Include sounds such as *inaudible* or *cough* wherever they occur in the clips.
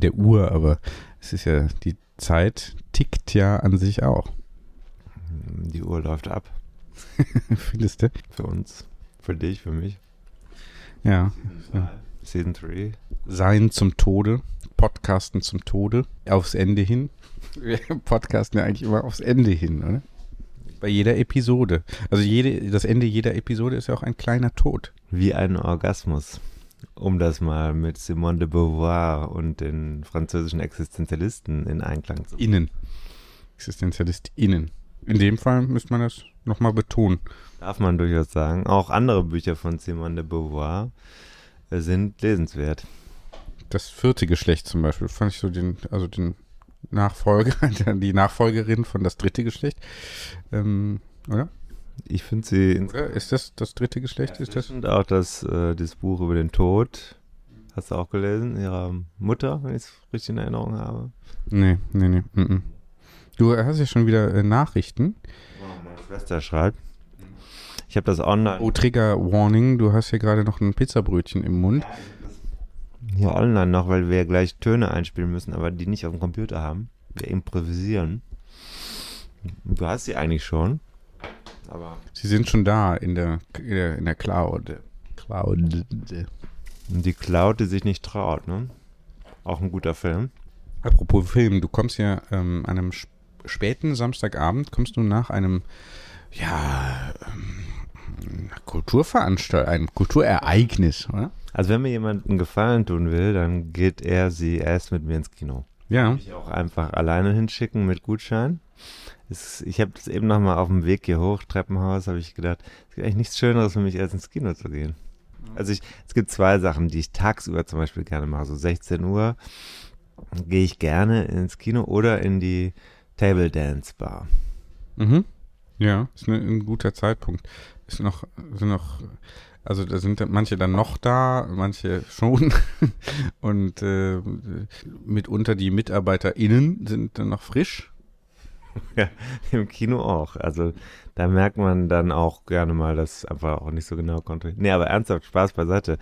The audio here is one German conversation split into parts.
Der, Uhr, aber es ist ja, die Zeit tickt ja an sich auch. Die Uhr läuft ab. *laughs* Findest du? Für uns, für dich, für mich. Ja. Season 3. Sein zum Tode, Podcasten zum Tode, aufs Ende hin. Wir podcasten ja eigentlich immer aufs Ende hin, oder? Bei jeder Episode. Also jede, das Ende jeder Episode ist ja auch ein kleiner Tod. Wie ein Orgasmus. Um das mal mit Simone de Beauvoir und den französischen Existenzialisten in Einklang zu bringen. Innen. Existenzialist innen. In dem Fall müsste man das nochmal betonen. Darf man durchaus sagen. Auch andere Bücher von Simone de Beauvoir sind lesenswert. Das vierte Geschlecht zum Beispiel, fand ich so den, also den Nachfolger, *laughs* die Nachfolgerin von das dritte Geschlecht. Ähm, oder? Ich finde sie Oder? Ist das das dritte Geschlecht? Ist das? Und auch das, äh, das Buch über den Tod. Hast du auch gelesen? Ihrer Mutter, wenn ich es richtig in Erinnerung habe. Nee, nee, nee. Mm -mm. Du hast ja schon wieder äh, Nachrichten. Meine Schwester schreibt. Ich habe das online. Oh, Trigger Warning, du hast ja gerade noch ein Pizzabrötchen im Mund. hier online noch, weil wir gleich Töne einspielen müssen, aber die nicht auf dem Computer haben. Wir improvisieren. Du hast sie eigentlich schon. Aber Sie sind schon da in der, in der, in der Cloud. Cloud. die Cloud, die sich nicht traut, ne? Auch ein guter Film. Apropos Film, du kommst ja ähm, an einem sp- späten Samstagabend, kommst du nach einem, ja, ähm, Kulturveranstaltung, einem Kulturereignis, oder? Also wenn mir jemand einen Gefallen tun will, dann geht er sie erst mit mir ins Kino. Ja. mich auch einfach alleine hinschicken mit Gutschein. Es, ich habe das eben nochmal auf dem Weg hier hoch, Treppenhaus, habe ich gedacht, es gibt eigentlich nichts Schöneres für mich, als ins Kino zu gehen. Also ich, es gibt zwei Sachen, die ich tagsüber zum Beispiel gerne mache. So 16 Uhr gehe ich gerne ins Kino oder in die Table Dance Bar. Mhm. Ja, ist ne, ein guter Zeitpunkt. Ist noch, sind noch, also da sind manche dann noch da, manche schon. *laughs* Und äh, mitunter die MitarbeiterInnen sind dann noch frisch. *laughs* Ja, im Kino auch. Also da merkt man dann auch gerne mal, dass einfach auch nicht so genau kontrolliert. Nee, aber ernsthaft, Spaß beiseite.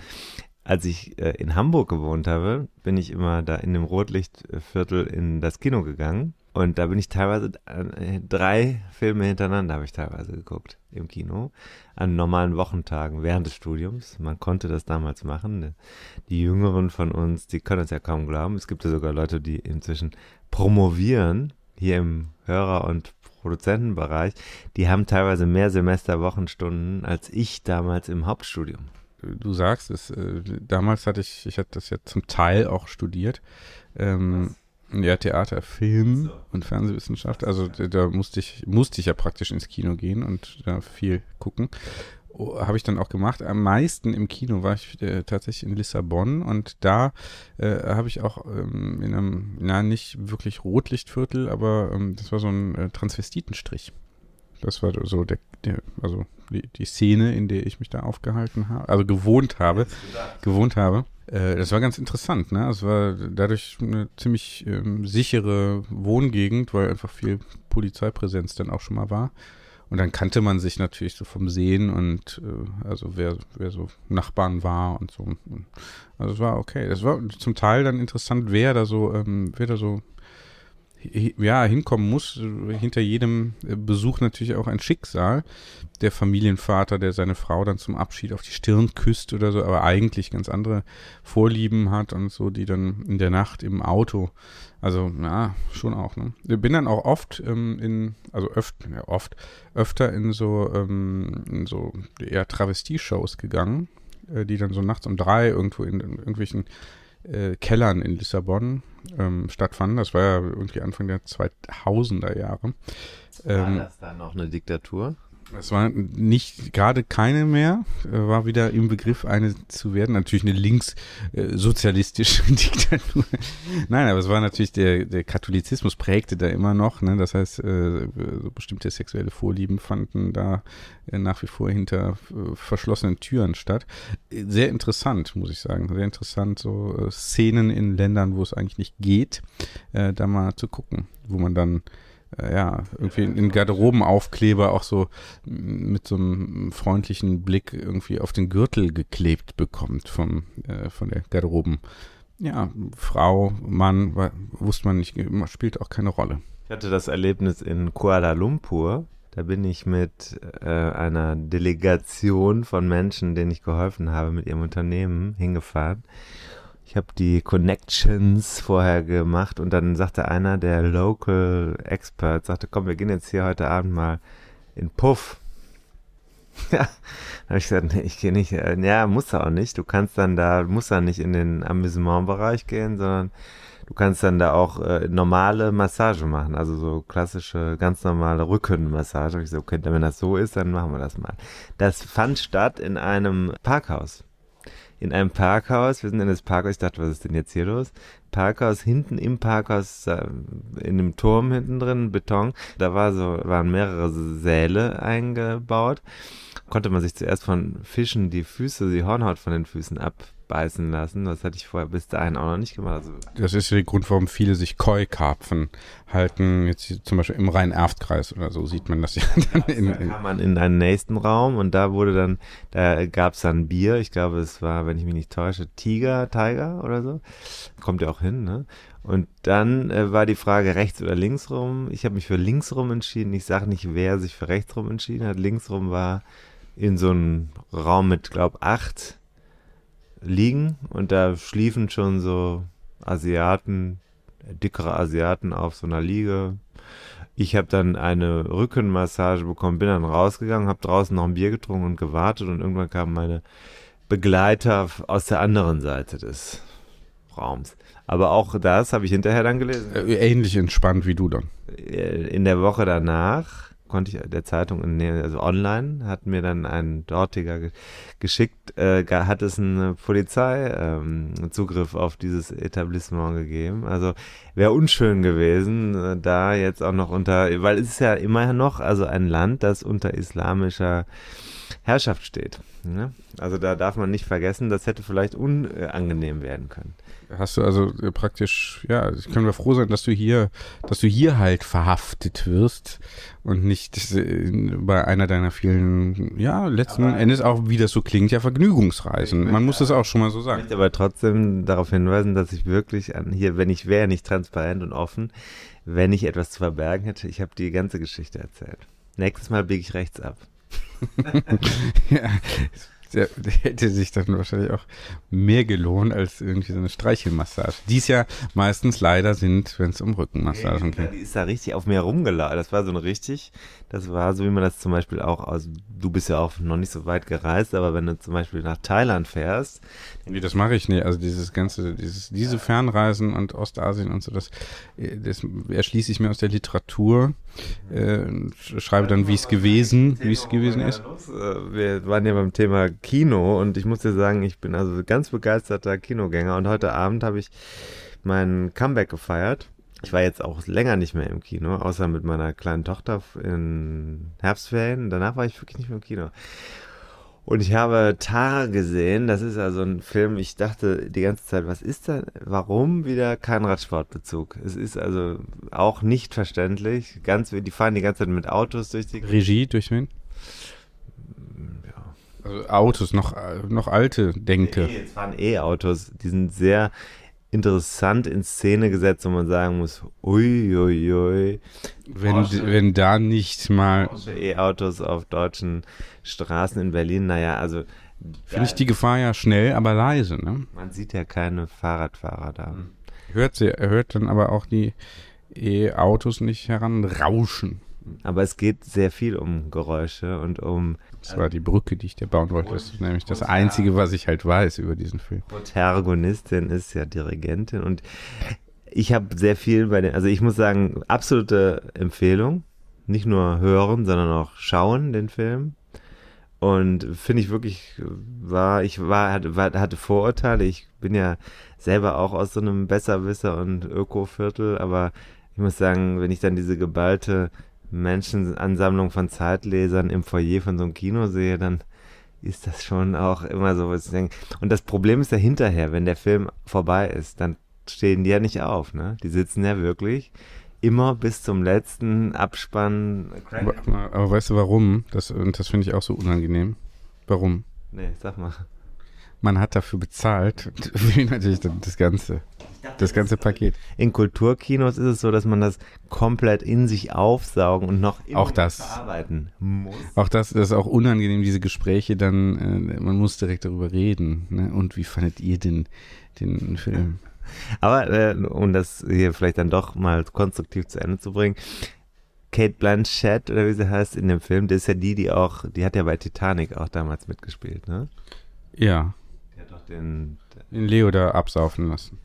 Als ich äh, in Hamburg gewohnt habe, bin ich immer da in dem Rotlichtviertel in das Kino gegangen. Und da bin ich teilweise, äh, drei Filme hintereinander habe ich teilweise geguckt im Kino. An normalen Wochentagen während des Studiums. Man konnte das damals machen. Die Jüngeren von uns, die können es ja kaum glauben. Es gibt ja sogar Leute, die inzwischen promovieren hier im Hörer- und Produzentenbereich, die haben teilweise mehr Semesterwochenstunden als ich damals im Hauptstudium. Du sagst es, äh, damals hatte ich, ich hatte das ja zum Teil auch studiert. Ähm, ja, Theater, Film und Fernsehwissenschaft. Also da, da musste ich, musste ich ja praktisch ins Kino gehen und da viel gucken. Oh, Habe ich dann auch gemacht. Am meisten im Kino war ich äh, tatsächlich in Lissabon und da äh, habe ich auch ähm, in einem, na nicht wirklich Rotlichtviertel, aber ähm, das war so ein äh, Transvestitenstrich. Das war so der, der also die, die Szene, in der ich mich da aufgehalten habe, also gewohnt habe, gewohnt habe. Äh, das war ganz interessant, ne? Es war dadurch eine ziemlich ähm, sichere Wohngegend, weil einfach viel Polizeipräsenz dann auch schon mal war. Und dann kannte man sich natürlich so vom Sehen und äh, also wer, wer so Nachbarn war und so. Also es war okay. Es war zum Teil dann interessant, wer da so, ähm, wer da so ja, hinkommen muss. Hinter jedem äh, Besuch natürlich auch ein Schicksal. Der Familienvater, der seine Frau dann zum Abschied auf die Stirn küsst oder so, aber eigentlich ganz andere Vorlieben hat und so, die dann in der Nacht im Auto, also ja, schon auch. Ne? Ich bin dann auch oft ähm, in, also öft, ja, oft, öfter in so, ähm, in so eher Travestie-Shows gegangen, äh, die dann so nachts um drei irgendwo in, in irgendwelchen äh, Kellern in Lissabon ähm, stattfanden. Das war ja irgendwie Anfang der 2000er Jahre. War Ähm, das dann noch eine Diktatur? Es war nicht gerade keine mehr, äh, war wieder im Begriff, eine zu werden. Natürlich eine linkssozialistische *laughs* Diktatur. Nein, aber es war natürlich der, der Katholizismus prägte da immer noch. Ne? Das heißt, äh, so bestimmte sexuelle Vorlieben fanden da äh, nach wie vor hinter äh, verschlossenen Türen statt. Äh, Sehr interessant, muss ich sagen. Sehr interessant, so äh, Szenen in Ländern, wo es eigentlich nicht geht, äh, da mal zu gucken, wo man dann äh, ja, irgendwie in Garderobenaufkleber auch so m, mit so einem freundlichen Blick irgendwie auf den Gürtel geklebt bekommt vom, äh, von der Garderoben. Ja, Frau, Mann, wa- wusste man nicht, spielt auch keine Rolle. Ich hatte das Erlebnis in Kuala Lumpur. Da bin ich mit äh, einer Delegation von Menschen, denen ich geholfen habe, mit ihrem Unternehmen hingefahren. Ich habe die Connections vorher gemacht und dann sagte einer, der Local Expert, sagte, komm, wir gehen jetzt hier heute Abend mal in Puff. *laughs* Ja, da habe ich gesagt, nee, ich gehe nicht. Äh, Ja, musst du auch nicht. Du kannst dann da, musst dann nicht in den Amüsementbereich gehen, sondern du kannst dann da auch äh, normale Massage machen, also so klassische, ganz normale Rückenmassage. Ich so, okay, wenn das so ist, dann machen wir das mal. Das fand statt in einem Parkhaus. In einem Parkhaus, wir sind in das Parkhaus, ich dachte, was ist denn jetzt hier los? Parkhaus, hinten im Parkhaus, äh, in einem Turm hinten drin, Beton, da war so, waren mehrere Säle eingebaut. Konnte man sich zuerst von Fischen die Füße, die Hornhaut von den Füßen abbeißen lassen. Das hatte ich vorher bis dahin auch noch nicht gemacht. Also Das ist der Grund, warum viele sich Koi-Karpfen halten. Jetzt zum Beispiel im Rhein-Erft-Kreis oder so sieht man das ja dann in, Da in kam man in einen nächsten Raum und da wurde dann, da gab es dann Bier. Ich glaube, es war, wenn ich mich nicht täusche, Tiger, Tiger oder so. Kommt ja auch hin, ne? Und dann äh, war die Frage rechts oder links rum. Ich habe mich für links rum entschieden. Ich sage nicht, wer sich für rechts rum entschieden hat. Links rum war in so einem Raum mit, glaube acht liegen und da schliefen schon so Asiaten, dickere Asiaten auf so einer Liege. Ich habe dann eine Rückenmassage bekommen, bin dann rausgegangen, habe draußen noch ein Bier getrunken und gewartet und irgendwann kamen meine Begleiter aus der anderen Seite des Raums. Aber auch das habe ich hinterher dann gelesen. äh, ähnlich entspannt wie du dann. Äh, In der Woche danach konnte ich der Zeitung, der- also online, hat mir dann ein dortiger ge- geschickt, äh, hat es eine Polizei ähm, auf dieses Etablissement gegeben. Also wäre unschön gewesen, äh, da jetzt auch noch unter, weil es ist ja immer noch also ein Land, das unter islamischer Herrschaft steht. Ne? Also da darf man nicht vergessen, das hätte vielleicht unangenehm werden können. Hast du also äh, praktisch, ja, ich können wir froh sein, dass du hier, dass du hier halt verhaftet wirst und nicht äh, bei einer deiner vielen, ja, letzten Endes auch, wie das so klingt, ja, Vergnügungsreisen. Man muss das auch schon mal so Ich sagen. möchte aber trotzdem darauf hinweisen, dass ich wirklich an hier, wenn ich wäre nicht transparent und offen, wenn ich etwas zu verbergen hätte, ich habe die ganze Geschichte erzählt. Nächstes Mal biege ich rechts ab. *laughs* *laughs* ja, der, der hätte sich dann wahrscheinlich auch mehr gelohnt als irgendwie so eine Streichelmassage. Die es ja meistens leider sind, wenn es um Rückenmassagen geht. Die ist da richtig auf mir rumgelaufen. Das war so ein richtig, das war so, wie man das zum Beispiel auch aus, du bist ja auch noch nicht so weit gereist, aber wenn du zum Beispiel nach Thailand fährst, Nee, das mache ich nicht. Also dieses ganze, dieses, diese Fernreisen und Ostasien und so, das, das erschließe ich mir aus der Literatur, äh, und schreibe dann, wie es gewesen, wie es gewesen ist. Äh, Wir waren ja beim Thema Kino und ich muss dir sagen, ich bin also ganz begeisterter Kinogänger und heute Abend habe ich mein Comeback gefeiert. Ich war jetzt auch länger nicht mehr im Kino, außer mit meiner kleinen Tochter in Herbstferien. Danach war ich wirklich nicht mehr im Kino. Und ich habe Tar gesehen. Das ist also ein Film. Ich dachte die ganze Zeit, was ist da? Warum wieder kein Radsportbezug? Es ist also auch nicht verständlich. Ganz, die fahren die ganze Zeit mit Autos durch die Regie durch wen? Also Autos, noch, äh, noch alte Denke. Nee, es waren E-Autos, die sind sehr interessant in Szene gesetzt, wo man sagen muss, uiuiui, ui, ui. Wenn, wenn da nicht mal, E-Autos auf deutschen Straßen in Berlin, naja, also finde ich die Gefahr ja schnell, aber leise, ne? man sieht ja keine Fahrradfahrer da. Hört sie, hört dann aber auch die E-Autos nicht heranrauschen. Aber es geht sehr viel um Geräusche und um Das war die Brücke, die ich dir bauen wollte. Das ist nämlich das Einzige, was ich halt weiß über diesen Film. Protagonistin ist ja Dirigentin und ich habe sehr viel bei den, also ich muss sagen, absolute Empfehlung. Nicht nur hören, sondern auch schauen, den Film. Und finde ich wirklich, war, ich war, hatte, hatte Vorurteile. Ich bin ja selber auch aus so einem Besserwisser und Öko-Viertel, aber ich muss sagen, wenn ich dann diese geballte Menschenansammlung von Zeitlesern im Foyer von so einem Kino sehe, dann ist das schon auch immer so, was ich denke. Und das Problem ist ja hinterher, wenn der Film vorbei ist, dann stehen die ja nicht auf, ne? Die sitzen ja wirklich immer bis zum letzten Abspann. Aber, aber weißt du warum? Das, und das finde ich auch so unangenehm. Warum? Nee, sag mal. Man hat dafür bezahlt, *laughs* will natürlich das Ganze, das ganze Paket. In Kulturkinos ist es so, dass man das komplett in sich aufsaugen und noch immer Auch das. verarbeiten muss. Auch das, das ist auch unangenehm, diese Gespräche dann, äh, man muss direkt darüber reden. Ne? Und wie fandet ihr den, den Film? *laughs* Aber äh, um das hier vielleicht dann doch mal konstruktiv zu Ende zu bringen, Kate Blanchett oder wie sie heißt in dem Film, das ist ja die, die auch, die hat ja bei Titanic auch damals mitgespielt, ne? Ja, Die hat doch den, den Leo da absaufen lassen.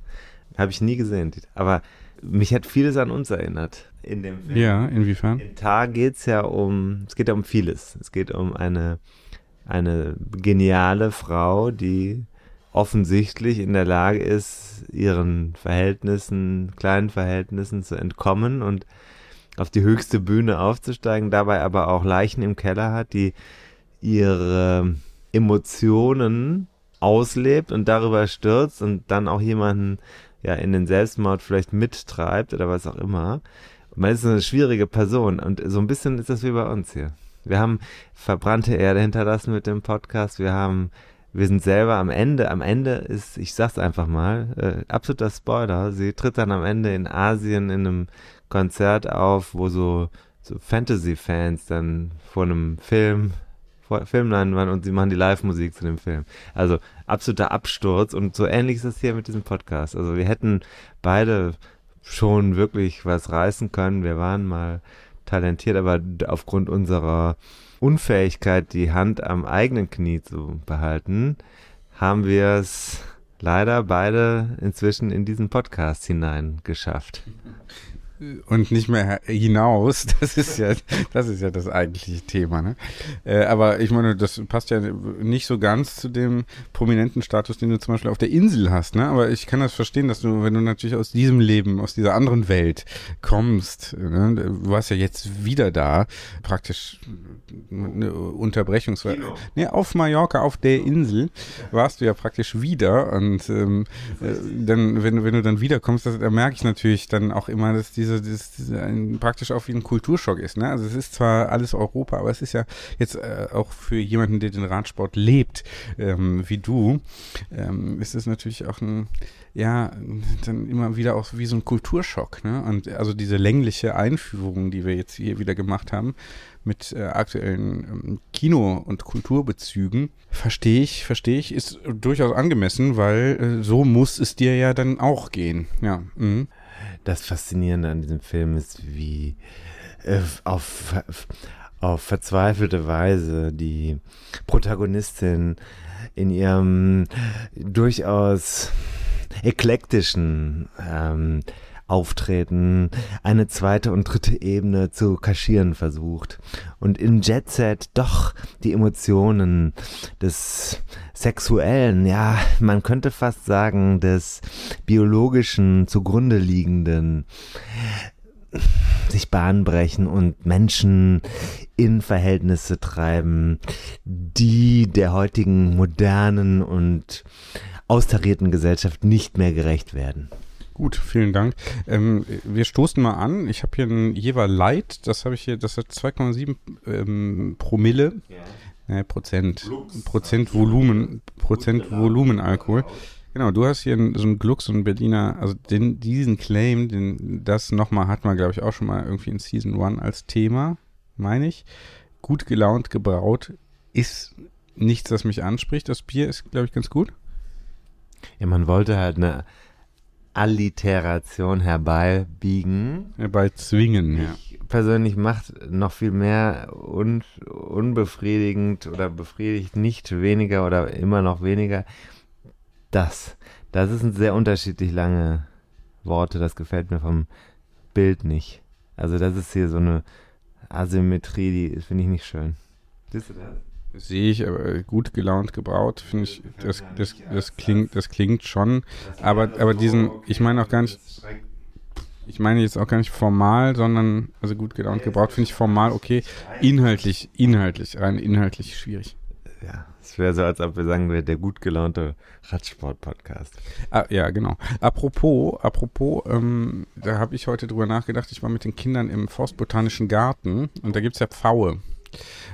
Habe ich nie gesehen, aber mich hat vieles an uns erinnert in dem Film. Ja, inwiefern? In Tar geht es ja um, es geht ja um vieles. Es geht um eine, eine geniale Frau, die offensichtlich in der Lage ist, ihren Verhältnissen, kleinen Verhältnissen zu entkommen und auf die höchste Bühne aufzusteigen, dabei aber auch Leichen im Keller hat, die ihre Emotionen auslebt und darüber stürzt und dann auch jemanden ja in den Selbstmord vielleicht mittreibt oder was auch immer. Man ist eine schwierige Person und so ein bisschen ist das wie bei uns hier. Wir haben verbrannte Erde hinterlassen mit dem Podcast. Wir haben, wir sind selber am Ende. Am Ende ist, ich sag's einfach mal, äh, absoluter Spoiler. Sie tritt dann am Ende in Asien in einem Konzert auf, wo so, so Fantasy-Fans dann vor einem Film, Filmleinwand und sie machen die Live-Musik zu dem Film. Also absoluter Absturz und so ähnlich ist es hier mit diesem Podcast. Also wir hätten beide schon wirklich was reißen können. Wir waren mal talentiert, aber aufgrund unserer Unfähigkeit, die Hand am eigenen Knie zu behalten, haben wir es leider beide inzwischen in diesen Podcast hinein geschafft. *laughs* und nicht mehr hinaus. *laughs* Das ist ja, das ist ja das eigentliche Thema. Ne? Äh, aber ich meine, das passt ja nicht so ganz zu dem prominenten Status, den du zum Beispiel auf der Insel hast. Ne? Aber ich kann das verstehen, dass du, wenn du natürlich aus diesem Leben, aus dieser anderen Welt kommst, ne? du warst ja jetzt wieder da, praktisch eine Unterbrechung. Nee, auf Mallorca, auf der Insel, warst du ja praktisch wieder. Und ähm, äh, dann, wenn, du- wenn du dann wiederkommst, das, da merke ich natürlich dann auch immer, dass diese, das, diese ein, praktisch auch wie ein Kulturschock ist. Ne? Also es ist zwar alles Europa, aber es ist ja jetzt äh, auch für jemanden, der den Radsport lebt, ähm, wie du, ähm, ist es natürlich auch ein, ja, dann immer wieder auch wie so ein Kulturschock. Ne? Und also diese längliche Einführung, die wir jetzt hier wieder gemacht haben, mit äh, aktuellen ähm, Kino- und Kulturbezügen, verstehe ich, verstehe ich, ist durchaus angemessen, weil äh, so muss es dir ja dann auch gehen. Ja. Mhm. Das Faszinierende an diesem Film ist, wie äh, auf, auf verzweifelte Weise die Protagonistin in ihrem durchaus eklektischen ähm, Auftreten eine zweite und dritte Ebene zu kaschieren versucht und im Jet Set doch die Emotionen des sexuellen, ja, man könnte fast sagen des biologischen zugrunde liegenden sich Bahn brechen und Menschen in Verhältnisse treiben, die der heutigen modernen und austarierten Gesellschaft nicht mehr gerecht werden. Gut, vielen Dank. Ähm, wir stoßen mal an. Ich habe hier ein Jever Light, das habe ich hier, das hat 2,7 ähm, Promille. Nee, Prozent. Prozent Volumen, Prozent Volumenalkohol. Genau, du hast hier so einen Gluck, so einen Berliner, also den, diesen Claim, den, das nochmal hat man, glaube ich, auch schon mal irgendwie in Season 1 als Thema, meine ich. Gut gelaunt gebraut ist nichts, das mich anspricht. Das Bier ist, glaube ich, ganz gut. Ja, man wollte halt eine Alliteration herbeibiegen. Herbeizwingen, ja. Ich persönlich macht noch viel mehr un unbefriedigend oder befriedigt nicht weniger oder immer noch weniger. Das. Das sind sehr unterschiedlich lange Worte. Das gefällt mir vom Bild nicht. Also das ist hier so eine Asymmetrie, die finde ich nicht schön. Siehst du das? Sehe ich, aber gut gelaunt gebraut, finde ich, das, das, das, klingt, das klingt schon. Aber, aber diesen, ich meine auch gar nicht, ich meine jetzt auch gar nicht formal, sondern, also gut gelaunt gebraut, finde ich formal okay. Inhaltlich, inhaltlich, rein inhaltlich schwierig. Ja, es wäre so, als ob wir sagen, der gut gelaunte Radsport-Podcast. Ah, ja, genau. Apropos, apropos, ähm, da habe ich heute drüber nachgedacht, ich war mit den Kindern im Forstbotanischen Garten und da gibt es ja Pfaue.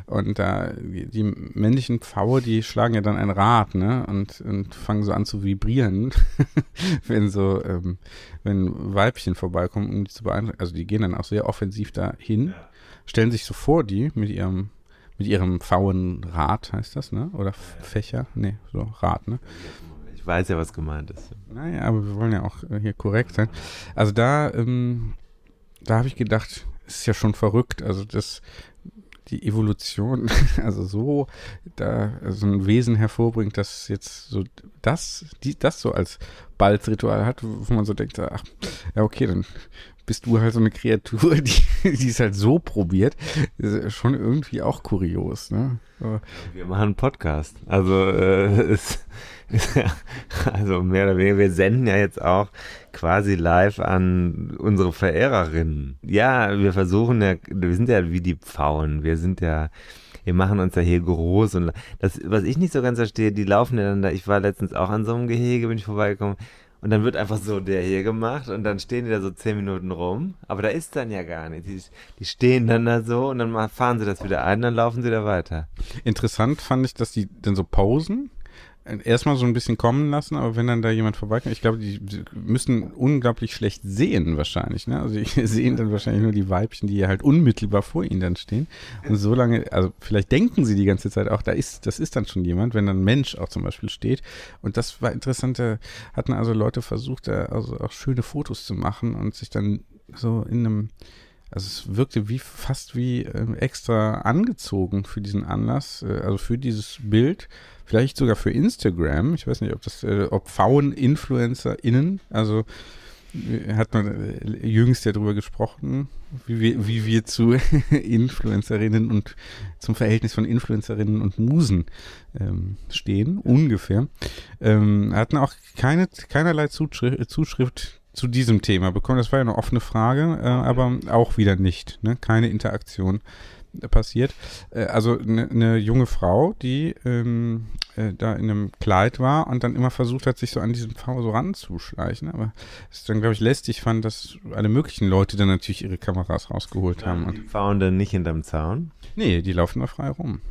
Und da, die männlichen Pfaue, die schlagen ja dann ein Rad, ne? Und, und fangen so an zu vibrieren, *laughs* wenn so, ähm, wenn Weibchen vorbeikommen, um die zu beeindrucken. Also die gehen dann auch sehr offensiv dahin, stellen sich so vor die mit ihrem, mit ihrem Pfauenrad, heißt das, ne? Oder Fächer? Nee, so Rad, ne? Ich weiß ja, was gemeint ist. Naja, aber wir wollen ja auch äh, hier korrekt sein. Also da, ähm, da habe ich gedacht, ist ja schon verrückt. Also das, die Evolution, *laughs* also so da so ein Wesen hervorbringt, das jetzt so das, die, das so als Balzritual hat, wo man so denkt, ach, ja okay, dann bist du halt so eine Kreatur, *laughs* die, die es halt so probiert, ist schon irgendwie auch kurios, ne? Wir machen einen Podcast. Also, äh, *laughs* es, also mehr oder weniger, wir senden ja jetzt auch quasi live an unsere Verehrerinnen. Ja, wir versuchen ja, wir sind ja wie die Pfauen. Wir sind ja, wir machen uns ja hier groß und das, was ich nicht so ganz verstehe, die laufen ja dann da, ich war letztens auch an so einem Gehege, bin ich vorbeigekommen. Und dann wird einfach so der hier gemacht und dann stehen die da so zehn Minuten rum. Aber da ist dann ja gar nichts. Die, die stehen dann da so und dann fahren sie das wieder ein, dann laufen sie da weiter. interessant fand ich, dass die dann so pausen, erstmal so ein bisschen kommen lassen, aber wenn dann da jemand vorbeikommt, ich glaube, die müssen unglaublich schlecht sehen wahrscheinlich, ne? Also die *laughs* sehen dann wahrscheinlich nur die Weibchen, die halt unmittelbar vor ihnen dann stehen. Und so lange, also vielleicht denken sie die ganze Zeit auch, da ist, das ist dann schon jemand, wenn dann ein Mensch auch zum Beispiel steht. Und das war interessant, da hatten also Leute versucht, da also auch schöne Fotos zu machen und sich dann so in einem also es wirkte wie fast wie ähm, extra angezogen für diesen Anlass, äh, also für dieses Bild, vielleicht sogar für Instagram. Ich weiß nicht, ob das, äh, ob Frauen-InfluencerInnen, also äh, hat man äh, jüngst ja drüber gesprochen, wie wir, wie wir zu *laughs* Influencerinnen und zum Verhältnis von Influencerinnen und Musen ähm, stehen, ungefähr. Ähm, hatten auch keine, keinerlei Zuschrift, Zuschrift zu diesem Thema bekommen. Das war ja eine offene Frage, äh, aber auch wieder nicht. Ne? Keine Interaktion passiert. Äh, also eine ne junge Frau, die ähm, äh, da in einem Kleid war und dann immer versucht hat, sich so an diesen Pfau so ranzuschleichen. Aber es dann, glaube ich, lästig fand, dass alle möglichen Leute dann natürlich ihre Kameras rausgeholt haben. Und, Die Pfauen dann nicht hinterm Zaun. nee, die laufen da frei rum.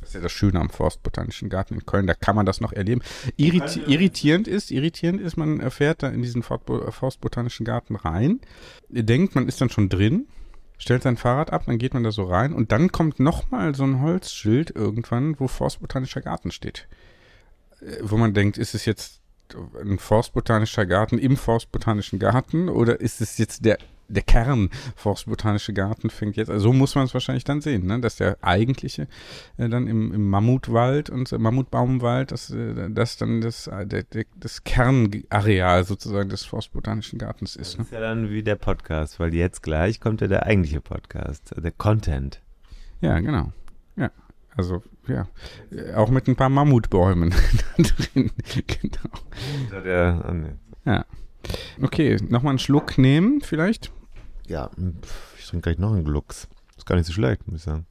Das ist ja das Schöne am Forstbotanischen Garten in Köln, da kann man das noch erleben. Irriti irritierend ist, irritierend ist, man erfährt da in diesen Forstbotanischen Garten rein, ihr denkt, man ist dann schon drin, stellt sein Fahrrad ab, dann geht man da so rein und dann kommt nochmal so ein Holzschild irgendwann, wo Forstbotanischer Garten steht. Äh, Wo man denkt, ist es jetzt ein Forstbotanischer Garten im Forstbotanischen Garten oder ist es jetzt der der Kern Forstbotanische Garten fängt jetzt, also so muss man es wahrscheinlich dann sehen, ne? dass der eigentliche äh, dann im, im Mammutwald und äh, Mammutbaumwald, dass äh, das dann das, äh, der, der, das Kernareal sozusagen des Forstbotanischen Gartens ist. Das Ne? ist ja dann wie der Podcast, weil jetzt gleich kommt ja der eigentliche Podcast, der Content. Ja, genau. Ja, also ja, Äh, auch mit ein paar Mammutbäumen *laughs* drin. Genau. Oder Der, ah, nee. Ja. Okay, nochmal einen Schluck nehmen vielleicht. Ja, pf, ich trinke gleich noch einen Glucks. Ist gar nicht so schlecht, muss ich sagen.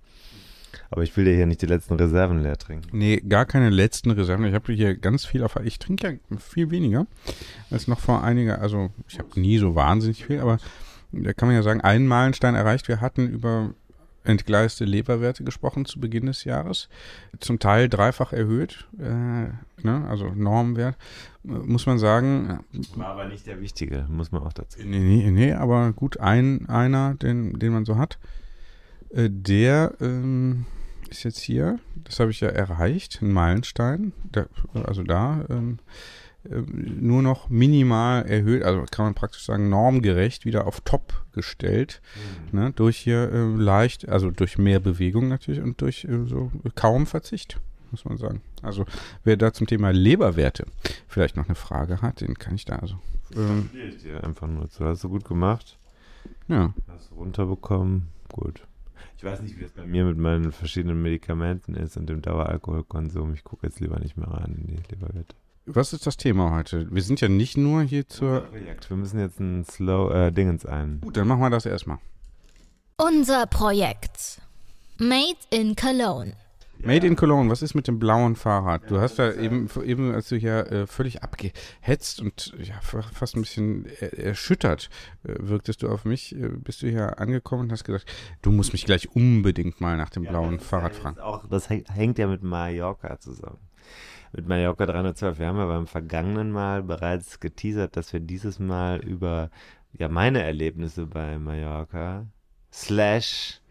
Aber ich will dir hier nicht die letzten Reserven leer trinken. Nee, gar keine letzten Reserven. Ich habe hier ganz viel auf. Ich trinke ja viel weniger als noch vor einiger. Also, ich habe nie so wahnsinnig viel, aber da kann man ja sagen, einen Meilenstein erreicht. Wir hatten über entgleiste Leberwerte gesprochen zu Beginn des Jahres. Zum Teil dreifach erhöht, äh, ne, also Normwert, äh, muss man sagen. War aber nicht der wichtige, muss man auch dazu. Nee, nee, nee aber gut, ein, einer, den, den man so hat, äh, der ähm, ist jetzt hier, das habe ich ja erreicht, ein Meilenstein, der, also da ähm, äh, nur noch minimal erhöht, also kann man praktisch sagen, normgerecht wieder auf Top gestellt. Mhm. Ne, durch hier äh, leicht, also durch mehr Bewegung natürlich und durch äh, so kaum Verzicht, muss man sagen. Also wer da zum Thema Leberwerte vielleicht noch eine Frage hat, den kann ich da also. Ähm, Ich dir einfach nur zu. Hast du gut gemacht. ja. Hast du runterbekommen. Gut. Ich weiß nicht, wie das bei mir mit meinen verschiedenen Medikamenten ist und dem Daueralkoholkonsum. Ich gucke jetzt lieber nicht mehr rein in die Leberwerte. Was ist das Thema heute? Wir sind ja nicht nur hier zur. Projekt. Wir müssen jetzt ein Slow äh, Dingens ein. Gut, dann machen wir das erstmal. Unser Projekt. Made in Cologne. Made in Cologne, was ist mit dem blauen Fahrrad? Du hast da eben, eben als du hier äh, völlig abgehetzt und ja, fa- fast ein bisschen er, erschüttert äh, wirktest du auf mich, äh, bist du hier angekommen und hast gesagt, du musst mich gleich unbedingt mal nach dem blauen Fahrrad Das, fragen. auch, das häng- hängt ja mit Mallorca zusammen. Mit Mallorca 312. Wir haben ja beim vergangenen Mal bereits geteasert, dass wir dieses Mal über ja, meine Erlebnisse bei Mallorca slash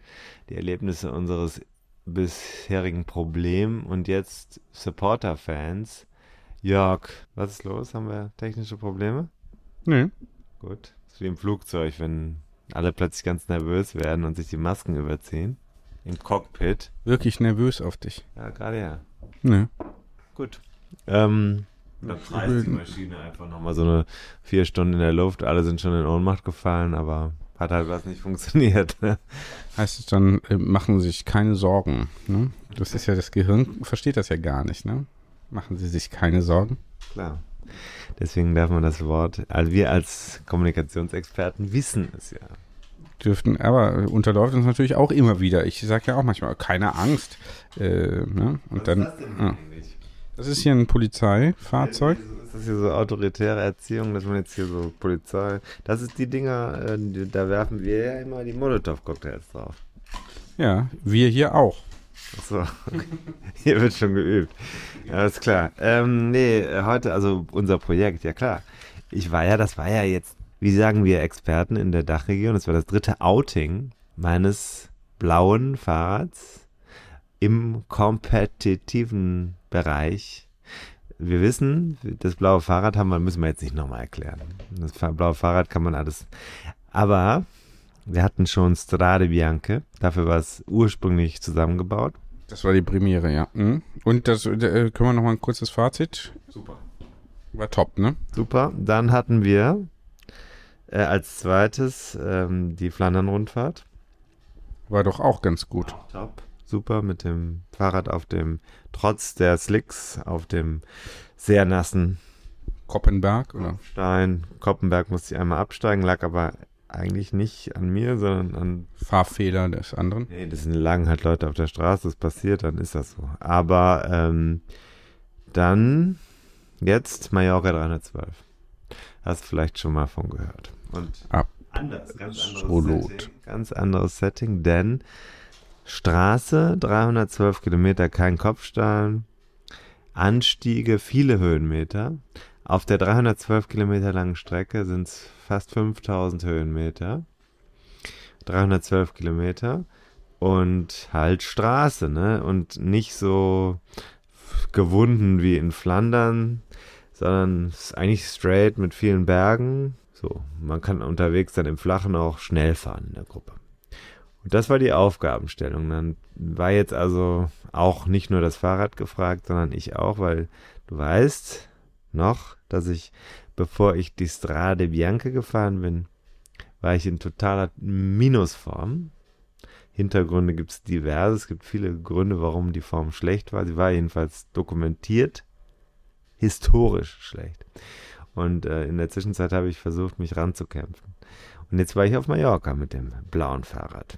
die Erlebnisse unseres bisherigen Problem und jetzt Supporter-Fans. Jörg, was ist los? Haben wir technische Probleme? Nee. Gut. Das ist wie im Flugzeug, wenn alle plötzlich ganz nervös werden und sich die Masken überziehen. Im Cockpit. Wirklich nervös auf dich. Ja, gerade ja. Nee. Gut. Ähm, dann kreist die Maschine einfach nochmal so eine vier Stunden in der Luft. Alle sind schon in Ohnmacht gefallen, aber hat halt was nicht funktioniert. Ne? Heißt es dann, äh, machen Sie sich keine Sorgen. Ne? Das ist ja, das Gehirn versteht das ja gar nicht. Ne? Machen Sie sich keine Sorgen. Klar. Deswegen darf man das Wort, also wir als Kommunikationsexperten wissen es ja. dürften, aber unterläuft uns natürlich auch immer wieder. Ich sage ja auch manchmal, keine Angst. Äh, ne? Und dann, ah. das ist hier ein Polizeifahrzeug. Ist das hier so autoritäre Erziehung, dass man jetzt hier so Polizei. Das ist die Dinger, äh, da werfen wir ja immer die Molotow-Cocktails drauf. Ja, wir hier auch. Achso, *laughs* hier wird schon geübt. Alles klar. Ähm, nee, heute, also unser Projekt, ja klar. Ich war ja, das war ja jetzt, wie sagen wir Experten in der Dachregion, das war das dritte Outing meines blauen Fahrrads im kompetitiven Bereich. Wir wissen, das blaue Fahrrad haben wir, müssen wir jetzt nicht nochmal erklären. Das blaue Fahrrad kann man alles. Aber wir hatten schon Strade Bianche, dafür war es ursprünglich zusammengebaut. Das war die Premiere, ja. Mhm. Und das äh, können wir noch mal ein kurzes Fazit? Super. War top, ne? Super. Dann hatten wir äh, als zweites ähm, die Flandern-Rundfahrt. War doch auch ganz gut. Top. Super mit dem Fahrrad auf dem, trotz der Slicks, auf dem sehr nassen Koppenberg, oder? Stein. Koppenberg musste ich einmal absteigen, lag aber eigentlich nicht an mir, sondern an Fahrfehler des anderen. Nee, das sind lagen halt Leute auf der Straße, das passiert, dann ist das so. Aber ähm, dann jetzt Mallorca 312. Hast vielleicht schon mal von gehört. Und Ab. anders, ganz anderes Absolut. Setting. Ganz anderes Setting, denn Straße 312 Kilometer, kein Kopfstein, Anstiege, viele Höhenmeter. Auf der 312 Kilometer langen Strecke sind es fast 5000 Höhenmeter. 312 Kilometer und halt Straße, ne? Und nicht so gewunden wie in Flandern, sondern es ist eigentlich straight mit vielen Bergen. So, man kann unterwegs dann im Flachen auch schnell fahren in der Gruppe. Und das war die Aufgabenstellung. Dann war jetzt also auch nicht nur das Fahrrad gefragt, sondern ich auch, weil du weißt noch, dass ich, bevor ich die Strade Bianca gefahren bin, war ich in totaler Minusform. Hintergründe gibt es diverse. Es gibt viele Gründe, warum die Form schlecht war. Sie war jedenfalls dokumentiert historisch schlecht. Und äh, in der Zwischenzeit habe ich versucht, mich ranzukämpfen. Und jetzt war ich auf Mallorca mit dem blauen Fahrrad.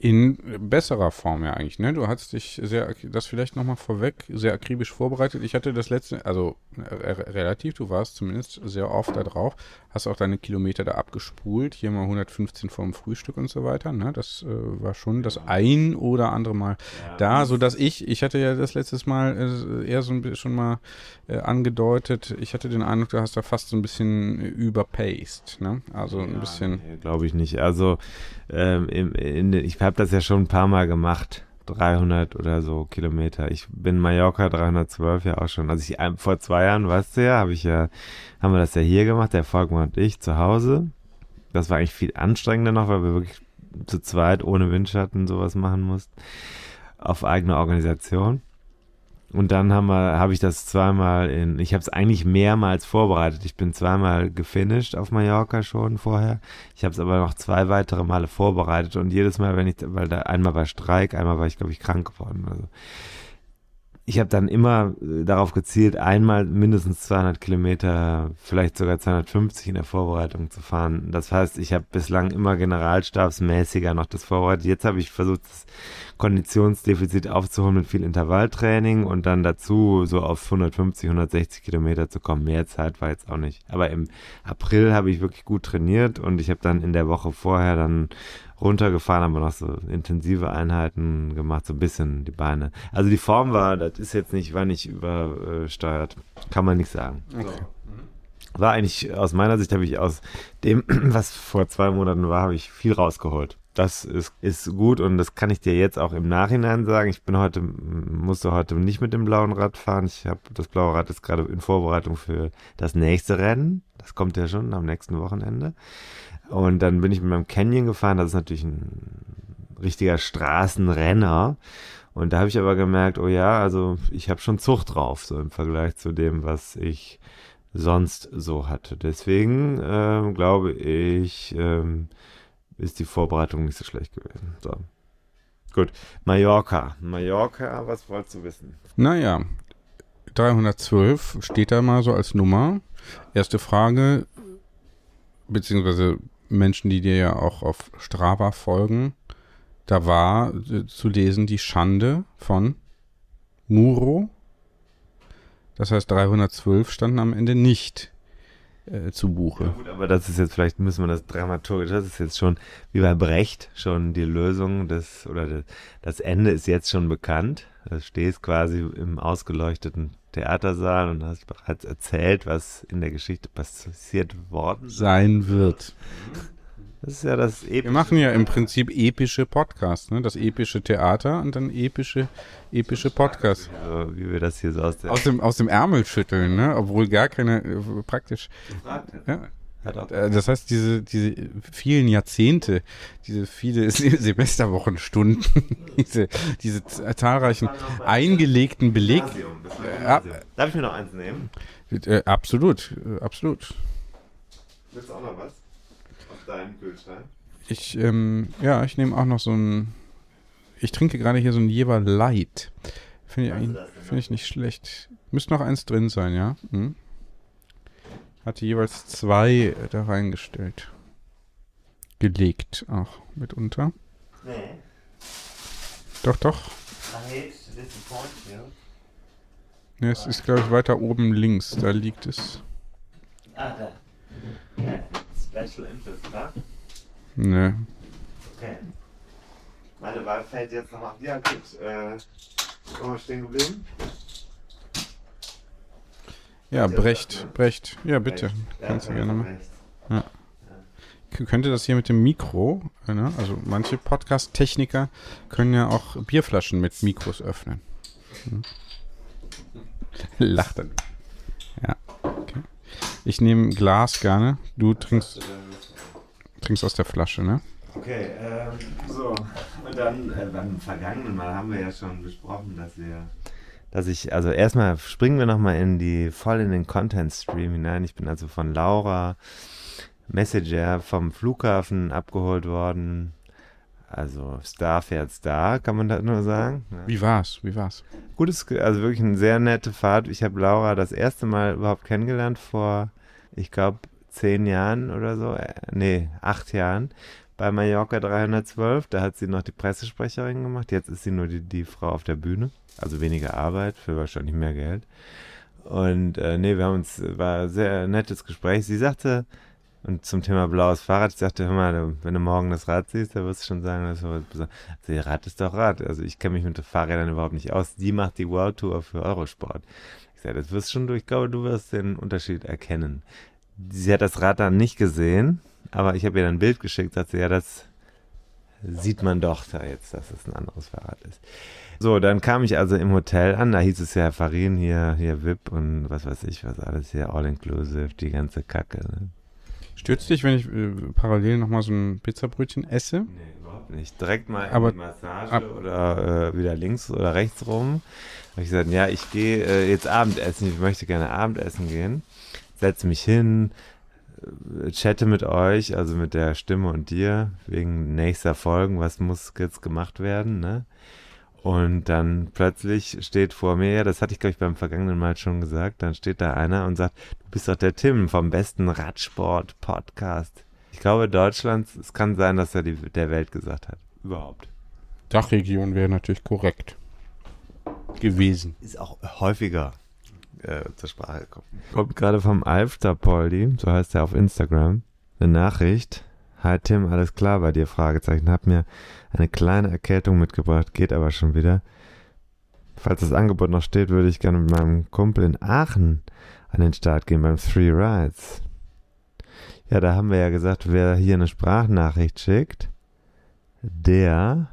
In besserer Form ja eigentlich, ne? Du hast dich sehr, das vielleicht nochmal vorweg, sehr akribisch vorbereitet. Ich hatte das letzte, also äh, re- relativ, du warst zumindest sehr oft da drauf, hast auch deine Kilometer da abgespult, hier mal 115 vorm Frühstück und so weiter, ne? Das äh, war schon das ein oder andere Mal da, sodass ich, ich hatte ja das letztes Mal äh, eher so ein bisschen schon mal äh, angedeutet, ich hatte den Eindruck, du hast da fast so ein bisschen überpaced, ne? Also ein bisschen. Glaube ich nicht. Also ähm, in, den- ich habe das ja schon ein paar Mal gemacht. 300 oder so Kilometer. Ich bin Mallorca 312 ja auch schon. Also ich vor zwei Jahren, weißt du ja, habe ich ja, haben wir das ja hier gemacht, der Volkmann und ich zu Hause. Das war eigentlich viel anstrengender noch, weil wir wirklich zu zweit ohne Windschatten sowas machen mussten. Auf eigene Organisation. Und dann haben wir, habe ich das zweimal in, ich habe es eigentlich mehrmals vorbereitet. Ich bin zweimal gefinisht auf Mallorca schon vorher. Ich habe es aber noch zwei weitere Male vorbereitet und jedes Mal, wenn ich, weil da einmal war Streik, einmal war ich, glaube ich, krank geworden. Also ich habe dann immer äh, darauf gezielt, einmal mindestens 200 Kilometer, vielleicht sogar 250 in der Vorbereitung zu fahren. Das heißt, ich habe bislang immer generalstabsmäßiger noch das vorbereitet. Jetzt habe ich versucht, das Konditionsdefizit aufzuholen mit viel Intervalltraining und dann dazu so auf 150, 160 Kilometer zu kommen. Mehr Zeit war jetzt auch nicht. Aber im April habe ich wirklich gut trainiert und ich habe dann in der Woche vorher dann runtergefahren, aber noch so intensive Einheiten gemacht, so ein bisschen die Beine. Also die Form war, das ist jetzt nicht, war nicht übersteuert. Kann man nicht sagen. War eigentlich, aus meiner Sicht habe ich aus dem, *clears throat* was vor zwei Monaten war, habe ich viel rausgeholt. Das ist, ist gut und das kann ich dir jetzt auch im Nachhinein sagen. Ich bin heute, musste heute nicht mit dem blauen Rad fahren. Ich habe das blaue Rad ist gerade in Vorbereitung für das nächste Rennen. Das kommt ja schon am nächsten Wochenende. Und dann bin ich mit meinem Canyon gefahren. Das ist natürlich ein richtiger Straßenrenner. Und da habe ich aber gemerkt, oh ja, also ich habe schon Zucht drauf, so im Vergleich zu dem, was ich sonst so hatte. Deswegen ähm, glaube ich, ähm, ist die Vorbereitung nicht so schlecht gewesen. So. Gut. Mallorca. Mallorca, was wolltest du wissen? Naja, 312 steht da mal so als Nummer. Erste Frage, beziehungsweise Menschen, die dir ja auch auf Strava folgen, da war äh, zu lesen die Schande von Muro. Das heißt, 312 standen am Ende nicht äh, zu Buche. Gut, aber das ist jetzt, vielleicht müssen wir das dramaturgisch, das ist jetzt schon wie bei Brecht schon die Lösung des, oder das, das Ende ist jetzt schon bekannt. Du stehst quasi im ausgeleuchteten Theatersaal und hast bereits erzählt, was in der Geschichte passiert worden. Sein wird. Das ist ja das Wir machen ja im Prinzip epische Podcasts, ne? Das epische Theater und dann epische, epische Podcasts. so, wie wir das hier so aus Aus dem, aus dem Ärmel schütteln, ne? Obwohl gar keine, äh, praktisch. Ja. Äh, Das heißt, diese, diese vielen Jahrzehnte, diese viele *laughs* Se Semesterwochenstunden, *laughs* diese, diese z- zahlreichen eingelegten Beleg. Darf ich mir noch eins nehmen? äh, absolut, äh, absolut. Willst du auch noch was? Aus deinem Kühlschrank? Ich, ähm, ja, ich nehme auch noch so ein, ich trinke gerade hier so ein Jever Light. Finde ich, finde ich nicht schlecht. Müsste noch eins drin sein, ja? Hm? Hatte jeweils zwei da reingestellt. Gelegt auch mitunter. Nee. Doch, doch. Ne, es ist, glaube ich, weiter oben links. Da liegt es. Ah, da. Special Interest, wa? Ne. Okay. Meine Wahl fällt jetzt noch ab. Ja, gut. Äh, wo wir stehen geblieben? Ja, Brecht, Brecht. Ja, bitte. Kannst du gerne mal. K- Könnte das hier mit dem Mikro, äh, ne? also manche Podcast-Techniker können ja auch Bierflaschen mit Mikros öffnen. Hm. *laughs* Lacht dann. Ja, okay. Ich nehme Glas gerne. Du trinkst, trinkst aus der Flasche, ne? Okay, ähm, so. Und dann äh, beim vergangenen Mal haben wir ja schon besprochen, dass wir. Dass ich, also erstmal springen wir nochmal in die, voll in den Content-Stream hinein. Ich bin also von Laura Messenger vom Flughafen abgeholt worden. Also Star fährt Star, kann man da nur sagen. Ja. Wie war's? Wie war's? Gutes, also wirklich eine sehr nette Fahrt. Ich habe Laura das erste Mal überhaupt kennengelernt vor, ich glaube, zehn Jahren oder so. Äh, nee, acht Jahren bei Mallorca 312. Da hat sie noch die Pressesprecherin gemacht. Jetzt ist sie nur die, die Frau auf der Bühne. Also weniger Arbeit für wahrscheinlich mehr Geld. Und äh, nee, wir haben uns, war ein sehr nettes Gespräch. Sie sagte, und zum Thema blaues Fahrrad, ich sagte, hör mal, wenn du morgen das Rad siehst, dann wirst du schon sagen, das ist was Besonderes. Also, Rad ist doch Rad. Also ich kenne mich mit den Fahrrädern überhaupt nicht aus. Die macht die World Tour für Eurosport. Ich sage, das wirst schon du, ich glaube, du wirst den Unterschied erkennen. Sie hat das Rad dann nicht gesehen, aber ich habe ihr dann ein Bild geschickt, sagt sie, ja, das sieht man doch da jetzt, dass es ein anderes Fahrrad ist. So, dann kam ich also im Hotel an, da hieß es ja Farin hier, hier VIP und was weiß ich, was alles hier, all-inclusive, die ganze Kacke. Ne? Stürzt dich, wenn ich äh, parallel nochmal so ein Pizzabrötchen esse? Nee, überhaupt nicht. Direkt mal Aber- in die Massage ab- oder äh, wieder links oder rechts rum. Habe ich gesagt, ja, ich gehe äh, jetzt Abendessen, ich möchte gerne Abendessen gehen. Setze mich hin, chatte mit euch, also mit der Stimme und dir, wegen nächster Folgen, was muss jetzt gemacht werden, ne? Und dann plötzlich steht vor mir, ja, das hatte ich, glaube ich, beim vergangenen Mal schon gesagt, dann steht da einer und sagt, du bist doch der Tim vom besten Radsport-Podcast. Ich glaube, Deutschlands, es kann sein, dass er die, der Welt gesagt hat. Überhaupt. Dachregion wäre natürlich korrekt gewesen. Ist auch häufiger äh, zur Sprache gekommen. Kommt gerade vom Alfter Poldi, so heißt er auf Instagram, eine Nachricht. Hi Tim, alles klar bei dir? Fragezeichen. Hab mir eine kleine Erkältung mitgebracht, geht aber schon wieder. Falls das Angebot noch steht, würde ich gerne mit meinem Kumpel in Aachen an den Start gehen beim Three Rides. Ja, da haben wir ja gesagt, wer hier eine Sprachnachricht schickt, der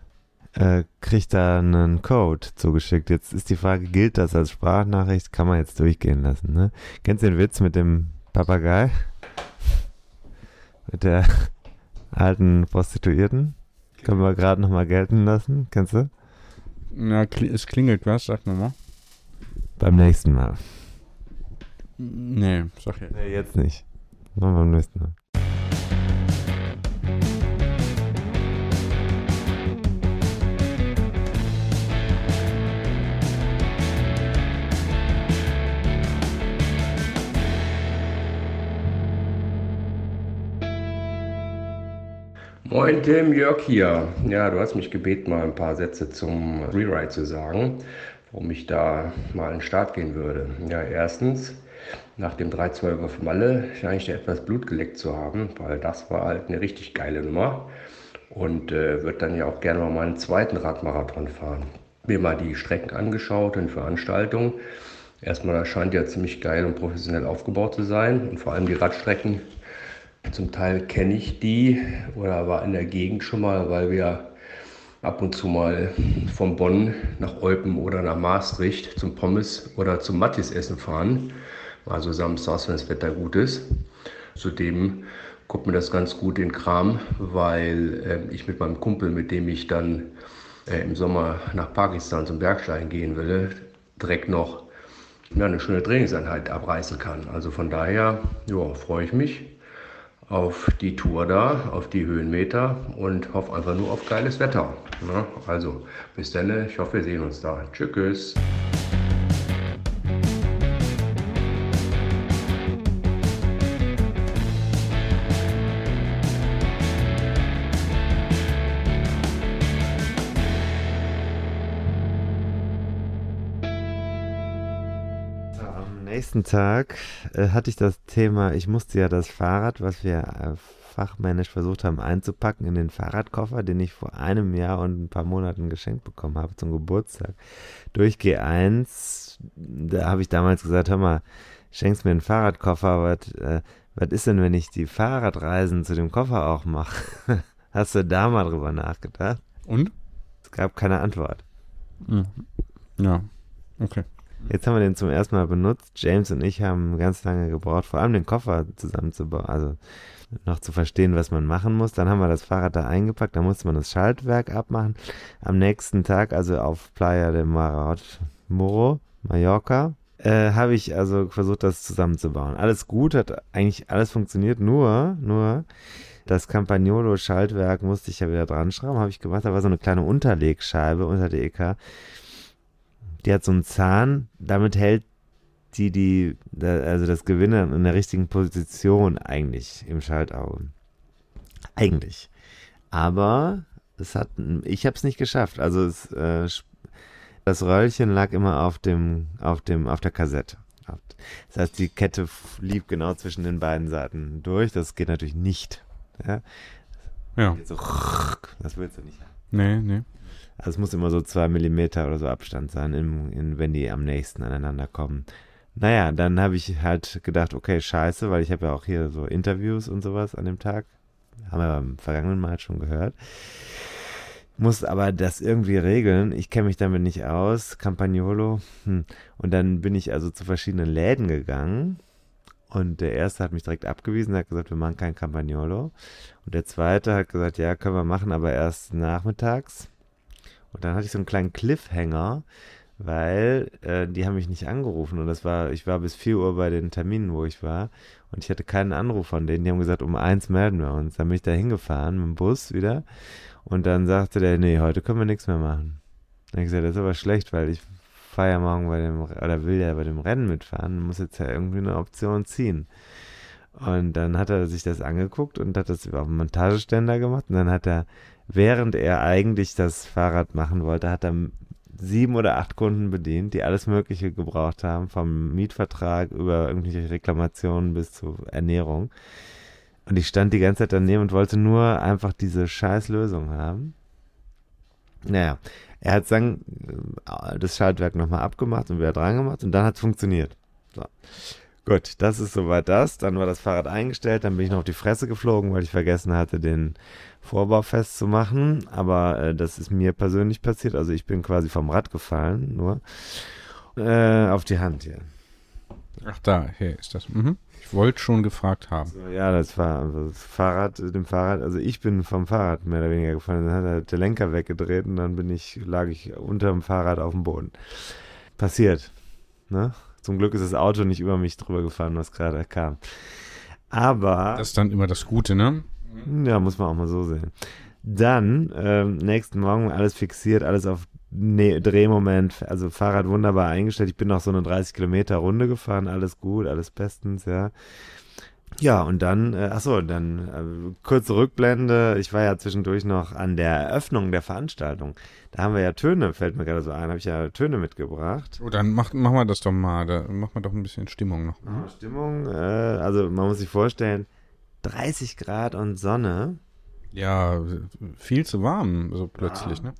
äh, kriegt da einen Code zugeschickt. Jetzt ist die Frage, gilt das als Sprachnachricht? Kann man jetzt durchgehen lassen, ne? Kennst du den Witz mit dem Papagei? Mit der alten Prostituierten? Können wir gerade nochmal gelten lassen? Kennst du? Na, es klingelt was, sag mir mal. Beim nächsten Mal. Nee, sag jetzt. Nee, jetzt nicht. Machen wir beim nächsten Mal. Moin Tim, Jörg hier. Ja, du hast mich gebeten, mal ein paar Sätze zum Rewrite zu sagen, warum ich da mal in den Start gehen würde. Ja, erstens, nach dem 312er für Malle scheine ich da etwas Blut geleckt zu haben, weil das war halt eine richtig geile Nummer und äh, würde dann ja auch gerne mal meinen zweiten Radmarathon fahren. Mir mal die Strecken angeschaut und Veranstaltungen. Erstmal, scheint ja ziemlich geil und professionell aufgebaut zu sein und vor allem die Radstrecken zum Teil kenne ich die oder war in der Gegend schon mal, weil wir ab und zu mal von Bonn nach Eupen oder nach Maastricht zum Pommes oder zum Mattis essen fahren. Also samstags, wenn das Wetter gut ist. Zudem kommt mir das ganz gut in Kram, weil äh, ich mit meinem Kumpel, mit dem ich dann äh, im Sommer nach Pakistan zum Bergsteigen gehen will, direkt noch ja, eine schöne Trainingseinheit abreißen kann. Also von daher ja, freue ich mich auf die Tour da, auf die Höhenmeter und hoffe einfach nur auf geiles Wetter. Ne? Also bis dann, ich hoffe, wir sehen uns da. Tschüss. Nächsten Tag äh, hatte ich das Thema, ich musste ja das Fahrrad, was wir äh, fachmännisch versucht haben einzupacken, in den Fahrradkoffer, den ich vor einem Jahr und ein paar Monaten geschenkt bekommen habe zum Geburtstag, durch G1. Da habe ich damals gesagt, hör mal, schenkst mir einen Fahrradkoffer, was, äh, was ist denn, wenn ich die Fahrradreisen zu dem Koffer auch mache? *laughs* Hast du da mal drüber nachgedacht? Und? Es gab keine Antwort. Mhm. Ja, okay. Jetzt haben wir den zum ersten Mal benutzt. James und ich haben ganz lange gebraucht, vor allem den Koffer zusammenzubauen, also noch zu verstehen, was man machen muss. Dann haben wir das Fahrrad da eingepackt, da musste man das Schaltwerk abmachen. Am nächsten Tag, also auf Playa de Marat Moro, Mallorca, äh, habe ich also versucht, das zusammenzubauen. Alles gut, hat eigentlich alles funktioniert, nur, nur das Campagnolo-Schaltwerk musste ich ja wieder dran schrauben, habe ich gemacht. Da war so eine kleine Unterlegscheibe unter der EK. Die hat so einen Zahn, damit hält die, die, also das Gewinner in der richtigen Position eigentlich im Schaltauge. Eigentlich. Aber es hat, ich habe es nicht geschafft. Also es, äh, das Röllchen lag immer auf dem, auf dem, auf der Kassette. Das heißt, die Kette lief genau zwischen den beiden Seiten durch. Das geht natürlich nicht. Ja. Ja. So, das willst du nicht haben. Nee, nee. Also es muss immer so zwei Millimeter oder so Abstand sein, in, in, wenn die am nächsten aneinander kommen. Naja, dann habe ich halt gedacht, okay, scheiße, weil ich habe ja auch hier so Interviews und sowas an dem Tag. Haben wir beim vergangenen Mal schon gehört. Muss aber das irgendwie regeln. Ich kenne mich damit nicht aus. Campagnolo. Hm. Und dann bin ich also zu verschiedenen Läden gegangen. Und der erste hat mich direkt abgewiesen, hat gesagt, wir machen kein Campagnolo. Und der zweite hat gesagt, ja, können wir machen, aber erst nachmittags. Und dann hatte ich so einen kleinen Cliffhanger, weil äh, die haben mich nicht angerufen und das war, ich war bis 4 Uhr bei den Terminen, wo ich war und ich hatte keinen Anruf von denen. Die haben gesagt, um eins melden wir uns. Dann bin ich da hingefahren mit dem Bus wieder und dann sagte der, nee, heute können wir nichts mehr machen. Dann habe ich gesagt, das ist aber schlecht, weil ich fahre ja morgen bei dem, oder will ja bei dem Rennen mitfahren, muss jetzt ja irgendwie eine Option ziehen. Und dann hat er sich das angeguckt und hat das auf dem Montageständer gemacht und dann hat er, während er eigentlich das Fahrrad machen wollte, hat er sieben oder acht Kunden bedient, die alles Mögliche gebraucht haben, vom Mietvertrag über irgendwelche Reklamationen bis zur Ernährung. Und ich stand die ganze Zeit daneben und wollte nur einfach diese scheiß Lösung haben. Naja, er hat dann äh, das Schaltwerk nochmal abgemacht und wieder dran gemacht und dann hat es funktioniert. So. Gut, das ist soweit das. Dann war das Fahrrad eingestellt, dann bin ich noch auf die Fresse geflogen, weil ich vergessen hatte, den Vorbau festzumachen. Aber äh, das ist mir persönlich passiert. Also ich bin quasi vom Rad gefallen, nur äh, auf die Hand hier. Ach, da, hier ist das. Mhm. Ich wollte schon gefragt haben. So, ja, das war also das Fahrrad, dem Fahrrad, also ich bin vom Fahrrad mehr oder weniger gefallen. Dann hat er der Lenker weggedreht und dann bin ich, lag ich unter dem Fahrrad auf dem Boden. Passiert. Ne? Zum Glück ist das Auto nicht über mich drüber gefahren, was gerade kam. Aber. Das ist dann immer das Gute, ne? Ja, muss man auch mal so sehen. Dann, ähm, nächsten Morgen alles fixiert, alles auf ne Drehmoment, also Fahrrad wunderbar eingestellt. Ich bin noch so eine 30 Kilometer Runde gefahren, alles gut, alles bestens, ja. Ja, und dann, äh, achso, dann äh, kurze Rückblende. Ich war ja zwischendurch noch an der Eröffnung der Veranstaltung. Da haben wir ja Töne, fällt mir gerade so ein, habe ich ja Töne mitgebracht. Oh, dann mach, machen wir das doch mal. Da machen wir doch ein bisschen Stimmung noch. Ja, Stimmung, äh, also man muss sich vorstellen, 30 Grad und Sonne. Ja, viel zu warm, so plötzlich, ja. ne?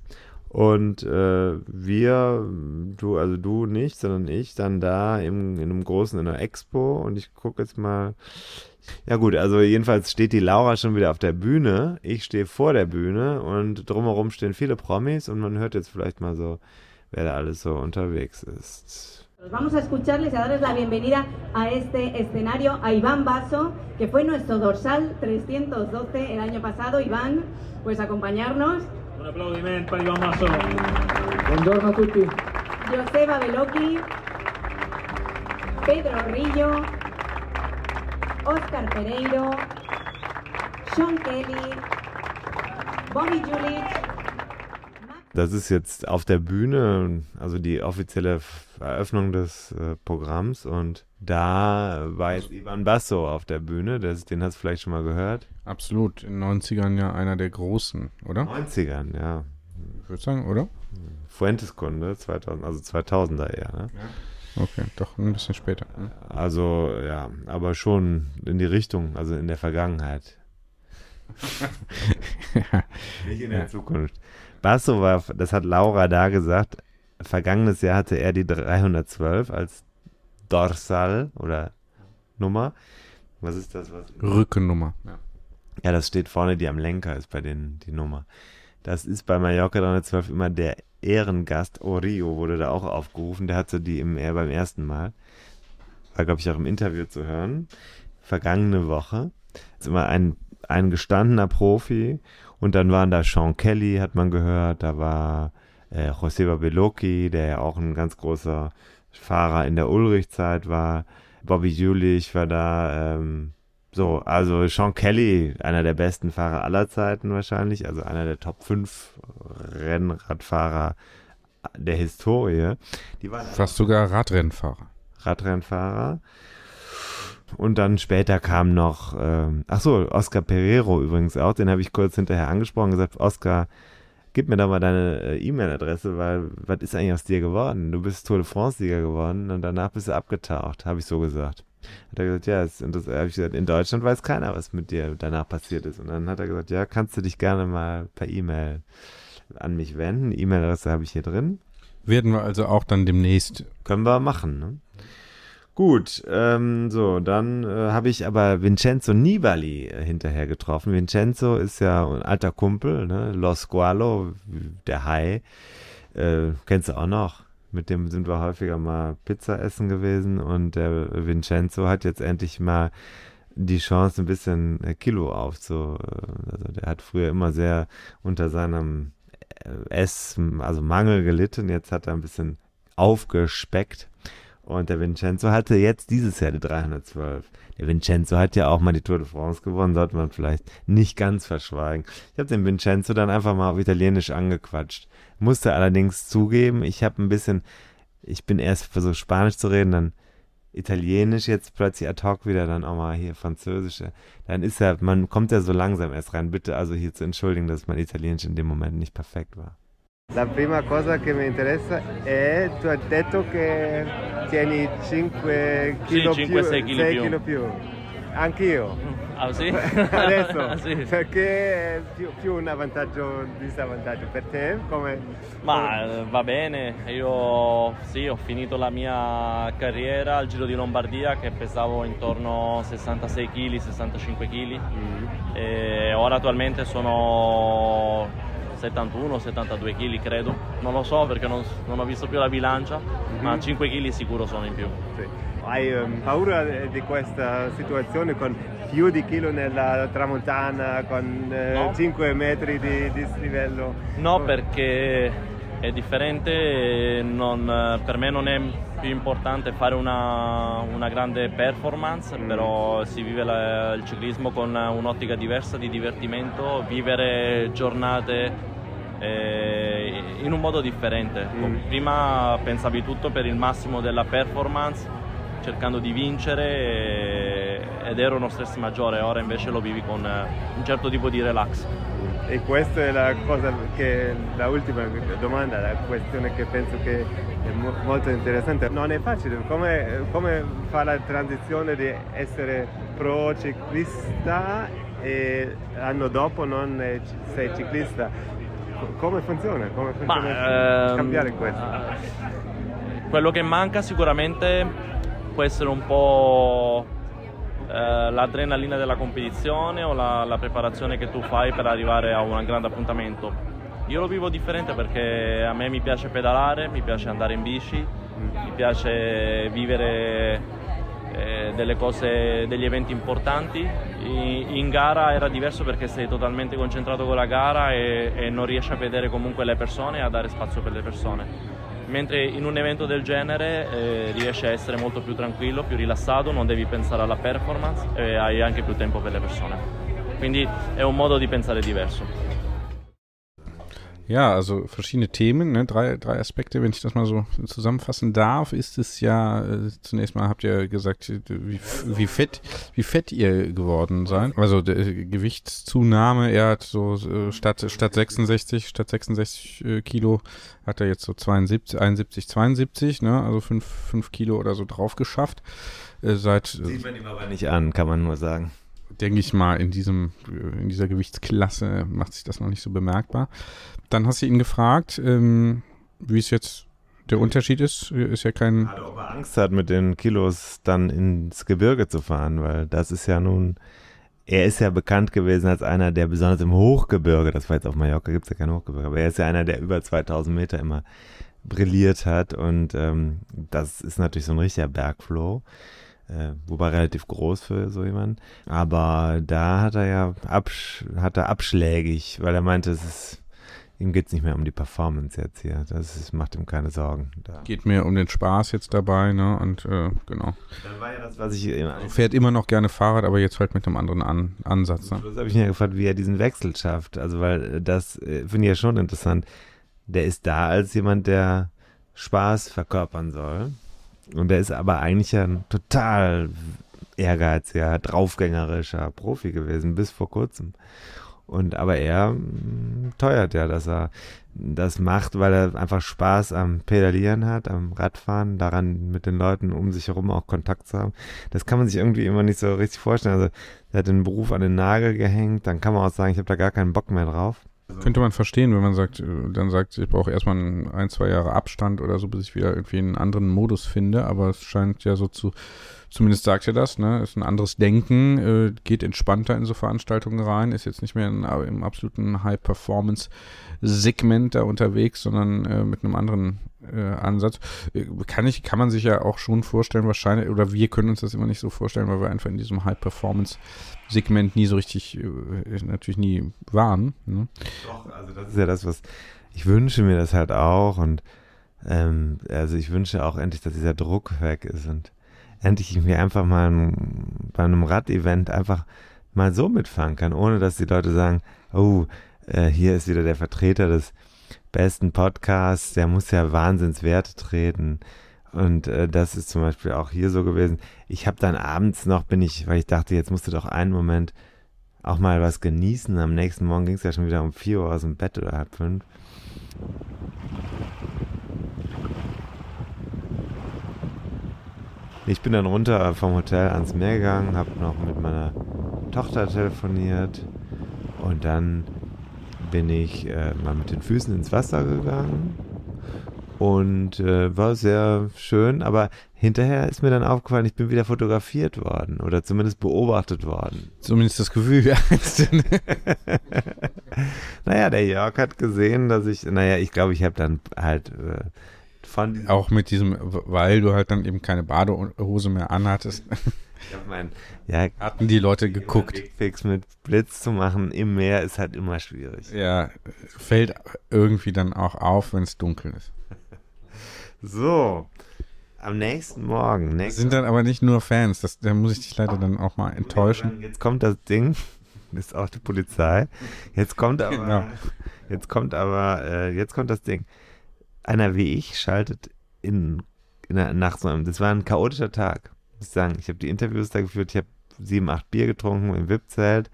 Und äh, wir, du, also du nicht, sondern ich, dann da im, in einem großen, in einer Expo und ich gucke jetzt mal. Ja gut, also jedenfalls steht die Laura schon wieder auf der Bühne. Ich stehe vor der Bühne und drumherum stehen viele Promis und man hört jetzt vielleicht mal so, wer da alles so unterwegs ist. Vamos a escucharles y a darles la bienvenida a este escenario a Iván Basso, que fue nuestro dorsal 312 el año pasado. Iván, pues acompañarnos. Un applaudimento per Iván Basso. Buongiorno a tutti. Joseba Belocchi, Pedro Rillo, Oscar Pereiro, Sean Kelly, Bobby Julich. Das ist jetzt auf der Bühne, also die offizielle Eröffnung des äh, Programms und da war jetzt Ivan Basso auf der Bühne, das, den hast du vielleicht schon mal gehört. Absolut, in den 90ern ja einer der großen, oder? 90ern, ja. Ich würde sagen, oder? Fuentes-Kunde, 2000, also 2000er eher, ne? Ja. Okay, doch ein bisschen später. Ne? Also, ja, aber schon in die Richtung, also in der Vergangenheit. ja. *laughs* Nicht in der ja. Zukunft. Basso war, das hat Laura da gesagt, vergangenes Jahr hatte er die 312 als Dorsal oder Nummer. Was ist das? Was? Rückennummer. Ja. ja, das steht vorne, die am Lenker ist bei denen die Nummer. Das ist bei Mallorca 312 immer der Ehrengast. Orio wurde da auch aufgerufen. Der hatte die im, beim ersten Mal. War, glaube ich, auch im Interview zu hören. Vergangene Woche. Das ist immer ein, ein gestandener Profi. Und dann waren da Sean Kelly, hat man gehört. Da war äh, Joseba Belocchi, der ja auch ein ganz großer Fahrer in der Ulrich-Zeit war. Bobby Julich war da. Ähm, so, also Sean Kelly, einer der besten Fahrer aller Zeiten wahrscheinlich, also einer der Top 5 Rennradfahrer der Historie. Die waren Fast sogar Radrennfahrer. Radrennfahrer. Und dann später kam noch, ähm, ach so, Oscar Pereiro übrigens auch, den habe ich kurz hinterher angesprochen, gesagt, Oscar, gib mir doch mal deine äh, E-Mail-Adresse, weil was ist eigentlich aus dir geworden? Du bist Tour de France-Sieger geworden und danach bist du abgetaucht, habe ich so gesagt. Hat er gesagt, ja, ist interessant. Habe ich gesagt, in Deutschland weiß keiner, was mit dir danach passiert ist. Und dann hat er gesagt, ja, kannst du dich gerne mal per E-Mail an mich wenden. E-Mail-Adresse habe ich hier drin. Werden wir also auch dann demnächst. Können wir machen, ne? Gut, ähm, so, dann äh, habe ich aber Vincenzo Nibali äh, hinterher getroffen. Vincenzo ist ja ein alter Kumpel, ne? Los Squalo, der Hai. Äh, kennst du auch noch? Mit dem sind wir häufiger mal Pizza essen gewesen und der Vincenzo hat jetzt endlich mal die Chance, ein bisschen äh, Kilo aufzu. Äh, also der hat früher immer sehr unter seinem äh, Ess, also Mangel gelitten. Jetzt hat er ein bisschen aufgespeckt. Und der Vincenzo hatte jetzt dieses Jahr die 312. Der Vincenzo hat ja auch mal die Tour de France gewonnen, sollte man vielleicht nicht ganz verschweigen. Ich habe den Vincenzo dann einfach mal auf Italienisch angequatscht. Musste allerdings zugeben, ich habe ein bisschen, ich bin erst versucht Spanisch zu reden, dann Italienisch, jetzt plötzlich ad hoc wieder dann auch mal hier Französisch. Dann ist ja, man kommt ja so langsam erst rein. Bitte also hier zu entschuldigen, dass mein Italienisch in dem Moment nicht perfekt war. La prima cosa che mi interessa è, tu hai detto che tieni 5 kg sì, 5, più, 6 kg 6 più. kg più. Anch'io. Ah sì? *laughs* *laughs* Adesso, sì. perché è più, più un avvantaggio, disavvantaggio per te? Come, Ma eh, va bene, io sì, ho finito la mia carriera al Giro di Lombardia che pesavo intorno a 66 kg, 65 kg e ora attualmente sono 71, 72 kg credo, non lo so perché non, non ho visto più la bilancia, ma 5 kg sicuro sono in più. Sì. Hai ehm, paura di questa situazione con più di chilo nella tramontana, con eh, No. 5 metri di dislivello? No, perché è differente, non- per me non è più importante fare una, una grande performance, però si vive la- il ciclismo con un'ottica diversa di divertimento, vivere giornate eh, in un modo differente. Prima pensavi tutto per il massimo della performance, cercando di vincere e- ed era uno stress maggiore, ora invece lo vivi con eh, un certo tipo di relax. E questa è la cosa che la ultima domanda, la questione che penso che è mo- molto interessante. Non è facile, come, come fa la transizione di essere pro ciclista e l'anno dopo non sei ciclista? Co- Come funziona? Come funziona Ma, ehm, cambiare questo? Quello che manca sicuramente può essere un po' eh, l'adrenalina della competizione o la, la preparazione che tu fai per arrivare a un grande appuntamento. Io lo vivo differente perché a me mi piace pedalare, mi piace andare in bici, mi piace vivere eh, delle cose, degli eventi importanti. In, gara era diverso perché sei totalmente concentrato con la gara e, e non riesci a vedere comunque le persone e a dare spazio per le persone. Mentre in un evento del genere eh, riesci a essere molto più tranquillo, più rilassato, non devi pensare alla performance e hai anche più tempo per le persone. Quindi è un modo di pensare diverso. Ja, also verschiedene Themen, ne? drei, drei Aspekte, wenn ich das mal so zusammenfassen darf, ist es ja, äh, zunächst mal habt ihr gesagt, äh, wie, wie fett, wie fett ihr geworden seid. Also der äh, Gewichtszunahme, er hat so äh, statt, statt 66, statt 66 äh, Kilo hat er jetzt so 72, 71, 72, ne? Also fünf, fünf Kilo oder so drauf geschafft. Äh, seit Sieht man ihm aber nicht an, kann man nur sagen. Denke ich mal, in diesem, in dieser Gewichtsklasse macht sich das noch nicht so bemerkbar. Dann hast du ihn gefragt, ähm, wie es jetzt der Unterschied ist. Ist ja kein. Ob er Angst hat, mit den Kilos dann ins Gebirge zu fahren, weil das ist ja nun, er ist ja bekannt gewesen als einer, der besonders im Hochgebirge, das war jetzt auf Mallorca, gibt es ja kein Hochgebirge, aber er ist ja einer, der über 2000 Meter immer brilliert hat und ähm, das ist natürlich so ein richtiger Bergflow. Äh, wobei relativ groß für so jemanden. Aber da hat er ja absch hat er abschlägig, weil er meinte, es ist, ihm geht es nicht mehr um die Performance jetzt hier. Das ist, macht ihm keine Sorgen. Da. Geht mir um den Spaß jetzt dabei, ne? Und äh, genau. Dann war ja das, was ich immer Also fährt immer noch gerne Fahrrad, aber jetzt halt mit einem anderen An Ansatz. Ne? Das habe ich mir gefragt, wie er diesen Wechsel schafft. Also, weil äh, das äh, finde ich ja schon interessant. Der ist da als jemand, der Spaß verkörpern soll. Und der ist aber eigentlich ein total ehrgeiziger, draufgängerischer Profi gewesen, bis vor kurzem. Und aber er mh, teuert ja, dass er das macht, weil er einfach Spaß am Pedalieren hat, am Radfahren, daran mit den Leuten um sich herum auch Kontakt zu haben. Das kann man sich irgendwie immer nicht so richtig vorstellen. Also er hat den Beruf an den Nagel gehängt, dann kann man auch sagen, ich habe da gar keinen Bock mehr drauf. Könnte man verstehen, wenn man sagt, äh, dann sagt, ich brauche erstmal ein, ein, zwei Jahre Abstand oder so, bis ich wieder irgendwie einen anderen Modus finde, aber es scheint ja so zu, zumindest sagt er das, ne, ist ein anderes Denken, äh, geht entspannter in so Veranstaltungen rein, ist jetzt nicht mehr in, im absoluten High-Performance- Segment da unterwegs, sondern äh, mit einem anderen äh, Ansatz. Äh, kann ich, kann man sich ja auch schon vorstellen, wahrscheinlich, oder wir können uns das immer nicht so vorstellen, weil wir einfach in diesem High-Performance-Segment nie so richtig, äh, natürlich nie waren. Ne? Doch, also das ist ja das, was ich wünsche mir das halt auch und ähm, also ich wünsche auch endlich, dass dieser Druck weg ist und endlich ich mir einfach mal bei einem Rad-Event einfach mal so mitfahren kann, ohne dass die Leute sagen, oh, äh, hier ist wieder der Vertreter des besten Podcasts, der muss ja Wahnsinnswerte treten. Und äh, das ist zum Beispiel auch hier so gewesen. Ich habe dann abends noch, bin ich, weil ich dachte, jetzt musst du doch einen Moment auch mal was genießen. Am nächsten Morgen ging es ja schon wieder um 4 Uhr aus dem Bett oder halb fünf. Ich bin dann runter vom Hotel ans Meer gegangen, habe noch mit meiner Tochter telefoniert und dann bin ich äh, mal mit den Füßen ins Wasser gegangen und äh, war sehr schön, aber hinterher ist mir dann aufgefallen, ich bin wieder fotografiert worden oder zumindest beobachtet worden. Zumindest das Gefühl, ja. *laughs* naja, der Jörg hat gesehen, dass ich, naja, ich glaube, ich habe dann halt äh, von Auch mit diesem, weil du halt dann eben keine Badehose mehr anhattest. Ich mein, ja, hatten die Leute geguckt. Fix mit Blitz zu machen im Meer ist halt immer schwierig. Ja, fällt irgendwie dann auch auf, wenn es dunkel ist. *laughs* So, am nächsten Morgen. Nächste sind dann aber nicht nur Fans, das, da muss ich dich leider dann auch mal enttäuschen. Jetzt kommt das Ding, *laughs* ist auch die Polizei. Jetzt kommt aber, genau. jetzt kommt aber, äh, jetzt kommt das Ding. Einer wie ich schaltet in, in der, nach so einem, das war ein chaotischer Tag muss ich sagen, ich habe die Interviews da geführt, ich habe sieben, acht Bier getrunken im VIP-Zelt.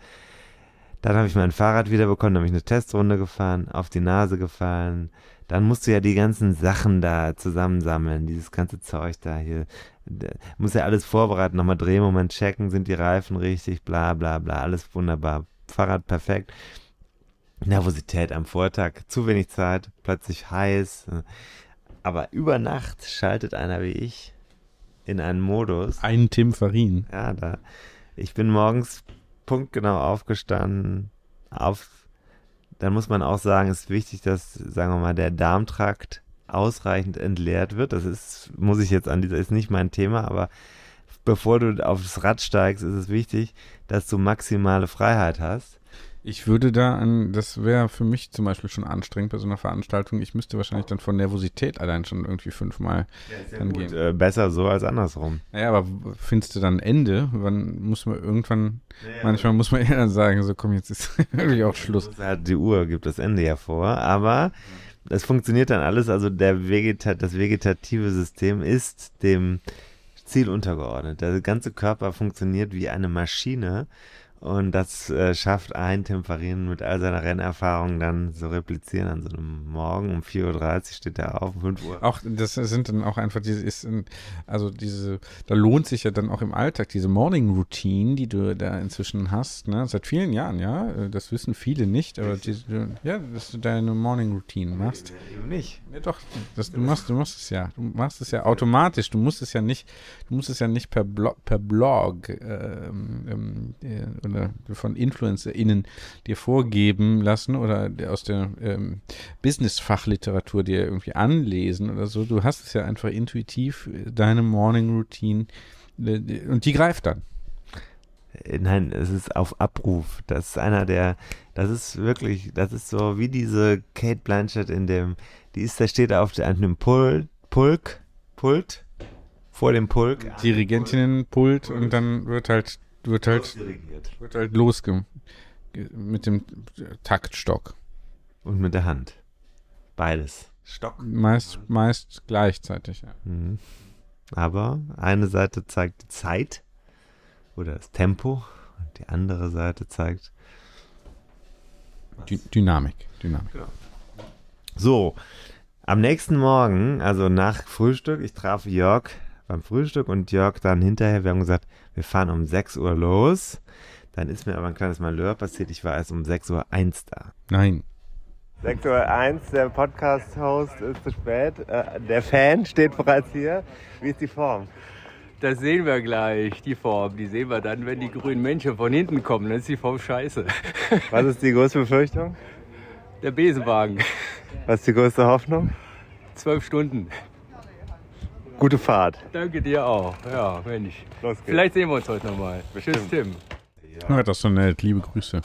Dann habe ich mein Fahrrad wiederbekommen, habe ich eine Testrunde gefahren, auf die Nase gefallen. Dann musst du ja die ganzen Sachen da zusammensammeln, dieses ganze Zeug da hier. Muss ja alles vorbereiten, nochmal Drehmoment checken, sind die Reifen richtig, bla bla bla, alles wunderbar. Fahrrad perfekt. Nervosität am Vortag, zu wenig Zeit, plötzlich heiß. Aber über Nacht schaltet einer wie ich in einen Modus. Ein Tim Farin. Ja, da. Ich bin morgens punktgenau aufgestanden. Auf, dann muss man auch sagen, es ist wichtig, dass, sagen wir mal, der Darmtrakt ausreichend entleert wird. Das ist, muss ich jetzt an dieser, ist nicht mein Thema, aber bevor du aufs Rad steigst, ist es wichtig, dass du maximale Freiheit hast. Ich würde da an, das wäre für mich zum Beispiel schon anstrengend bei so einer Veranstaltung. Ich müsste wahrscheinlich dann von Nervosität allein schon irgendwie fünfmal ja, dann gehen. Äh, besser so als andersrum. Naja, aber findest du dann Ende? Wann muss man irgendwann, naja, manchmal muss man *laughs* eher dann sagen, so komm, jetzt ist *laughs* wirklich auch Schluss. Die Uhr gibt das Ende ja vor, aber es funktioniert dann alles, also der Vegeta das vegetative System ist dem Ziel untergeordnet. Der ganze Körper funktioniert wie eine Maschine und das äh, schafft ein Farin mit all seiner Rennerfahrung dann so replizieren an so einem Morgen um 4.30 Uhr steht er auf, um 5 Uhr. Auch das sind dann auch einfach diese, ist, also diese, da lohnt sich ja dann auch im Alltag diese Morning Routine, die du da inzwischen hast, ne, seit vielen Jahren, ja, das wissen viele nicht, aber die, ja, dass du deine Morning Routine machst. Nee, nicht. Ja, doch, das, du machst, du machst es ja, du machst es ja automatisch, du musst es ja nicht, du musst es ja nicht per Blog, per Blog, ähm, ähm, äh, oder von InfluencerInnen dir vorgeben lassen oder aus der ähm, Business-Fachliteratur dir irgendwie anlesen oder so. Du hast es ja einfach intuitiv, deine Morning Routine äh, und die greift dann. Äh, nein, es ist auf Abruf. Das ist einer der, das ist wirklich, das ist so wie diese Kate Blanchett in dem, die ist, da steht auf einem Pult, Pulk, Pult, vor dem Pulk. Dirigentinnenpult und dann wird halt wird halt, wird halt losge mit dem Taktstock. Und mit der Hand. Beides. Stock. Meist, meist gleichzeitig, ja. Mhm. Aber eine Seite zeigt die Zeit oder das Tempo. Und die andere Seite zeigt Dy Dynamik. Dynamik. Genau. So, am nächsten Morgen, also nach Frühstück, ich traf Jörg beim Frühstück und Jörg dann hinterher. Wir haben gesagt, wir fahren um 6 Uhr los. Dann ist mir aber ein kleines Malheur passiert. Ich war erst um 6 Uhr 1 da. Nein. 6 Uhr 1, der Podcast-Host ist zu spät. Äh, der Fan steht bereits hier. Wie ist die Form? Das sehen wir gleich, die Form. Die sehen wir dann, wenn die grünen Menschen von hinten kommen. Dann ist die Form scheiße. Was ist die größte Befürchtung? Der Besenwagen. Was ist die größte Hoffnung? Zwölf Stunden. Gute Fahrt. Danke dir auch. Ja, Mensch. Los geht's. Vielleicht sehen wir uns heute nochmal. Tschüss, Tim. Ja, das ist so nett. Liebe Grüße.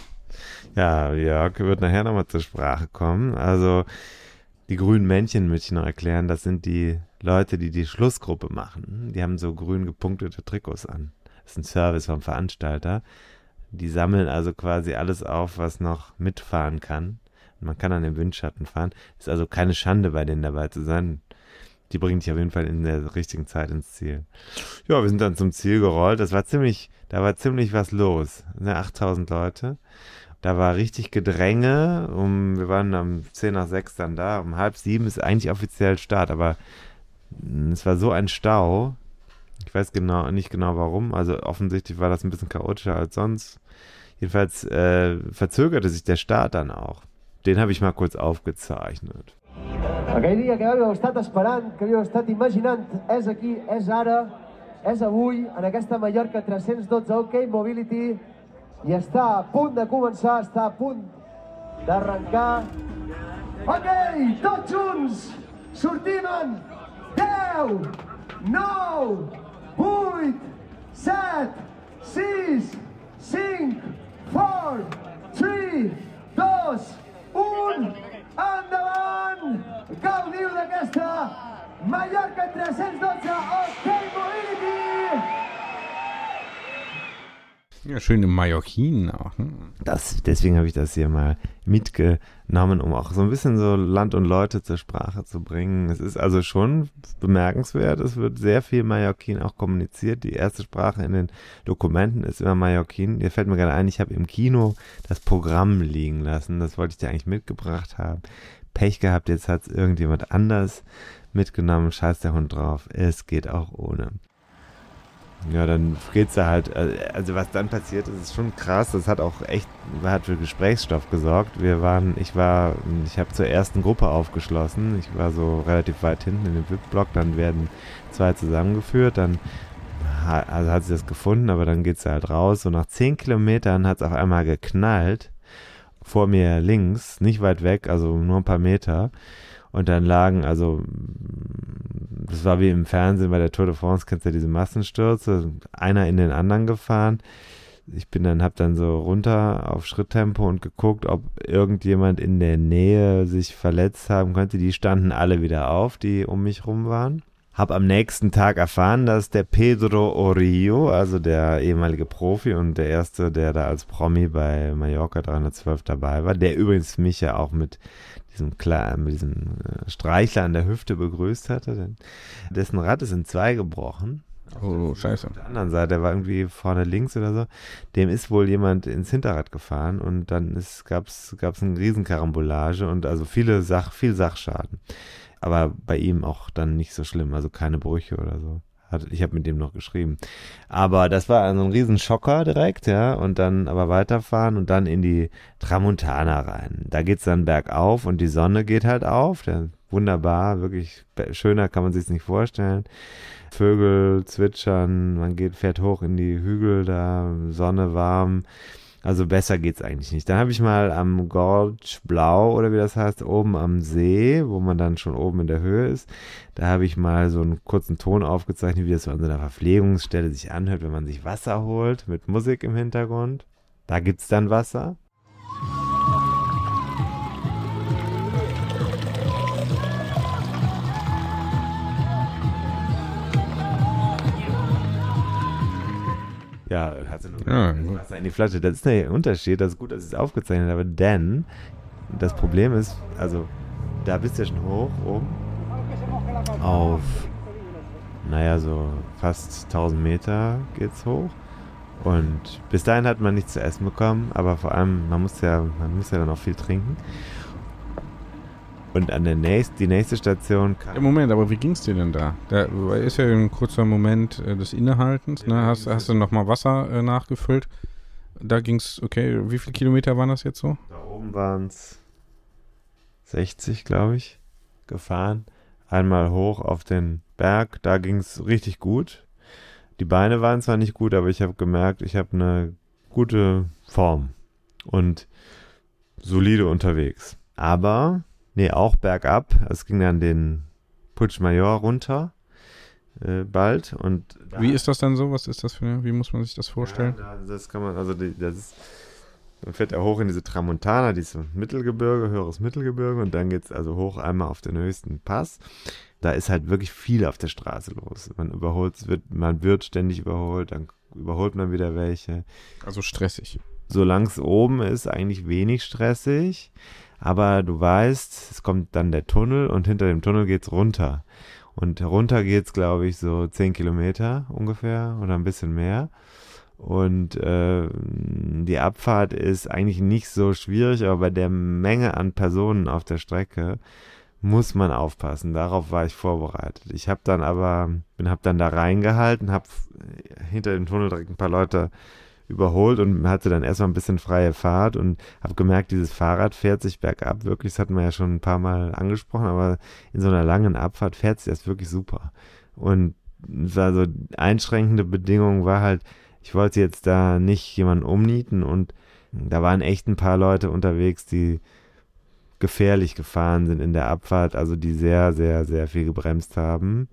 Ja, Jörg wird nachher nochmal zur Sprache kommen. Also die grünen Männchen möchte ich noch erklären. Das sind die Leute, die die Schlussgruppe machen. Die haben so grün gepunktete Trikots an. Das ist ein Service vom Veranstalter. Die sammeln also quasi alles auf, was noch mitfahren kann. Man kann an den Windschatten fahren. Ist also keine Schande, bei denen dabei zu sein. Die bringen dich auf jeden Fall in der richtigen Zeit ins Ziel. Ja, wir sind dann zum Ziel gerollt. Das war ziemlich, da war ziemlich was los. Ne, 8000 Leute. Da war richtig Gedränge. Um, wir waren um 10 nach 6 dann da. Um halb sieben ist eigentlich offiziell Start, aber es war so ein Stau. Ich weiß genau, nicht genau warum. Also offensichtlich war das ein bisschen chaotischer als sonst. Jedenfalls äh, verzögerte sich der Start dann auch. Den habe ich mal kurz aufgezeichnet. Aquell dia que havíeu estat esperant, que havíeu estat imaginant, és aquí, és ara, és avui, en aquesta Mallorca 312 OK Mobility, i està a punt de començar, està a punt d'arrencar. Ok, tots junts, sortim en 10, 9, 8, 7, 6, 5, 4, 3, 2, 1, endavant! Gaudiu d'aquesta Mallorca 312 OK Mobility! Ja, schöne Mallorquinen auch. Ne? Das, deswegen habe ich das hier mal mitgenommen, um auch so ein bisschen so Land und Leute zur Sprache zu bringen. Es ist also schon bemerkenswert. Es wird sehr viel Mallorquin auch kommuniziert. Die erste Sprache in den Dokumenten ist immer Mallorquin. Hier fällt mir gerade ein, ich habe im Kino das Programm liegen lassen. Das wollte ich dir eigentlich mitgebracht haben. Pech gehabt, jetzt hat es irgendjemand anders mitgenommen. Scheiß der Hund drauf. Es geht auch ohne. Ja, dann geht's da halt, also was dann passiert ist, ist schon krass. Das hat auch echt, hat für Gesprächsstoff gesorgt. Wir waren, ich war, ich habe zur ersten Gruppe aufgeschlossen. Ich war so relativ weit hinten in dem VIP-Block. Dann werden zwei zusammengeführt. Dann also hat sie das gefunden, aber dann geht sie halt raus. So nach zehn Kilometern hat es auf einmal geknallt. Vor mir links, nicht weit weg, also nur ein paar Meter. Und dann lagen, also, das war wie im Fernsehen bei der Tour de France, kennst du ja diese Massenstürze, einer in den anderen gefahren. Ich bin dann, hab dann so runter auf Schritttempo und geguckt, ob irgendjemand in der Nähe sich verletzt haben könnte. Die standen alle wieder auf, die um mich rum waren. Hab am nächsten Tag erfahren, dass der Pedro Orillo, also der ehemalige Profi und der erste, der da als Promi bei Mallorca 312 dabei war, der übrigens mich ja auch mit diesem, mit diesem Streichler an der Hüfte begrüßt hatte. Dessen Rad ist in zwei gebrochen. Oh, scheiße. Auf der anderen Seite, der war irgendwie vorne links oder so. Dem ist wohl jemand ins Hinterrad gefahren und dann gab es eine Riesenkarambolage und also viele Sach, viel Sachschaden. Aber bei ihm auch dann nicht so schlimm, also keine Brüche oder so. Ich habe mit dem noch geschrieben. Aber das war also ein Riesenschocker direkt, ja. Und dann aber weiterfahren und dann in die Tramontana rein. Da geht's dann bergauf und die Sonne geht halt auf. Der, wunderbar, wirklich schöner kann man sich's nicht vorstellen. Vögel zwitschern, man geht, fährt hoch in die Hügel da, Sonne warm. Also besser geht's eigentlich nicht. Dann habe ich mal am Gorge Blau oder wie das heißt, oben am See, wo man dann schon oben in der Höhe ist, da habe ich mal so einen kurzen Ton aufgezeichnet, wie das so an so einer Verpflegungsstelle sich anhört, wenn man sich Wasser holt, mit Musik im Hintergrund. Da gibt's dann Wasser. Ja, hat sie nur Ja, Wasser in die Flasche. Das ist der Unterschied. Das ist gut, dass ich es aufgezeichnet habe, denn das Problem ist, also da bist du ja schon hoch oben auf, naja, so fast 1000 Meter geht's hoch. Und bis dahin hat man nichts zu essen bekommen, aber vor allem, man muss ja, man muss ja dann auch viel trinken. Und an der nächsten, die nächste Station kam. Ja, Moment, aber wie ging es dir denn da? Da ist ja ein kurzer Moment äh, des Innehaltens. Ne? Hast, hast du nochmal Wasser äh, nachgefüllt? Da ging es, okay, wie viele Kilometer waren das jetzt so? Da oben waren es 60, glaube ich, gefahren. Einmal hoch auf den Berg, da ging es richtig gut. Die Beine waren zwar nicht gut, aber ich habe gemerkt, ich habe eine gute Form und solide unterwegs. Aber, nee, auch bergab. Es ging dann den Puig Major runter äh, bald. Und Wie ist das dann so? Was ist das für, wie muss man sich das vorstellen? Ja, das kann man, also die, das ist, man fährt ja hoch in diese Tramontana, dieses Mittelgebirge, höheres Mittelgebirge und dann geht es also hoch einmal auf den höchsten Pass. Da ist halt wirklich viel auf der Straße los. Man überholt, wird, man wird ständig überholt, dann überholt man wieder welche. Also stressig. Solange es oben ist, eigentlich wenig stressig. Aber du weißt, es kommt dann der Tunnel und hinter dem Tunnel geht's runter. Und runter geht's, glaube ich, so 10 Kilometer ungefähr oder ein bisschen mehr. Und äh, die Abfahrt ist eigentlich nicht so schwierig, aber bei der Menge an Personen auf der Strecke muss man aufpassen. Darauf war ich vorbereitet. Ich habe dann aber, bin habe dann da reingehalten, habe hinter dem Tunnel direkt ein paar Leute überholt und hatte dann erstmal ein bisschen freie Fahrt und habe gemerkt, dieses Fahrrad fährt sich bergab wirklich, das hatten wir ja schon ein paar Mal angesprochen, aber in so einer langen Abfahrt fährt sich das wirklich super. Und also einschränkende Bedingung war halt, ich wollte jetzt da nicht jemanden umnieten und da waren echt ein paar Leute unterwegs, die gefährlich gefahren sind in der Abfahrt, also die sehr, sehr, sehr viel gebremst haben.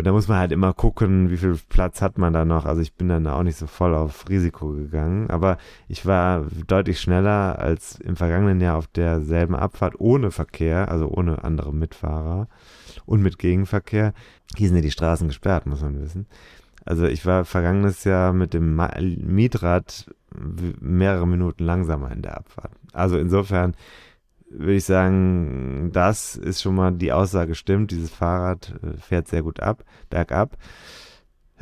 Und da muss man halt immer gucken, wie viel Platz hat man da noch. Also ich bin dann auch nicht so voll auf Risiko gegangen, aber ich war deutlich schneller als im vergangenen Jahr auf derselben Abfahrt ohne Verkehr, also ohne andere Mitfahrer und mit Gegenverkehr. Hier sind ja die Straßen gesperrt, muss man wissen. Also ich war vergangenes Jahr mit dem Mietrad mehrere Minuten langsamer in der Abfahrt. Also insofern würde ich sagen, das ist schon mal die Aussage stimmt. Dieses Fahrrad äh, fährt sehr gut ab, bergab.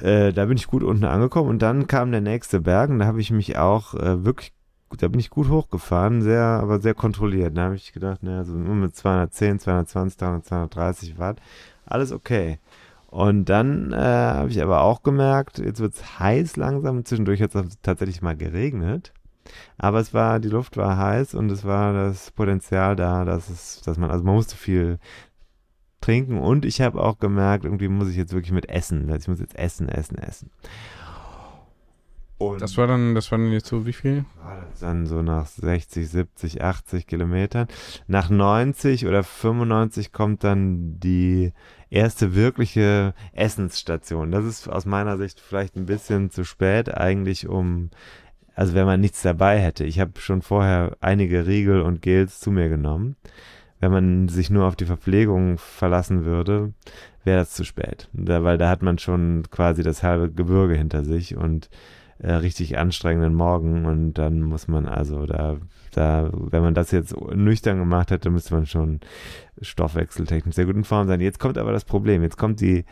Äh, da bin ich gut unten angekommen und dann kam der nächste Berg und da habe ich mich auch äh, wirklich, da bin ich gut hochgefahren, sehr, aber sehr kontrolliert. Da habe ich gedacht, naja, so mit 210, 220, 300, 230 Watt, alles okay. Und dann äh, habe ich aber auch gemerkt, jetzt wird es heiß langsam. Zwischendurch hat es tatsächlich mal geregnet. Aber es war, die Luft war heiß und es war das Potenzial da, dass es, dass man, also man musste viel trinken und ich habe auch gemerkt, irgendwie muss ich jetzt wirklich mit essen. Also ich muss jetzt essen, essen, essen. Und das war dann, das war dann jetzt so wie viel? Dann so nach 60, 70, 80 Kilometern. Nach 90 oder 95 kommt dann die erste wirkliche Essensstation. Das ist aus meiner Sicht vielleicht ein bisschen zu spät eigentlich, um also wenn man nichts dabei hätte. Ich habe schon vorher einige Riegel und Gels zu mir genommen. Wenn man sich nur auf die Verpflegung verlassen würde, wäre das zu spät. Da, weil da hat man schon quasi das halbe Gebirge hinter sich und äh, richtig anstrengenden Morgen und dann muss man also da, da, wenn man das jetzt nüchtern gemacht hätte, müsste man schon stoffwechseltechnisch sehr gut in Form sein. Jetzt kommt aber das Problem. Jetzt kommt die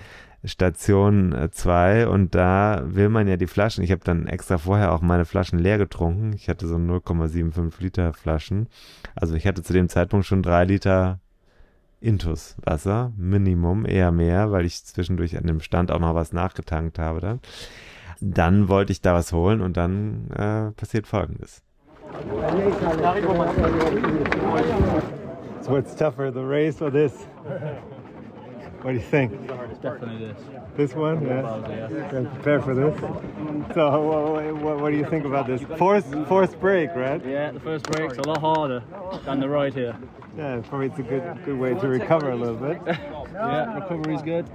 Station 2 äh, und da will man ja die Flaschen. Ich habe dann extra vorher auch meine Flaschen leer getrunken. Ich hatte so 0,75 Liter Flaschen. Also ich hatte zu dem Zeitpunkt schon drei Liter Intus Wasser, Minimum, eher mehr, weil ich zwischendurch an dem Stand auch noch was nachgetankt habe dann. Dann wollte ich da was holen und dann äh, passiert folgendes. So what's tougher, the race or this? What do you think? It's definitely this. This one? Yeah. yeah. Prepare for this. So, what, what, what, do you think about this? Fourth, fourth break, right? Yeah, the first break's a lot harder than the ride here. Yeah, probably it's a good, good way to recover a little bit. *laughs* yeah, recovery is good.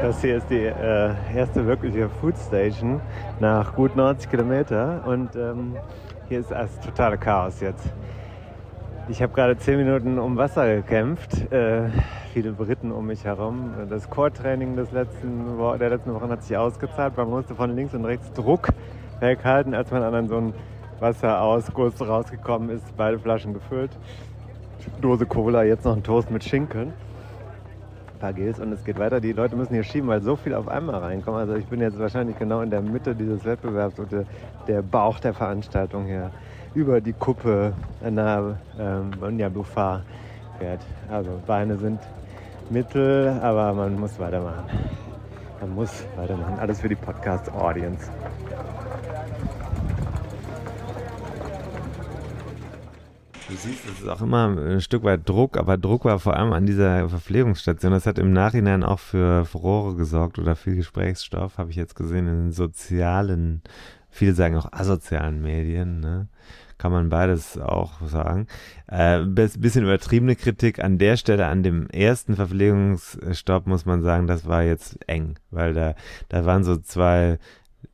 Das hier ist die äh, erste wirkliche Food Station nach gut 90 Kilometer und ähm, hier ist das totale Chaos jetzt. Ich habe gerade 10 Minuten um Wasser gekämpft. Äh, viele Briten um mich herum. Das Core-Training der letzten Wochen hat sich ausgezahlt. Man musste von links und rechts Druck weghalten, als man an so einen Wasserausguss rausgekommen ist. Beide Flaschen gefüllt. Dose Cola, jetzt noch ein Toast mit Schinken. paar Gills und es geht weiter. Die Leute müssen hier schieben, weil so viel auf einmal reinkommt. Also ich bin jetzt wahrscheinlich genau in der Mitte dieses Wettbewerbs und der Bauch der Veranstaltung hier über die Kuppe nach ähm, Nyabufa fährt. Also Beine sind mittel, aber man muss weitermachen. Man muss weitermachen. Alles für die Podcast-Audience. Du siehst, es ist auch immer ein Stück weit Druck, aber Druck war vor allem an dieser Verpflegungsstation. Das hat im Nachhinein auch für Furore gesorgt oder viel Gesprächsstoff, habe ich jetzt gesehen in den sozialen, viele sagen auch asozialen Medien, ne? Kann man beides auch sagen. Äh, bisschen übertriebene Kritik an der Stelle, an dem ersten Verpflegungsstopp muss man sagen, das war jetzt eng, weil da, da waren so zwei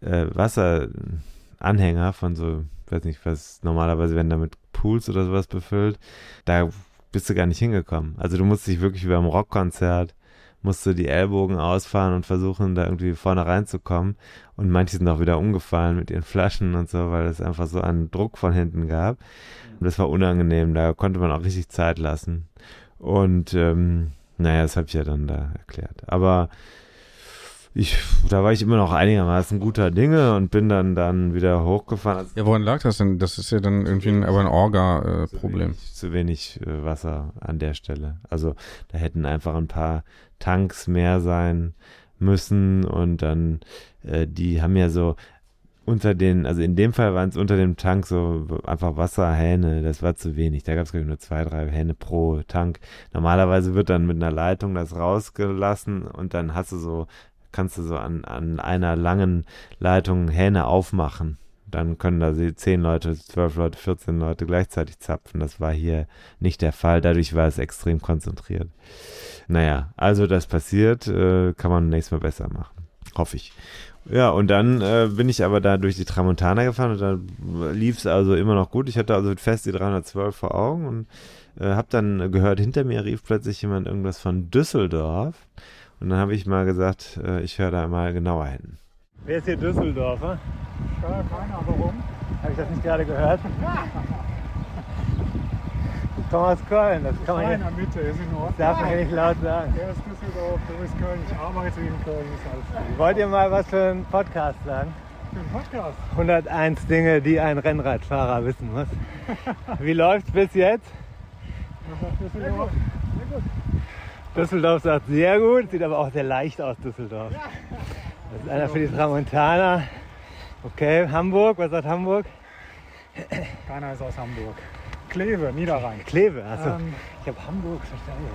äh, Wasseranhänger von so, weiß nicht, was normalerweise werden damit Pools oder sowas befüllt. Da bist du gar nicht hingekommen. Also du musst dich wirklich wie beim Rockkonzert musst du die Ellbogen ausfahren und versuchen, da irgendwie vorne reinzukommen. Und manche sind auch wieder umgefallen mit ihren Flaschen und so, weil es einfach so einen Druck von hinten gab. Und das war unangenehm. Da konnte man auch richtig Zeit lassen. Und ähm, naja, das habe ich ja dann da erklärt. Aber ich, da war ich immer noch einigermaßen guter Dinge und bin dann dann wieder hochgefahren. Ja, woran lag das denn? Das ist ja dann irgendwie ein, aber ein Orga-Problem. Äh, zu wenig, äh, Wasser an der Stelle. Also da hätten einfach ein paar Tanks mehr sein müssen und dann, äh, die haben ja so unter den, also in dem Fall waren es unter dem Tank so einfach Wasserhähne, das war zu wenig. Da gab es, glaube ich, nur zwei, drei Hähne pro Tank. Normalerweise wird dann mit einer Leitung das rausgelassen und dann hast du so kannst du so an, an einer langen Leitung Hähne aufmachen. Dann können da zehn Leute, zwölf Leute, 14 Leute gleichzeitig zapfen. Das war hier nicht der Fall. Dadurch war es extrem konzentriert. Naja, also das passiert, äh, kann man nächstes Mal besser machen. Hoffe ich. Ja, und dann äh, bin ich aber da durch die Tramontana gefahren und da lief es also immer noch gut. Ich hatte also fest die 312 vor Augen und äh, habe dann gehört, hinter mir rief plötzlich jemand irgendwas von Düsseldorf. Und dann habe ich mal gesagt, äh, ich höre da mal genauer hin. Wer ist hier Düsseldorfer? Ja, keiner, warum? Habe ich das nicht gerade gehört? *laughs* Thomas Köln, das kann man Keiner Mitte, ist in Ordnung. darf man hier nicht laut sagen. Er ist Düsseldorf, du bist Köln, ich arbeite in Köln, ist alles gut. Wollt ihr mal was für einen Podcast sagen? Für einen Podcast? 101 Dinge, die ein Rennradfahrer wissen muss. *laughs* Wie läuft's bis jetzt? Sagt Düsseldorf? Sehr gut. Düsseldorf sagt sehr gut, sieht aber auch sehr leicht aus, Düsseldorf. Das ist einer für die Tramontana. Okay, Hamburg, was sagt Hamburg? Keiner ist aus Hamburg. Kleve, Niederrhein. Kleve, also Ähm, ich habe Hamburg verstanden.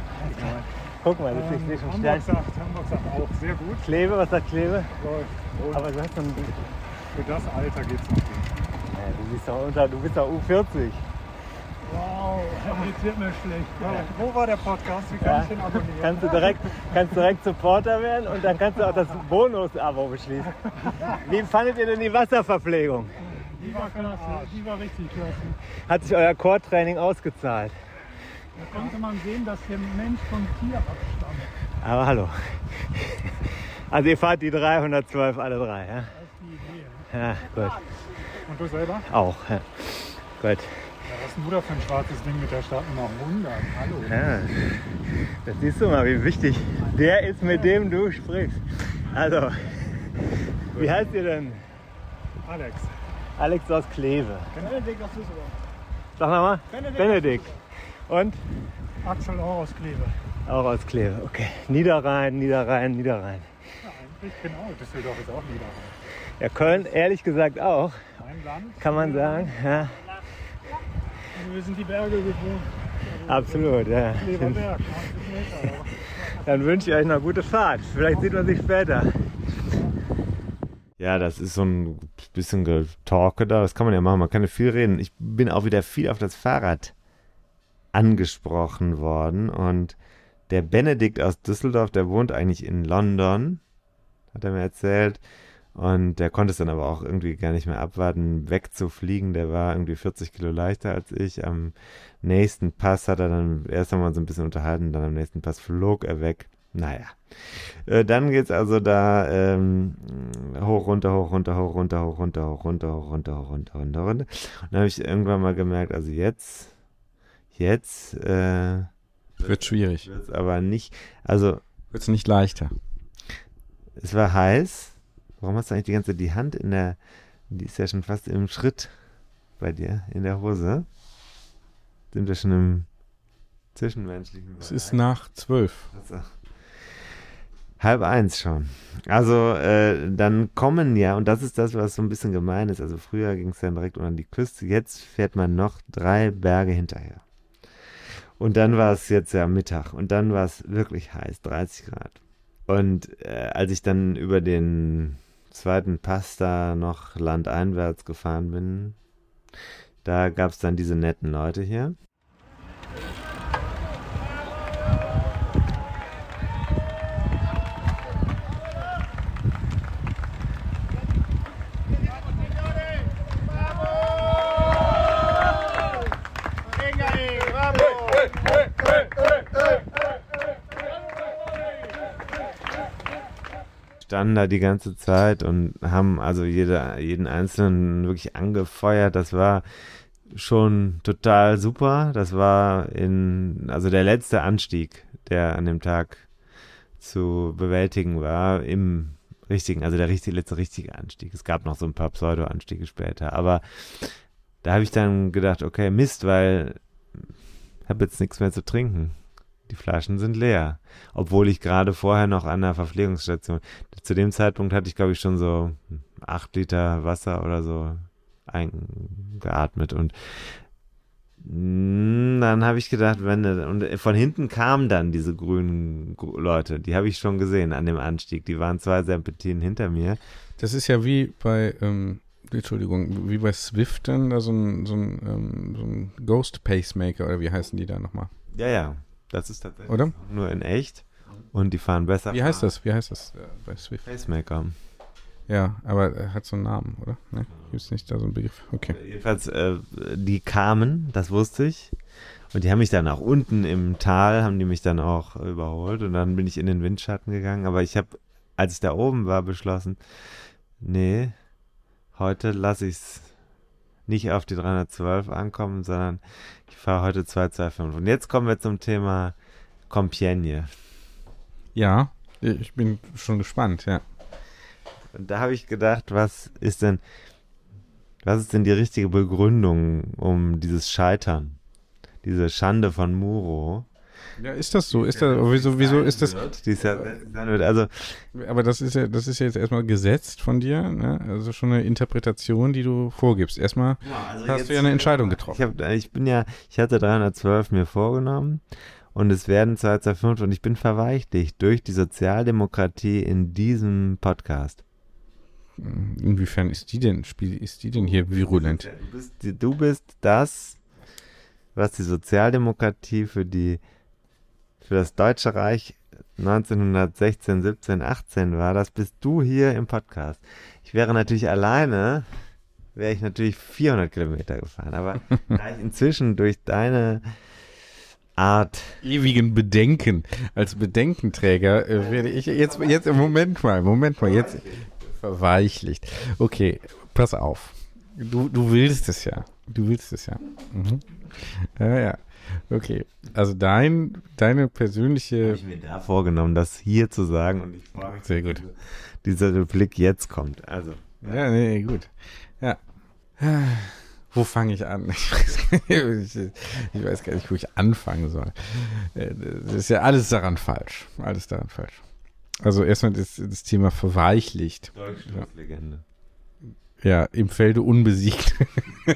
Guck mal, das ist Ähm, nicht schon Hamburg sagt, Hamburg sagt auch sehr gut. Kleve, was sagt Kleve? Läuft. Aber du hast dann, für das Alter geht's noch gut. äh, du bist doch unter, du bist doch U40. Wow, *laughs* jetzt wird mir schlecht. Ja, wo war der Podcast? Wie kann Ja. ich den abonnieren? *laughs* Kannst du direkt, kannst direkt Supporter werden und dann kannst du auch das Bonus-Abo beschließen. Wie fandet ihr denn die Wasserverpflegung? Die war klasse, die war richtig klasse. Hat sich euer Core-Training ausgezahlt? Da konnte man sehen, dass der Mensch vom Tier abstammt. Aber hallo. Also ihr fahrt die 312 alle drei, ja? Das ist die Idee. Ja, gut. Und du selber? Auch, ja. Gut. Was ist denn du für ein schwarzes Ding mit der Startnummer 100? Hallo. Ja. Das siehst du mal, wie wichtig der ist, mit dem du sprichst. Also, wie heißt ihr denn? Alex. Alex aus Kleve. Benedikt aus Düsseldorf. Sag nochmal. Benedikt. Benedikt. Und? Axel auch aus Kleve. Auch aus Kleve, okay. Niederrhein, Niederrhein, Niederrhein. Ja, eigentlich genau. Düsseldorf ist auch Niederrhein. Ja, Köln ehrlich gesagt auch, Mein Land. kann man sagen. Ja, Wir sind die Berge gewohnt. absolut, ja. Klever Berg, 90 Meter. Dann wünsche ich euch noch gute Fahrt. Vielleicht sieht man sich später. Ja, das ist so ein bisschen Getalke da. Das kann man ja machen. Man kann ja viel reden. Ich bin auch wieder viel auf das Fahrrad angesprochen worden. Und der Benedikt aus Düsseldorf, der wohnt eigentlich in London, hat er mir erzählt. Und der konnte es dann aber auch irgendwie gar nicht mehr abwarten, wegzufliegen. Der war irgendwie 40 Kilo leichter als ich. Am nächsten Pass hat er dann erst einmal so ein bisschen unterhalten, dann am nächsten Pass flog er weg. Naja. Äh, dann geht's also da ähm, hoch, runter, hoch, runter, hoch, runter, hoch, runter, hoch, runter, hoch, runter, hoch, runter, runter, runter. Und dann habe ich irgendwann mal gemerkt, also jetzt, jetzt äh, Wird schwierig. wird's aber nicht. Also Wird es nicht leichter? Es war heiß. Warum hast du eigentlich die ganze Zeit die Hand in der, die ist ja schon fast im Schritt bei dir, in der Hose? Sind wir schon im zwischenmenschlichen Es ist nach zwölf. Also, halb eins schon. Also äh, dann kommen ja, und das ist das, was so ein bisschen gemein ist. Also früher ging es dann direkt unter die Küste, jetzt fährt man noch drei Berge hinterher. Und dann war es jetzt ja Mittag und dann war es wirklich heiß, 30 Grad. Und äh, als ich dann über den zweiten Pass da noch landeinwärts gefahren bin, da gab es dann diese netten Leute hier. Standen da die ganze Zeit und haben also jede, jeden Einzelnen wirklich angefeuert. Das war schon total super. Das war in, also der letzte Anstieg, der an dem Tag zu bewältigen war, im richtigen, also der richtige, letzte richtige Anstieg. Es gab noch so ein paar Pseudo-Anstiege später, aber da habe ich dann gedacht, okay, Mist, weil ich habe jetzt nichts mehr zu trinken. Die Flaschen sind leer. Obwohl ich gerade vorher noch an der Verpflegungsstation, zu dem Zeitpunkt hatte ich, glaube ich, schon so acht Liter Wasser oder so eingeatmet und dann habe ich gedacht, wenn und von hinten kamen dann diese grünen Leute, die habe ich schon gesehen an dem Anstieg. Die waren zwei Serpentinen hinter mir. Das ist ja wie bei, ähm, Entschuldigung, wie bei Swift dann da so ein, so ein, ähm, so ein Ghost Pacemaker oder wie heißen die da nochmal? Ja, ja. Das ist tatsächlich Oder? nur in echt. Und die fahren besser. Wie heißt das? Wie heißt das äh, bei Swift? Pacemaker. Ja, aber er hat so einen Namen, oder? Ne? Gibt es nicht da so einen Begriff? Okay. Jedenfalls, äh, die kamen, das wusste ich. Und die haben mich dann auch unten im Tal, haben die mich dann auch überholt. Und dann bin ich in den Windschatten gegangen. Aber ich habe, als ich da oben war, beschlossen, nee, heute lasse ich es nicht auf die 312 ankommen, sondern ich fahre heute 225. Und jetzt kommen wir zum Thema Compiègne. Ja, ich bin schon gespannt, ja. Und da habe ich gedacht, was ist denn, was ist denn die richtige Begründung um dieses Scheitern? Diese Schande von Muro? Ja, ist das so? Ist das, wieso, wieso ist das? Also, aber das ist ja, das ist ja jetzt erstmal gesetzt von dir, ne? Also schon eine Interpretation, die du vorgibst. Erstmal ja, also hast du ja eine Entscheidung getroffen. Ich, hab, ich bin ja, ich hatte 312 mir vorgenommen und es werden 225 und ich bin verweichlicht durch die Sozialdemokratie in diesem Podcast. Inwiefern ist die denn, ist die denn hier virulent? Du bist, du bist das, was die Sozialdemokratie für die für das Deutsche Reich 1916, 17, 18 war, das bist du hier im Podcast. Ich wäre natürlich alleine, wäre ich natürlich 400 Kilometer gefahren, aber *laughs* da ich inzwischen durch deine Art ewigen Bedenken als Bedenkenträger äh, werde ich jetzt jetzt im Moment mal, Moment mal, jetzt verweichlicht. Okay, pass auf. Du, du willst es ja. Du willst es ja. Mhm. Ja, ja. Okay, also dein, deine persönliche. Habe ich mir da vorgenommen, das hier zu sagen und ich freue mich, Sehr gut. Diese, dieser Replik jetzt kommt. Also. Ja, nee, gut. Ja. Wo fange ich an? *laughs* Ich weiß, ich, ich weiß, gar nicht, wo ich anfangen soll. Das ist ja alles daran falsch. Alles daran falsch. Also erstmal das, das Thema verweichlicht. Deutschlandlegende. Ja, im Felde unbesiegt. *laughs*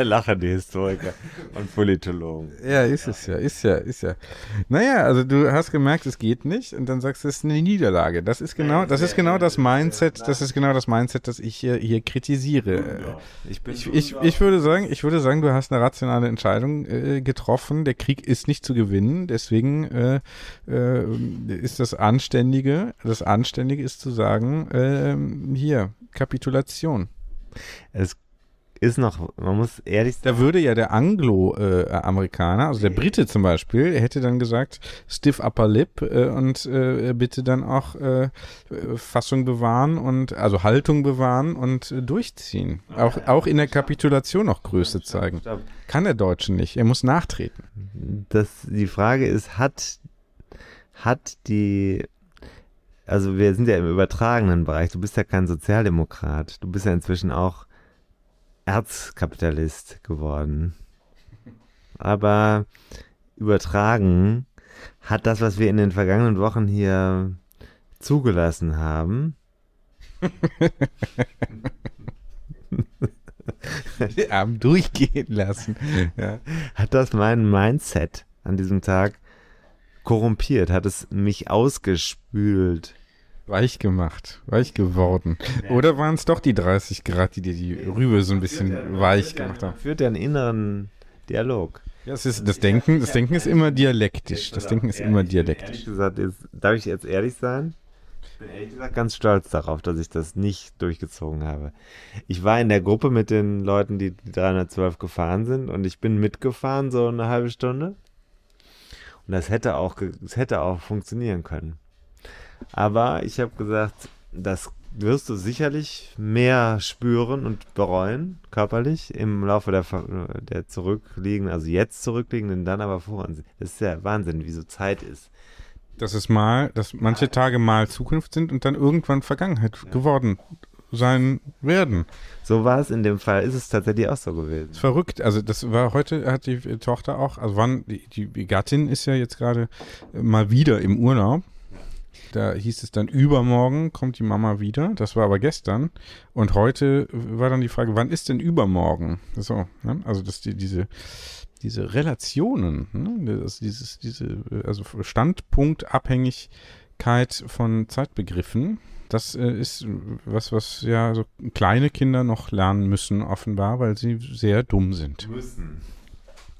*laughs* Der lachende Historiker und Politologen. Ja, ist es ja, ist ja, ist ja. Naja, also du hast gemerkt, es geht nicht und dann sagst du, es ist eine Niederlage. Das ist genau, das ist genau das Mindset, das ist genau das Mindset, das ich hier, hier kritisiere. Ich, bin ich, ich, ich würde sagen, ich würde sagen, du hast eine rationale Entscheidung äh, getroffen. Der Krieg ist nicht zu gewinnen, deswegen äh, äh, ist das Anständige, das Anständige ist zu sagen, äh, hier, Kapitulation. Es ist noch, man muss ehrlich Da würde ja der Anglo-Amerikaner, also der Brite zum Beispiel, hätte dann gesagt, stiff upper lip äh, und äh, bitte dann auch äh, Fassung bewahren und also Haltung bewahren und äh, durchziehen. Auch, auch in der Kapitulation noch Größe zeigen. Kann der Deutsche nicht. Er muss nachtreten. das, die Frage ist, hat, hat die, also wir sind ja im übertragenen Bereich, du bist ja kein Sozialdemokrat, du bist ja inzwischen auch Erzkapitalist geworden. Aber übertragen hat das, was wir in den vergangenen Wochen hier zugelassen haben, *laughs* Arme durchgehen lassen. Ja. hat das mein Mindset an diesem Tag korrumpiert, hat es mich ausgespült. Weich gemacht, weich geworden. Oder waren es doch die 30 Grad, die dir die Rübe so ein bisschen weich gemacht haben? Führt ja einen inneren Dialog. Ja, es ist, das Denken, das Denken ist immer dialektisch. Das Denken ist immer dialektisch. Gesagt, jetzt, darf ich jetzt ehrlich sein? Ich bin ehrlich gesagt ganz stolz darauf, dass ich das nicht durchgezogen habe. Ich war in der Gruppe mit den Leuten, die die 312 gefahren sind und ich bin mitgefahren, so eine halbe Stunde. Und das hätte auch, das hätte auch funktionieren können. Aber ich habe gesagt, das wirst du sicherlich mehr spüren und bereuen, körperlich, im Laufe der, der zurückliegenden, also jetzt zurückliegenden, dann aber vor uns. Das ist ja Wahnsinn, wie so Zeit ist. Dass es mal, dass manche Tage mal Zukunft sind und dann irgendwann Vergangenheit geworden sein werden. So war es in dem Fall, ist es tatsächlich auch so gewesen. Verrückt. Also das war heute, hat die Tochter auch, also wann, die, die Gattin ist ja jetzt gerade mal wieder im Urlaub. Da hieß es dann, übermorgen kommt die Mama wieder. Das war aber gestern. Und heute war dann die Frage, wann ist denn übermorgen? So, ne? Also dass die, diese, diese Relationen, ne? das, dieses, diese, also Standpunktabhängigkeit von Zeitbegriffen, das äh, ist was, was ja so kleine Kinder noch lernen müssen, offenbar, weil sie sehr dumm sind. Müssen.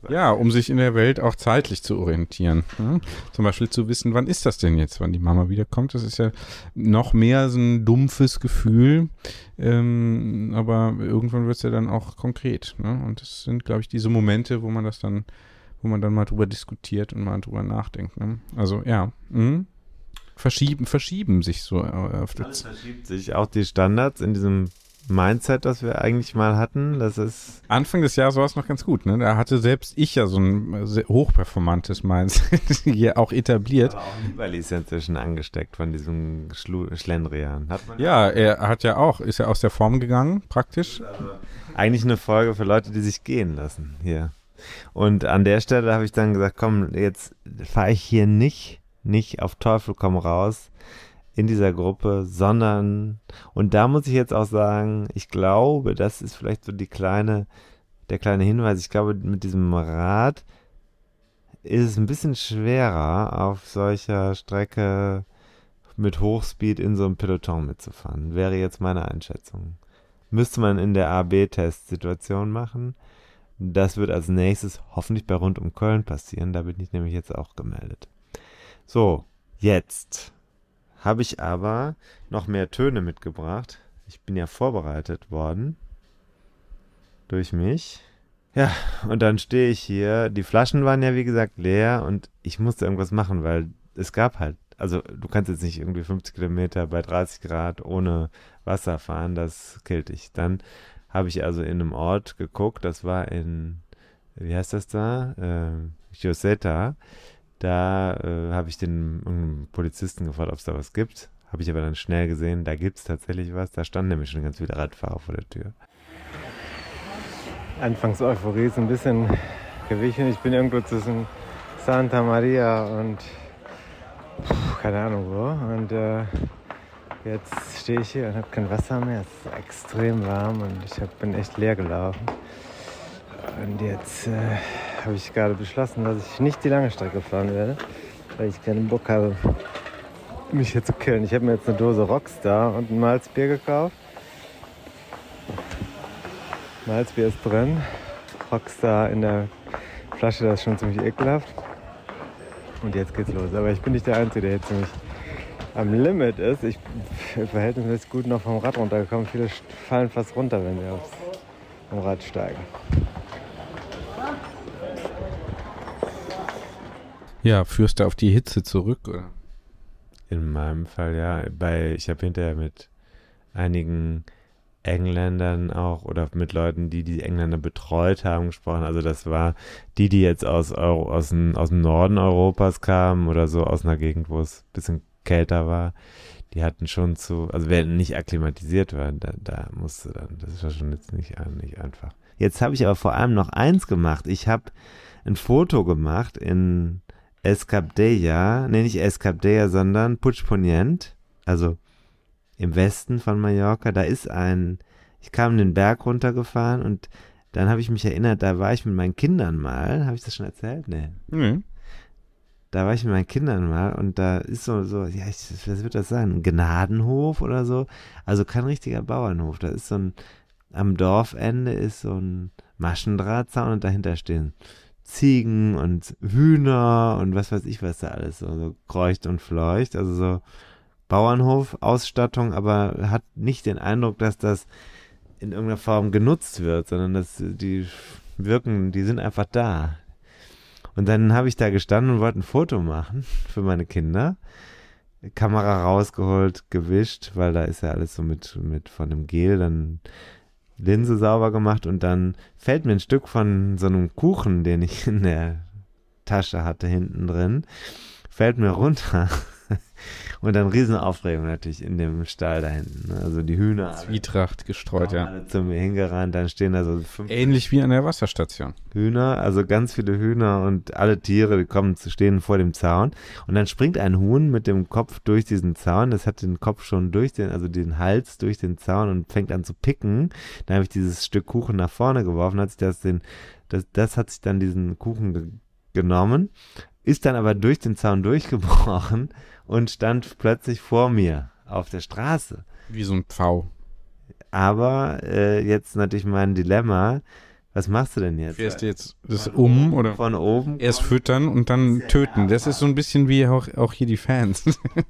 Ja, um sich in der Welt auch zeitlich zu orientieren. ne? Zum Beispiel zu wissen, wann ist das denn jetzt, wann die Mama wiederkommt. Das ist ja noch mehr so ein dumpfes Gefühl. Ähm, aber irgendwann wird es ja dann auch konkret. Ne? Und das sind, glaube ich, diese Momente, wo man das dann, wo man dann mal drüber diskutiert und mal drüber nachdenkt. Ne? Also ja. mhm. Verschieben, verschieben sich so äh, Alles verschiebt sich. Auch die Standards in diesem Mindset, das wir eigentlich mal hatten, das ist. Anfang des Jahres war es noch ganz gut, ne? Da hatte selbst ich ja so ein hochperformantes Mindset *laughs* hier auch etabliert. Aber auch Nibali ist ja inzwischen angesteckt von diesem Schlu Schlendrian. Ja, er hat ja auch, ist ja aus der Form gegangen, praktisch. eigentlich eine Folge für Leute, die sich gehen lassen hier. Und an der Stelle habe ich dann gesagt, komm, jetzt fahre ich hier nicht, nicht auf Teufel komm raus in dieser Gruppe, sondern, und da muss ich jetzt auch sagen, ich glaube, das ist vielleicht so die kleine, der kleine Hinweis, ich glaube, mit diesem Rad ist es ein bisschen schwerer, auf solcher Strecke mit Hochspeed in so einem Peloton mitzufahren. Wäre jetzt meine Einschätzung. Müsste man in der AB-Test-Situation machen. Das wird als nächstes hoffentlich bei Rund um Köln passieren. Da bin ich nämlich jetzt auch gemeldet. So, jetzt habe ich aber noch mehr Töne mitgebracht. Ich bin ja vorbereitet worden durch mich. Ja, und dann stehe ich hier. Die Flaschen waren ja wie gesagt leer und ich musste irgendwas machen, weil es gab halt, also du kannst jetzt nicht irgendwie 50 Kilometer bei 30 Grad ohne Wasser fahren, das killt dich. Dann habe ich also in einem Ort geguckt, das war in, wie heißt das da? Äh, Giosetta. Da äh, habe ich den Polizisten gefragt, ob es da was gibt. Habe ich aber dann schnell gesehen, da gibt es tatsächlich was. Da standen nämlich schon ganz viele Radfahrer vor der Tür. Anfangs Euphorie ist ein bisschen gewichen. Ich bin irgendwo zwischen Santa Maria und puh, keine Ahnung wo. Und äh, jetzt stehe ich hier und habe kein Wasser mehr. Es ist extrem warm und ich hab, bin echt leer gelaufen. Und jetzt äh, habe ich gerade beschlossen, dass ich nicht die lange Strecke fahren werde, weil ich keinen Bock habe, mich hier zu killen. Ich habe mir jetzt eine Dose Rockstar und ein Malzbier gekauft. Malzbier ist drin. Rockstar in der Flasche, das ist schon ziemlich ekelhaft. Und jetzt geht's los. Aber ich bin nicht der Einzige, der jetzt ziemlich am Limit ist. Ich bin verhältnismäßig gut noch vom Rad runtergekommen. Viele fallen fast runter, wenn sie aufs am Radsteiger. Ja, führst du auf die Hitze zurück, oder? In meinem Fall ja. Bei, ich habe hinterher mit einigen Engländern auch oder mit Leuten, die die Engländer betreut haben, gesprochen. Also das war die, die jetzt aus, Euro, aus, dem, aus dem Norden Europas kamen oder so aus einer Gegend, wo es ein bisschen kälter war. Die hatten schon zu, also wer nicht akklimatisiert war, da, da musste dann, das war schon jetzt nicht, nicht einfach. Jetzt habe ich aber vor allem noch eins gemacht. Ich habe ein Foto gemacht in Escabdella, nee, nicht Escabdella, sondern Puigponient, also im Westen von Mallorca, da ist ein, ich kam den Berg runtergefahren und dann habe ich mich erinnert, da war ich mit meinen Kindern mal, habe ich das schon erzählt? Nee. Mhm. Da war ich mit meinen Kindern mal und da ist so, so, ja, ich, was wird das sein? Ein Gnadenhof oder so? Also kein richtiger Bauernhof. Da ist so ein, am Dorfende ist so ein Maschendrahtzaun und dahinter stehen Ziegen und Hühner und was weiß ich, was da alles so, so kreucht und fleucht. Also so Bauernhof-Ausstattung, aber hat nicht den Eindruck, dass das in irgendeiner Form genutzt wird, sondern dass die wirken, die sind einfach da. Und dann habe ich da gestanden und wollte ein Foto machen für meine Kinder. Kamera rausgeholt, gewischt, weil da ist ja alles so mit, mit von dem Gel, dann Linse sauber gemacht und dann fällt mir ein Stück von so einem Kuchen, den ich in der Tasche hatte, hinten drin, fällt mir runter. Und dann Riesenaufregung natürlich in dem Stall da hinten. Ne? Also die Hühner. Zwietracht gestreut, ja. Alle zu mir hingerannt, dann stehen da so fünf. Ähnlich wie an der Wasserstation. Hühner, also ganz viele Hühner und alle Tiere, die kommen zu stehen vor dem Zaun. Und dann springt ein Huhn mit dem Kopf durch diesen Zaun. Das hat den Kopf schon durch den, also den Hals durch den Zaun und fängt an zu picken. Dann habe ich dieses Stück Kuchen nach vorne geworfen, hat sich das den, das, das hat sich dann diesen Kuchen ge genommen, ist dann aber durch den Zaun durchgebrochen und stand plötzlich vor mir auf der Straße. Wie so ein Pfau. Aber äh, jetzt natürlich mein Dilemma. Was machst du denn jetzt? Fährst du jetzt das um oder von oben? Erst füttern und dann töten. Das ist so ein bisschen wie auch, auch hier die Fans.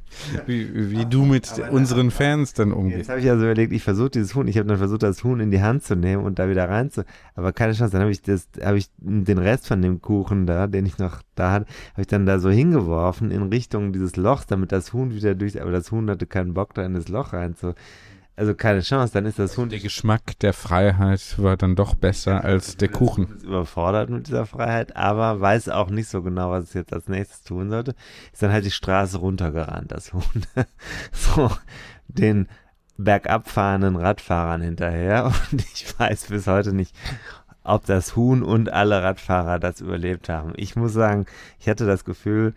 *laughs* wie, wie du mit unseren Fans dann umgehst. Jetzt habe ich also überlegt, ich versuche dieses Huhn, ich habe dann versucht, das Huhn in die Hand zu nehmen und da wieder rein zu, aber keine Chance. Dann habe ich das, habe ich den Rest von dem Kuchen da, den ich noch da hatte, habe ich dann da so hingeworfen in Richtung dieses Lochs, damit das Huhn wieder durch, aber das Huhn hatte keinen Bock da in das Loch rein zu. Also keine Chance, dann ist das Huhn. Der Geschmack der Freiheit war dann doch besser als der Kuchen. Ist überfordert mit dieser Freiheit, aber weiß auch nicht so genau, was es jetzt als nächstes tun sollte. Ist dann halt die Straße runtergerannt, das Huhn. *laughs* so, den bergab fahrenden Radfahrern hinterher. *laughs* Und ich weiß bis heute nicht, ob das Huhn und alle Radfahrer das überlebt haben. Ich muss sagen, ich hatte das Gefühl,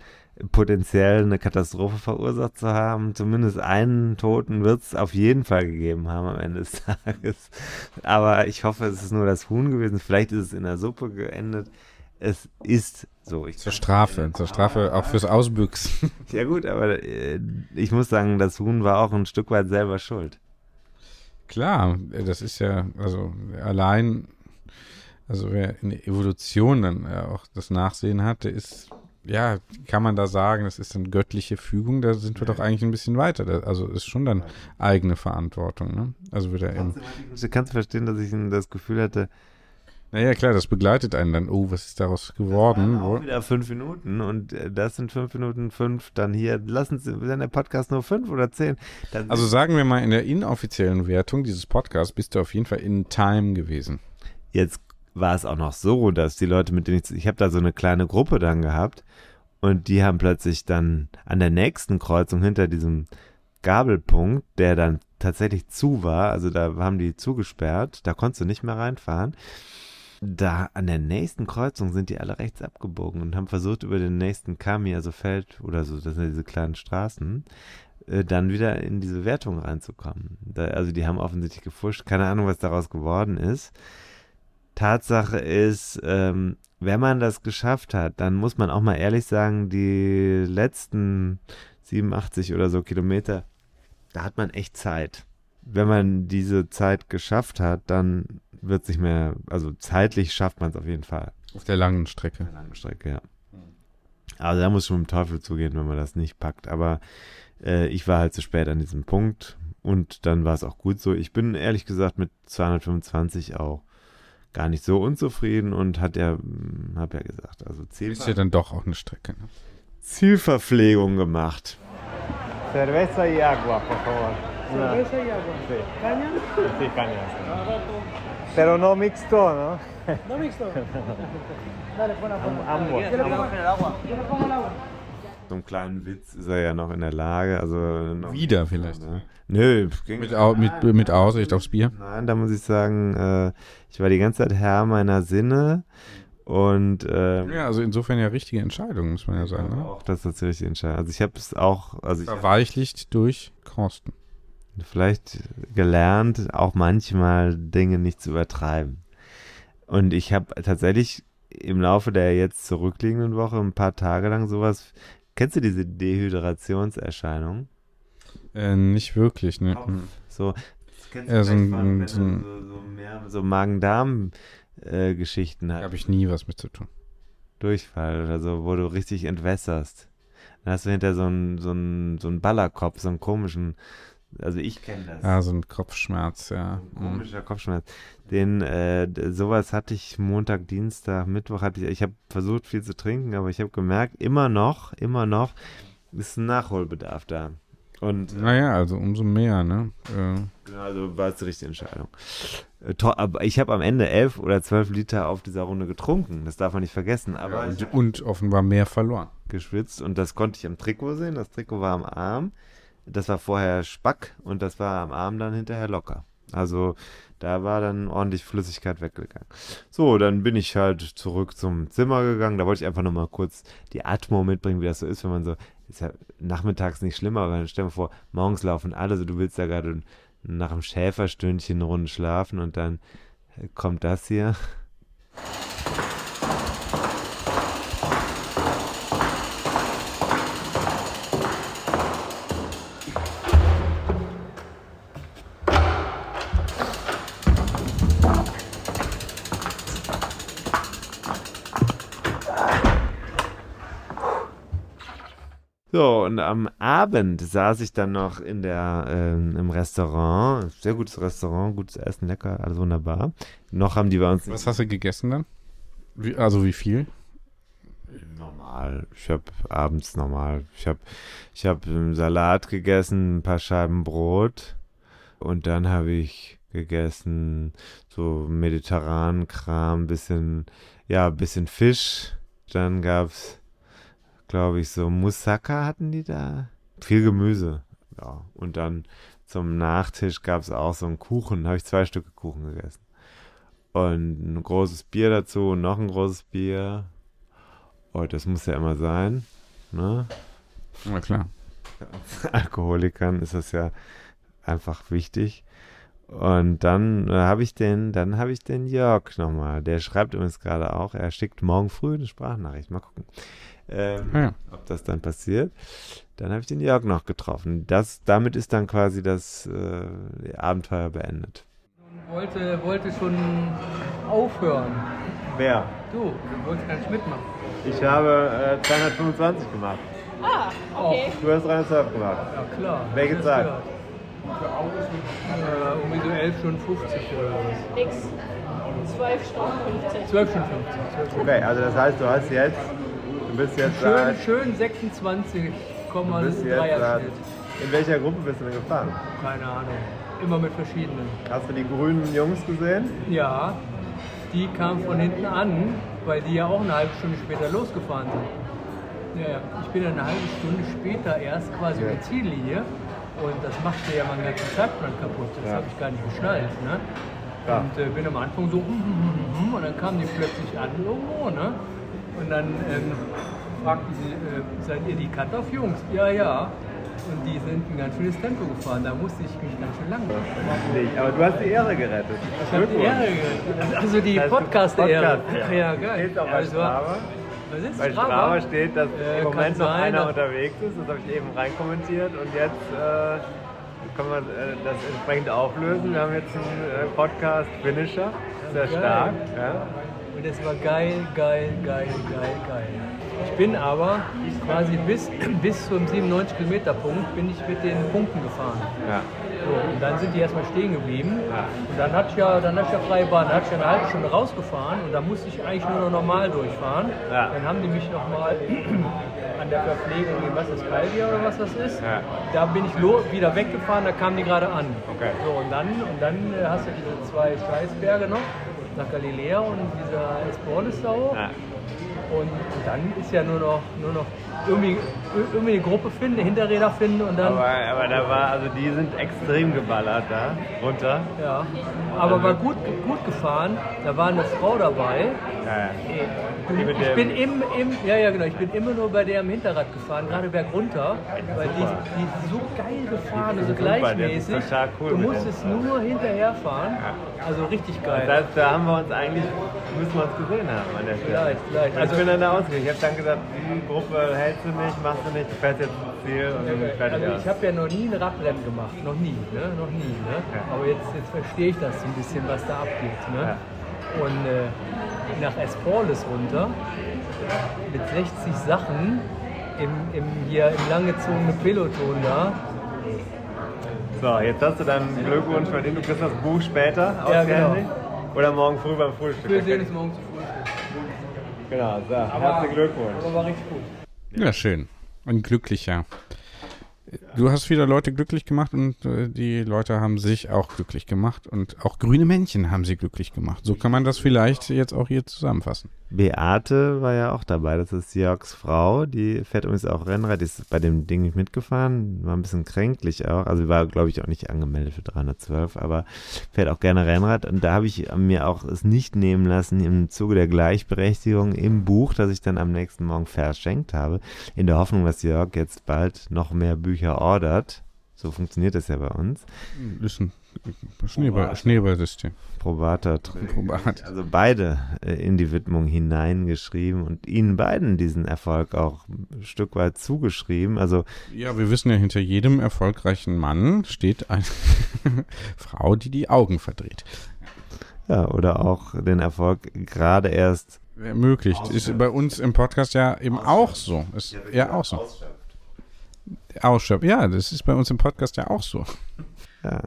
potenziell eine Katastrophe verursacht zu haben. Zumindest einen Toten wird es auf jeden Fall gegeben haben am Ende des *laughs* Tages. Aber ich hoffe, es ist nur das Huhn gewesen. Vielleicht ist es in der Suppe geendet. Es ist so. Zur Strafe, zur Strafe auch fürs Ausbüchsen. *laughs* Ja gut, aber äh, ich muss sagen, das Huhn war auch ein Stück weit selber schuld. Klar, das ist ja, also allein, also wer in der Evolution dann auch das Nachsehen hat, der ist ja, kann man da sagen, das ist eine göttliche Fügung, da sind wir ja. doch eigentlich ein bisschen weiter. Also ist schon dann eigene Verantwortung, ne? Also wird er kannst, du, kannst verstehen, dass ich das Gefühl hatte, naja, klar, das begleitet einen dann. Oh, was ist daraus geworden? auch wieder fünf Minuten und äh, das sind fünf Minuten fünf. Dann hier, lassen Sie, wenn der Podcast nur fünf oder zehn. also sagen wir mal, in der inoffiziellen Wertung dieses Podcasts bist du auf jeden Fall in Time gewesen. Jetzt war es auch noch so, dass die Leute, mit denen ich, ich habe da so eine kleine Gruppe dann gehabt und die haben plötzlich dann an der nächsten Kreuzung hinter diesem Gabelpunkt, der dann tatsächlich zu war, also da haben die zugesperrt, da konntest du nicht mehr reinfahren. Da an der nächsten Kreuzung sind die alle rechts abgebogen und haben versucht, über den nächsten Kami, also Feld oder so, das sind diese kleinen Straßen, äh, dann wieder in diese Wertung reinzukommen. Da, also die haben offensichtlich gefuscht, keine Ahnung, was daraus geworden ist. Tatsache ist, ähm, wenn man das geschafft hat, dann muss man auch mal ehrlich sagen, die letzten 87 oder so Kilometer, da hat man echt Zeit. Wenn man diese Zeit geschafft hat, dann wird es nicht mehr, also zeitlich schafft man es auf jeden Fall. Auf der langen Strecke. Auf der langen Strecke, ja. Also da muss schon mit dem Teufel zugehen, wenn man das nicht packt. Aber äh, ich war halt zu spät an diesem Punkt und dann war es auch gut so. Ich bin ehrlich gesagt mit 225 auch gar nicht so unzufrieden und hat ja, hm, hab ja gesagt, also Ziel Ist ja dann doch auch eine Strecke. Ne? Zielverpflegung gemacht. Cerveza y agua, por favor. Cerveza y agua. Sí. ¿Caña? Sí, caña. sí. Pero no mixto, ¿no? No mixto. *laughs* Dale, pon agua. Ambos. Yo le pongo el agua. Yo le pongo el agua. So einen kleinen Witz ist er ja noch in der Lage. Also Wieder vielleicht. Ne? Nö, ging Mit, Au mit, mit Aussicht aufs Bier. Nein, da muss ich sagen, äh, ich war die ganze Zeit Herr meiner Sinne und äh, Ja, also insofern ja richtige Entscheidung, muss man ja sagen. Ne? auch das ist die richtige Entscheidung. Also ich habe es auch, also Verweichlicht durch Korsten. vielleicht gelernt, auch manchmal Dinge nicht zu übertreiben. Und ich habe tatsächlich im Laufe der jetzt zurückliegenden Woche ein paar Tage lang sowas. Kennst du diese Dehydrationserscheinung? Äh, nicht wirklich, ne? Hm. So, kennst Ja, du so vielleicht ein- wenn so so, so mehr so Magen-Darm-Geschichten hast. Habe ich nie was mit zu tun. Durchfall oder so, wo du richtig entwässerst. Dann hast du hinter so einen so einen- so einen Ballerkopf, so einen komischen, also ich kenne das. Ja, so ein Kopfschmerz, ja. Ein Hm. komischer Kopfschmerz. Den, äh, sowas hatte ich Montag, Dienstag, Mittwoch hatte ich, ich habe versucht viel zu trinken, aber ich habe gemerkt, immer noch, immer noch ist ein Nachholbedarf da. Und Naja, also umso mehr, ne? Äh, Genau, also war es die richtige Entscheidung. Äh, aber ich habe am Ende elf oder zwölf Liter auf dieser Runde getrunken. Das darf man nicht vergessen. Aber ich und, und offenbar mehr verloren. geschwitzt und das konnte ich am Trikot sehen. Das Trikot war am Arm. Das war vorher Spack und das war am Arm dann hinterher locker. Also da war dann ordentlich Flüssigkeit weggegangen. So, dann bin ich halt zurück zum Zimmer gegangen. Da wollte ich einfach nur mal kurz die Atmo mitbringen, wie das so ist, wenn man so, ist ja nachmittags nicht schlimmer, aber dann stell dir vor, morgens laufen alle so, du willst da gerade nach einem Schäferstündchen eine Runde schlafen und dann kommt das hier. So, und am Abend saß ich dann noch in der, ähm, im Restaurant. Sehr gutes Restaurant, gutes Essen, lecker, alles wunderbar. Noch haben die bei uns. Was hast du gegessen dann? Wie, also wie viel? Normal. Ich habe abends normal. Ich habe ich hab Salat gegessen, ein paar Scheiben Brot. Und dann habe ich gegessen so mediterranen Kram, bisschen, ja, bisschen Fisch. Dann gab's glaube ich, so Moussaka hatten die da. Viel Gemüse. Ja. Und dann zum Nachtisch gab es auch so einen Kuchen. Da habe ich zwei Stücke Kuchen gegessen. Und ein großes Bier dazu und noch ein großes Bier. Oh, das muss ja immer sein. Ne? Na klar. *laughs* Alkoholikern ist das ja einfach wichtig. Und dann äh, habe ich den, dann habe ich den Jörg nochmal. Der schreibt übrigens gerade auch, er schickt morgen früh eine Sprachnachricht. Mal gucken, ähm, Ja. ob das dann passiert. Dann habe ich den Jörg noch getroffen. Das, damit ist dann quasi das äh, Abenteuer beendet. Wollte, wollte schon aufhören. Wer? Du, du wolltest gar nicht mitmachen. Ich habe äh, 225 gemacht. Ah, okay. Du hast 312 gemacht. Ja, klar. Welche Das Zeit? gehört. Äh, irgendwie so 11 Stunden 50 oder was. Nix. 12 Stunden 15. 12 Stunden 50. 12 Stunden. Okay, also das heißt, du hast jetzt, du bist jetzt Schön, seit, schön du bist jetzt 26,3er seit, Schnitt. in welcher Gruppe bist du denn gefahren? Keine Ahnung. Immer mit verschiedenen. Hast du die grünen Jungs gesehen? Ja, die kamen von hinten an, weil die ja auch eine halbe Stunde später losgefahren sind. Ja. Ich bin dann eine halbe Stunde später erst quasi Ja. über die Ziellinie und das machte ja meinen ganzen Zeitplan kaputt. Das Ja. habe ich gar nicht geschnallt. Ne? Ja. Und äh, bin am Anfang so, hm, hm, hm, und dann kamen die plötzlich an irgendwo. Ne? Und dann ähm, fragten sie, äh, seid ihr die Cut-Off, Jungs? Ja, ja. Und die sind ein ganz schönes Tempo gefahren. Da musste ich mich ganz schön lang machen. Nicht, aber du hast die Ehre gerettet. Ich habe die Ehre gerettet. Also die Das heißt, Podcast-Ehre. Podcast, ja, geil. Steht auch bei Also. Was ist Bei Strava? Steht, dass Äh, im kann Moment noch sein, einer unterwegs ist. Das habe ich eben reinkommentiert. Und jetzt äh, können wir äh, das entsprechend auflösen. Wir haben jetzt einen äh, Podcast-Finisher. Sehr stark. Ja. Und es war geil, geil, geil, geil, geil. Ich bin aber quasi bis, *clears throat* bis zum 97 Kilometer Punkt bin ich mit den Punkten gefahren. Ja. So, und dann sind die erstmal stehen geblieben. Und dann ich ja, dann ich ja freie Bahn, dann ich ja eine halbe Stunde rausgefahren und da musste ich eigentlich nur noch normal durchfahren. Dann haben die mich nochmal *clears throat* an der Verpflegung, was ist Calvia oder was das ist, da bin ich wieder weggefahren, da kamen die gerade an. So, und dann, und dann äh, hast du diese zwei Scheißberge noch, nach Galiläa und dieser Espornisau. Und, und dann ist ja nur noch, nur noch irgendwie, irgendwie eine Gruppe finden, Hinterräder finden und dann. Aber, aber da war, also die sind extrem geballert da runter. Ja, aber war gut, gut gefahren. Da war eine Frau dabei. Ja, mit ich dem- bin im, im, ja, ja, genau. Ich bin immer nur bei der am Hinterrad gefahren, gerade bergunter, weil die, die ist so geil gefahren, also super, gleichmäßig. total cool du musstest nur hinterherfahren. Also richtig geil. Das heißt, da haben wir uns eigentlich, müssen wir uns gesehen haben an der Stelle. Vielleicht, vielleicht. Also, Also- ich bin dann da ausgegangen. Ich habe dann gesagt, die Gruppe hältst du nicht, machst du nicht, fährst jetzt ins Ziel und dann fertig Also aus. ich habe ja noch nie ein Radrennen gemacht, noch nie, ne? noch nie. Ne? Aber jetzt, jetzt verstehe ich das so ein bisschen, was da abgeht. Ne? Und äh, nach Esporles runter mit 60 Sachen im, im, hier im langgezogenen Peloton da. So, jetzt hast du deinen Glückwunsch verdient. Du kriegst das Buch später Ja, genau. Oder morgen früh beim Frühstück. Wir sehen uns morgen zu Frühstück. Genau, so, Aber- herzlichen Glückwunsch. Aber war richtig gut. Ja, schön. Ein glücklicher. Du hast wieder Leute glücklich gemacht und äh, die Leute haben sich auch glücklich gemacht und auch grüne Männchen haben sie glücklich gemacht. So kann man das vielleicht jetzt auch hier zusammenfassen. Beate war ja auch dabei, das ist Jörgs Frau, die fährt übrigens auch Rennrad, die ist bei dem Ding nicht mitgefahren, war ein bisschen kränklich auch, also war glaube ich auch nicht angemeldet für 312, aber fährt auch gerne Rennrad. Und da habe ich mir auch es nicht nehmen lassen im Zuge der Gleichberechtigung im Buch, das ich dann am nächsten Morgen verschenkt habe, in der Hoffnung, dass Jörg jetzt bald noch mehr Bücher ordert. So funktioniert das ja bei uns. Ist ein Schneeball, Schneeballsystem. Probater. Probat. Also beide äh, in die Widmung hineingeschrieben und ihnen beiden diesen Erfolg auch ein Stück weit zugeschrieben. Also Ja, wir wissen ja, hinter jedem erfolgreichen Mann steht eine *laughs* Frau, die die Augen verdreht. ja, oder auch den Erfolg gerade erst Ermöglicht. Ist bei uns im Podcast ja eben auch so. Ist ja auch so. Ausschöpft. Ja, das ist bei uns im Podcast ja auch so. Ja,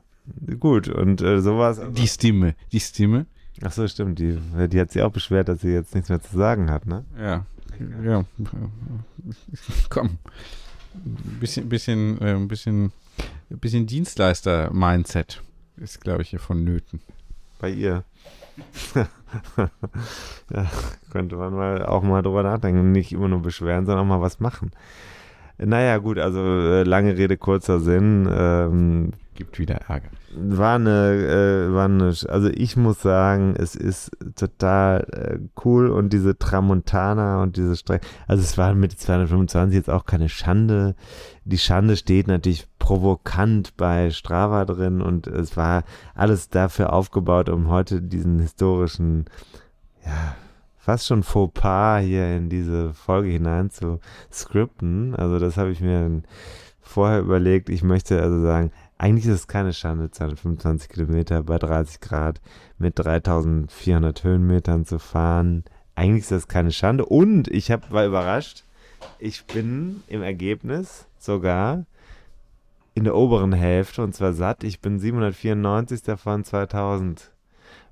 gut. Und äh, sowas. Die Stimme. Die Stimme. Ach so, stimmt. Die, die hat sich auch beschwert, dass sie jetzt nichts mehr zu sagen hat, ne? Ja. Ja. *laughs* Komm. Ein bisschen, bisschen, äh, bisschen, bisschen Dienstleister-Mindset ist, glaube ich, hier vonnöten. Bei ihr. *laughs* ja, könnte man mal auch mal drüber nachdenken. Nicht immer nur beschweren, sondern auch mal was machen. Naja, gut, also äh, lange Rede, kurzer Sinn. Ähm, Gibt wieder Ärger. War eine, äh, war eine, also ich muss sagen, es ist total äh, cool und diese Tramontana und diese Strecke, also es war mit 225 jetzt auch keine Schande. Die Schande steht natürlich provokant bei Strava drin und es war alles dafür aufgebaut, um heute diesen historischen, ja, fast schon Fauxpas hier in diese Folge hinein zu skripten. Also das habe ich mir vorher überlegt. Ich möchte also sagen, eigentlich ist es keine Schande, 225 Kilometer bei 30 Grad mit 3400 Höhenmetern zu fahren. Eigentlich ist das keine Schande. Und ich hab, war überrascht, ich bin im Ergebnis sogar in der oberen Hälfte und zwar satt. Ich bin 794 davon 2000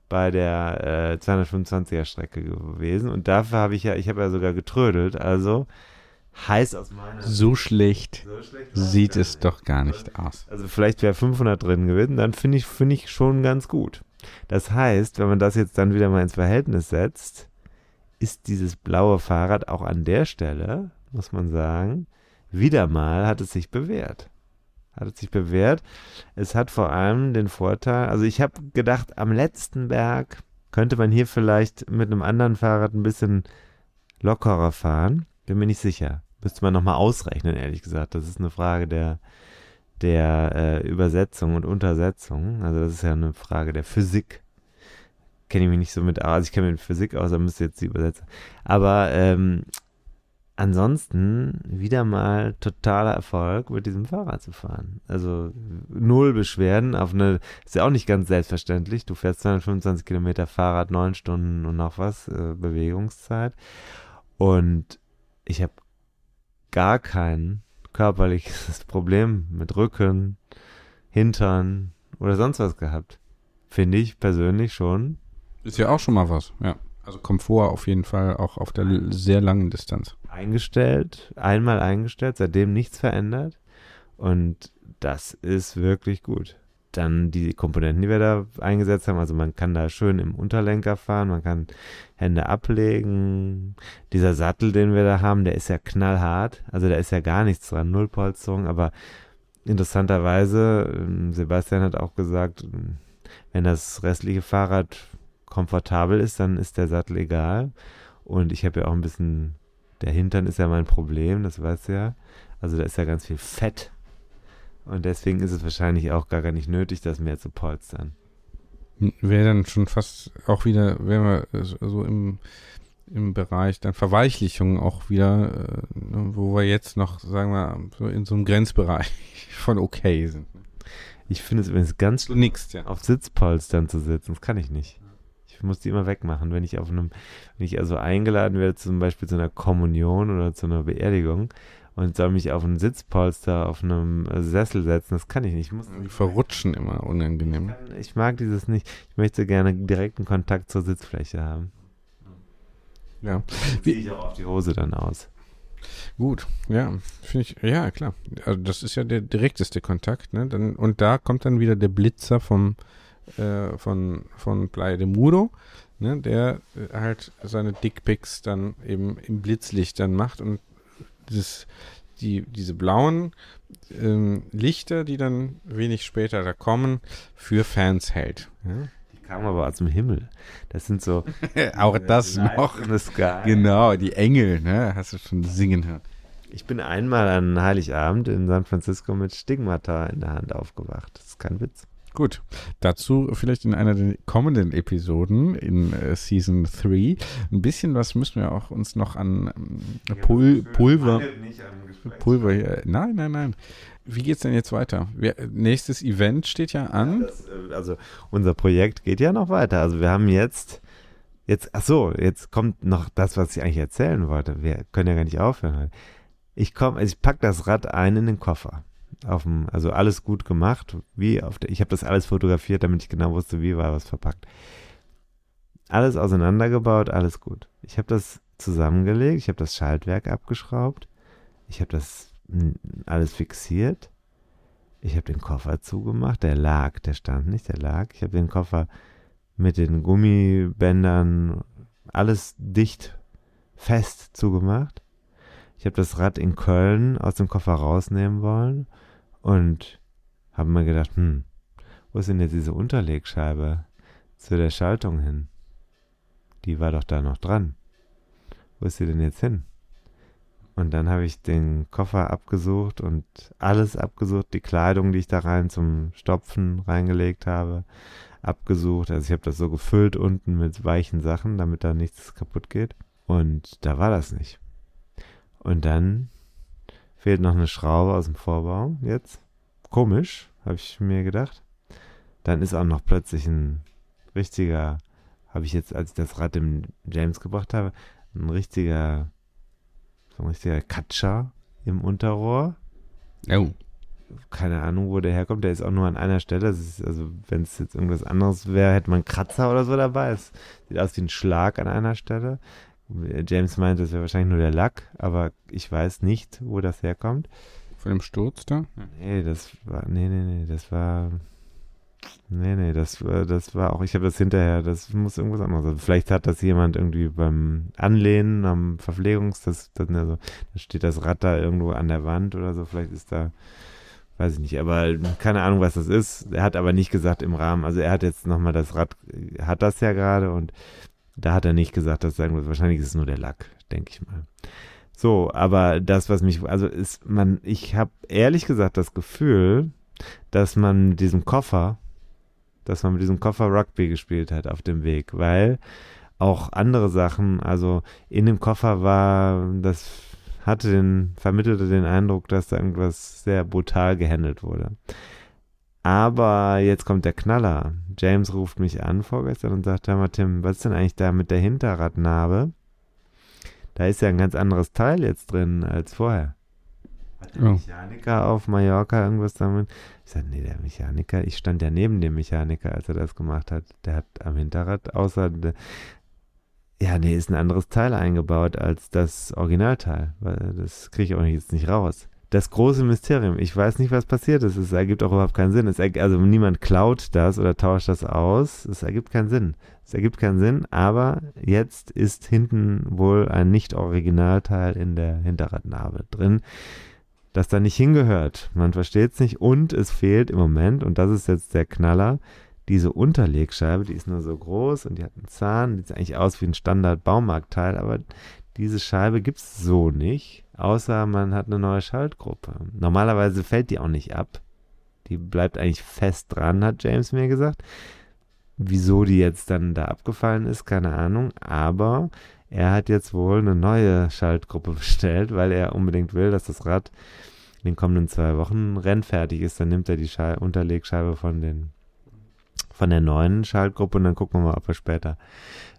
bei der äh, 225er Strecke gewesen und dafür habe ich ja, ich habe ja sogar getrödelt, also heiß aus meiner So schlecht, So schlecht sieht es doch gar nicht aus. also vielleicht wäre 500 drin gewesen, dann finde ich, finde ich schon ganz gut. Das heißt, wenn man das jetzt dann wieder mal ins Verhältnis setzt, ist dieses blaue Fahrrad auch an der Stelle, muss man sagen, wieder mal hat es sich bewährt. Hat es sich bewährt. Es hat vor allem den Vorteil, also ich habe gedacht, am letzten Berg könnte man hier vielleicht mit einem anderen Fahrrad ein bisschen lockerer fahren. Bin mir nicht sicher. Müsste man nochmal ausrechnen, ehrlich gesagt. Das ist eine Frage der, der äh, Übersetzung und Untersetzung. Also das ist ja eine Frage der Physik. Kenne ich mich nicht so mit aus. Also ich kenne mich mit Physik aus, da müsste jetzt die Übersetzung. Aber ähm, ansonsten wieder mal totaler Erfolg, mit diesem Fahrrad zu fahren. Also null Beschwerden auf eine, ist ja auch nicht ganz selbstverständlich. Du fährst 225 Kilometer Fahrrad, neun Stunden und noch was, äh, Bewegungszeit. Und ich habe gar kein körperliches *laughs* Problem mit Rücken, Hintern oder sonst was gehabt. Finde ich persönlich schon. Ist ja auch schon mal was, ja. Also Komfort auf jeden Fall auch auf der sehr langen Distanz. Eingestellt, einmal eingestellt, seitdem nichts verändert. Und das ist wirklich gut. Dann die Komponenten, die wir da eingesetzt haben. Also man kann da schön im Unterlenker fahren, man kann Hände ablegen. Dieser Sattel, den wir da haben, der ist ja knallhart. Also da ist ja gar nichts dran, Nullpolsterung. Aber interessanterweise, ähm, Sebastian hat auch gesagt, wenn das restliche Fahrrad komfortabel ist, dann ist der Sattel egal. Und ich habe ja auch ein bisschen, der Hintern ist ja mein Problem, das weißt du ja. Also da ist ja ganz viel Fett. Und deswegen ist es wahrscheinlich auch gar, nicht nötig, das mehr zu polstern. Wäre dann schon fast auch wieder, wären wir so im, im Bereich dann Verweichlichung auch wieder, äh, wo wir jetzt noch, sagen wir, so in so einem Grenzbereich *laughs* von okay sind. Ich finde es übrigens ganz nix, ja. auf Sitzpolstern zu sitzen. Das kann ich nicht. Ich muss die immer wegmachen. Wenn ich auf einem, wenn ich also eingeladen werde, zum Beispiel zu einer Kommunion oder zu einer Beerdigung und soll mich auf einen Sitzpolster auf einem Sessel setzen, das kann ich nicht. Ich muss die verrutschen immer unangenehm. Ich mag dieses nicht. Ich möchte gerne direkten Kontakt zur Sitzfläche haben. Ja. Wie ich auch auf die Hose dann aus. Gut, ja, finde ich, ja, klar. Also das ist ja der direkteste Kontakt, ne? Dann, und da kommt dann wieder der Blitzer vom, äh, von, von Playa de Muro, ne? Der äh, halt seine Dickpics dann eben im Blitzlicht dann macht und das, die, diese blauen ähm, Lichter, die dann wenig später da kommen, für Fans hält. Ja? Die kamen aber aus dem Himmel. Das sind so. *laughs* Auch das noch. Genau, die Engel, ne? Hast du schon singen hören. Ich bin einmal an Heiligabend in San Francisco mit Stigmata in der Hand aufgewacht. Das ist kein Witz. Gut, dazu vielleicht in einer der kommenden Episoden in äh, Season 3. Ein bisschen was müssen wir auch uns noch an äh, Pul Pulver. Pulver hier. Nein, nein, nein. Wie geht's denn jetzt weiter? Wir, nächstes Event steht ja an. Ja, das, also unser Projekt geht ja noch weiter. Also wir haben jetzt, jetzt, ach so, jetzt kommt noch das, was ich eigentlich erzählen wollte. Wir können ja gar nicht aufhören. Ich komme, also ich pack das Rad ein in den Koffer auf dem, also alles gut gemacht, wie auf der, ich habe das alles fotografiert, damit ich genau wusste, wie war was verpackt. Alles auseinandergebaut, alles gut. Ich habe das zusammengelegt, ich habe das Schaltwerk abgeschraubt, ich habe das alles fixiert, ich habe den Koffer zugemacht, der lag, der stand nicht, der lag. Ich habe den Koffer mit den Gummibändern alles dicht, fest zugemacht. Ich habe das Rad in Köln aus dem Koffer rausnehmen wollen und habe mir gedacht, hm, wo ist denn jetzt diese Unterlegscheibe zu der Schaltung hin? Die war doch da noch dran. Wo ist sie denn jetzt hin? Und dann habe ich den Koffer abgesucht und alles abgesucht, die Kleidung, die ich da rein zum Stopfen reingelegt habe, abgesucht. Also ich habe das so gefüllt unten mit weichen Sachen, damit da nichts kaputt geht. Und da war das nicht. Und dann Fehlt noch eine Schraube aus dem Vorbau jetzt. Komisch, habe ich mir gedacht. Dann ist auch noch plötzlich ein richtiger, habe ich jetzt, als ich das Rad dem James gebracht habe, ein richtiger, so ein richtiger Katscher im Unterrohr. Oh. Keine Ahnung, wo der herkommt. Der ist auch nur an einer Stelle. Ist, also, wenn es jetzt irgendwas anderes wäre, hätte man Kratzer oder so dabei. Es sieht aus wie ein Schlag an einer Stelle. James meint, das wäre wahrscheinlich nur der Lack, aber ich weiß nicht, wo das herkommt. Von dem Sturz da? Nee, das war, nee, nee, nee, das war, nee, nee, das war, das war auch, ich habe das hinterher, das muss irgendwas anderes sein. Vielleicht hat das jemand irgendwie beim Anlehnen am Verpflegungs, das, das, also, da steht das Rad da irgendwo an der Wand oder so, vielleicht ist da, weiß ich nicht, aber keine Ahnung, was das ist. Er hat aber nicht gesagt im Rahmen, also er hat jetzt nochmal das Rad, hat das ja gerade und da hat er nicht gesagt, dass sagen wir, wahrscheinlich ist es nur der Lack, denke ich mal. So, aber das, was mich, also ist man, ich habe ehrlich gesagt das Gefühl, dass man mit diesem Koffer, dass man mit diesem Koffer Rugby gespielt hat auf dem Weg, weil auch andere Sachen, also in dem Koffer war, das hatte den, vermittelte den Eindruck, dass da irgendwas sehr brutal gehandelt wurde. Aber jetzt kommt der Knaller. James ruft mich an vorgestern und sagt, hör mal Tim, was ist denn eigentlich da mit der Hinterradnarbe? Da ist ja ein ganz anderes Teil jetzt drin als vorher. Hat der oh. Mechaniker auf Mallorca irgendwas damit? Ich sage, nee, der Mechaniker, ich stand ja neben dem Mechaniker, als er das gemacht hat. Der hat am Hinterrad außer, ja, nee, ist ein anderes Teil eingebaut als das Originalteil. Weil das kriege ich auch jetzt nicht raus das große Mysterium. Ich weiß nicht, was passiert ist. Es ergibt auch überhaupt keinen Sinn. Es also niemand klaut das oder tauscht das aus. Es ergibt keinen Sinn. Es ergibt keinen Sinn, aber jetzt ist hinten wohl ein Nicht-Originalteil in der Hinterradnarbe drin, das da nicht hingehört. Man versteht es nicht und es fehlt im Moment, und das ist jetzt der Knaller, diese Unterlegscheibe, die ist nur so groß und die hat einen Zahn, die sieht eigentlich aus wie ein Standard-Baumarktteil, aber diese Scheibe gibt es so nicht, außer man hat eine neue Schaltgruppe. Normalerweise fällt die auch nicht ab. Die bleibt eigentlich fest dran, hat James mir gesagt. Wieso die jetzt dann da abgefallen ist, keine Ahnung. Aber er hat jetzt wohl eine neue Schaltgruppe *laughs* bestellt, weil er unbedingt will, dass das Rad in den kommenden zwei Wochen rennfertig ist. Dann nimmt er die Schal Unterlegscheibe von, den, von der neuen Schaltgruppe und dann gucken wir mal, ob wir später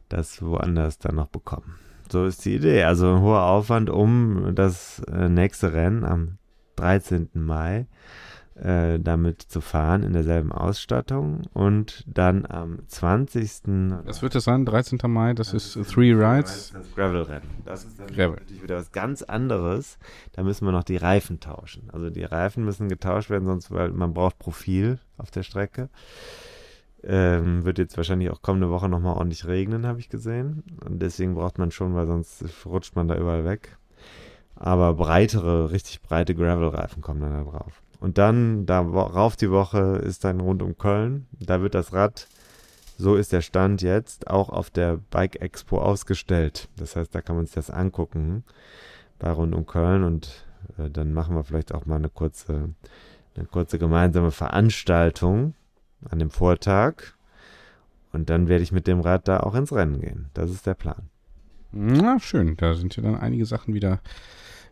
das woanders dann noch bekommen. So ist die Idee. Also ein hoher Aufwand, um das äh, nächste Rennen am 13. Mai äh, damit zu fahren in derselben Ausstattung und dann am 20. Das wird es sein, 13. Mai, das, das ist Three Rides. Das Gravel-Rennen. Das ist dann Gravel. natürlich wieder was ganz anderes. Da müssen wir noch die Reifen tauschen. Also die Reifen müssen getauscht werden, sonst weil man braucht Profil auf der Strecke. Ähm, wird jetzt wahrscheinlich auch kommende Woche nochmal ordentlich regnen, habe ich gesehen. Und deswegen braucht man schon, weil sonst rutscht man da überall weg. Aber breitere, richtig breite Gravel-Reifen kommen dann da drauf. Und dann, darauf die Woche ist dann rund um Köln. Da wird das Rad, so ist der Stand jetzt, auch auf der Bike Expo ausgestellt. Das heißt, da kann man sich das angucken bei rund um Köln. Und äh, dann machen wir vielleicht auch mal eine kurze, eine kurze gemeinsame Veranstaltung an dem Vortag. Und dann werde ich mit dem Rad da auch ins Rennen gehen. Das ist der Plan. Na, schön. Da sind ja dann einige Sachen wieder,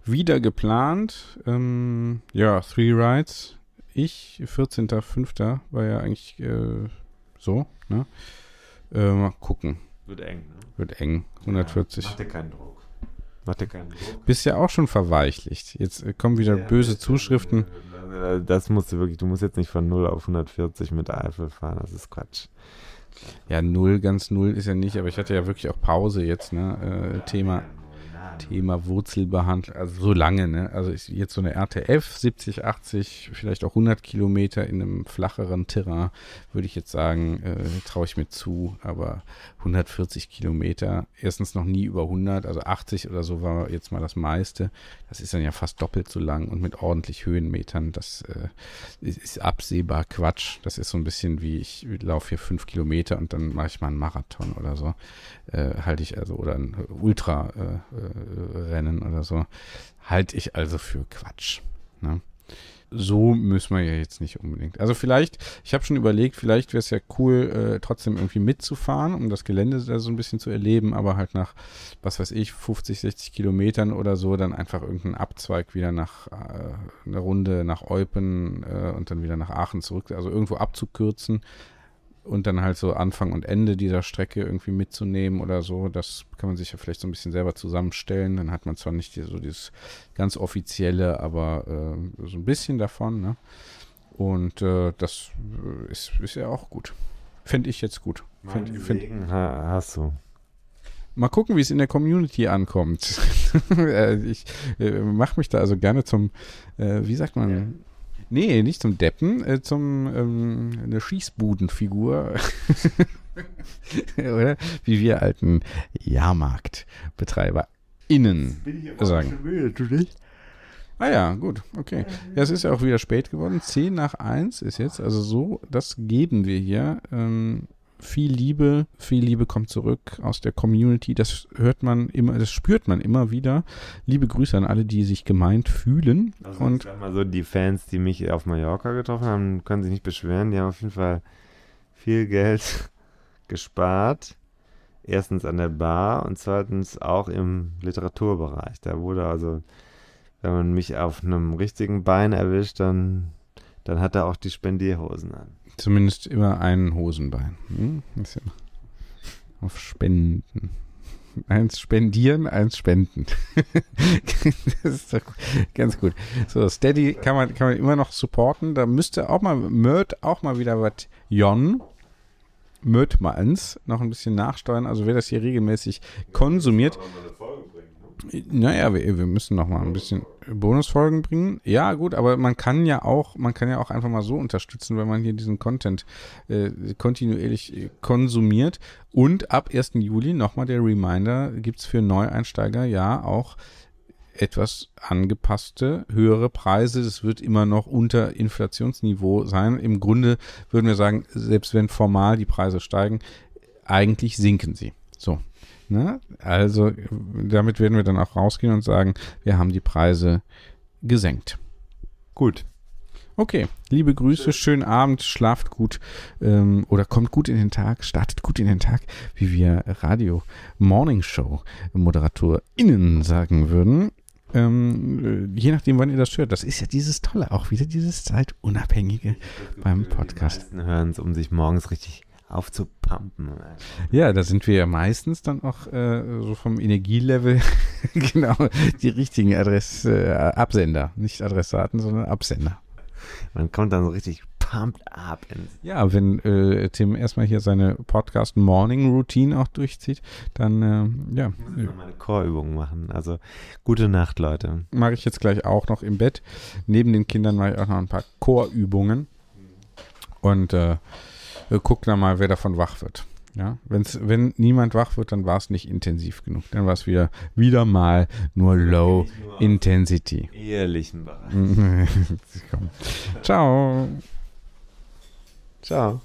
wieder geplant. Ähm, ja, Three Rides. Ich, 14.05. war ja eigentlich äh, so. Ne? Äh, mal gucken. Wird eng. Ne? Wird eng. 140. Ja, mach dir keinen Druck. Mach dir keinen Druck. Bist ja auch schon verweichlicht. Jetzt äh, kommen wieder ja, böse Zuschriften. Äh, das musst du wirklich, du musst jetzt nicht von 0 auf 140 mit Eifel fahren, das ist Quatsch. Ja, 0, ganz 0 ist ja nicht, aber ich hatte ja wirklich auch Pause jetzt, ne? Äh, Thema Thema Wurzelbehandlung, also so lange, ne? Also ist jetzt so eine RTF 70, 80, vielleicht auch 100 Kilometer in einem flacheren Terrain, würde ich jetzt sagen, äh, traue ich mir zu, aber 140 Kilometer, erstens noch nie über 100, also 80 oder so war jetzt mal das meiste. Das ist dann ja fast doppelt so lang und mit ordentlich Höhenmetern, das äh, ist absehbar Quatsch. Das ist so ein bisschen wie ich laufe hier fünf Kilometer und dann mache ich mal einen Marathon oder so. Äh, halte ich also, oder ein Ultra äh, äh Rennen oder so. Halte ich also für Quatsch. Ne? So müssen wir ja jetzt nicht unbedingt. Also vielleicht, ich habe schon überlegt, vielleicht wäre es ja cool, äh, trotzdem irgendwie mitzufahren, um das Gelände da so ein bisschen zu erleben, aber halt nach, was weiß ich, 50, 60 Kilometern oder so, dann einfach irgendeinen Abzweig wieder nach äh, eine Runde nach Eupen äh, und dann wieder nach Aachen zurück, also irgendwo abzukürzen und dann halt so Anfang und Ende dieser Strecke irgendwie mitzunehmen oder so, das kann man sich ja vielleicht so ein bisschen selber zusammenstellen. Dann hat man zwar nicht so dieses ganz offizielle, aber äh, so ein bisschen davon. Ne? Und äh, das ist, ist ja auch gut. Finde ich jetzt gut. Find, find, hast du. Mal gucken, wie es in der Community ankommt. *laughs* Äh, ich äh, mache mich da also gerne zum, äh, wie sagt man, ja Nee, nicht zum Deppen, äh, zum ähm, eine Schießbudenfigur. *laughs* Oder? Wie wir alten Jahrmarktbetreiber innen sagen. du nicht? Ah ja, gut, okay. Ja, es ist ja auch wieder spät geworden. 10 nach 1 ist jetzt, also so, das geben wir hier. Ähm, viel Liebe, viel Liebe kommt zurück aus der Community. Das hört man immer, das spürt man immer wieder. Liebe Grüße an alle, die sich gemeint fühlen. Also und ich mal so, die Fans, die mich auf Mallorca getroffen haben, können sich nicht beschweren. Die haben auf jeden Fall viel Geld *laughs* gespart. Erstens an der Bar und zweitens auch im Literaturbereich. Da wurde also, wenn man mich auf einem richtigen Bein erwischt, dann, dann hat er auch die Spendierhosen an. Zumindest immer ein Hosenbein. Hm? Auf Spenden. Eins spendieren, eins spenden. *laughs* das ist doch ganz gut. So, Steady kann man, kann man immer noch supporten. Da müsste auch mal, Mört auch mal wieder was Jon. Mört mal eins noch ein bisschen nachsteuern. Also wer das hier regelmäßig konsumiert. Naja, wir, wir müssen noch mal ein bisschen Bonusfolgen bringen. Ja, gut, aber man kann ja auch, man kann ja auch einfach mal so unterstützen, wenn man hier diesen Content äh, kontinuierlich äh, konsumiert. Und ab 1. Juli nochmal der Reminder, gibt's für Neueinsteiger ja auch etwas angepasste, höhere Preise. Das wird immer noch unter Inflationsniveau sein. Im Grunde würden wir sagen, selbst wenn formal die Preise steigen, eigentlich sinken sie. So. Ne? Also damit werden wir dann auch rausgehen und sagen, wir haben die Preise gesenkt. Gut. Okay, liebe Grüße, schönen Abend, schlaft gut ähm, oder kommt gut in den Tag, startet gut in den Tag, wie wir Radio Morning Show ModeratorInnen sagen würden. Ähm, äh, je nachdem, wann ihr das hört. Das ist ja dieses Tolle, auch wieder dieses Zeitunabhängige beim Podcast. Die meisten hören es, um sich morgens richtig aufzupumpen. Ja, da sind wir ja meistens dann auch äh, so vom Energielevel *laughs* genau die richtigen Adress äh, Absender, nicht Adressaten, sondern Absender. Man kommt dann so richtig pumped up. Ja, wenn äh, Tim erstmal hier seine Podcast Morning Routine auch durchzieht, dann äh, ja. Ich muss mal eine Chorübung machen. Also gute Nacht, Leute. Mache ich jetzt gleich auch noch im Bett. Neben den Kindern mache ich auch noch ein paar Chorübungen. Und äh, guck dann mal, wer davon wach wird. Ja, wenn's, wenn niemand wach wird, dann war es nicht intensiv genug. Dann war es wieder, wieder mal nur Low nur Intensity. Ehrlichen Bereich. *laughs* Ciao. Ciao.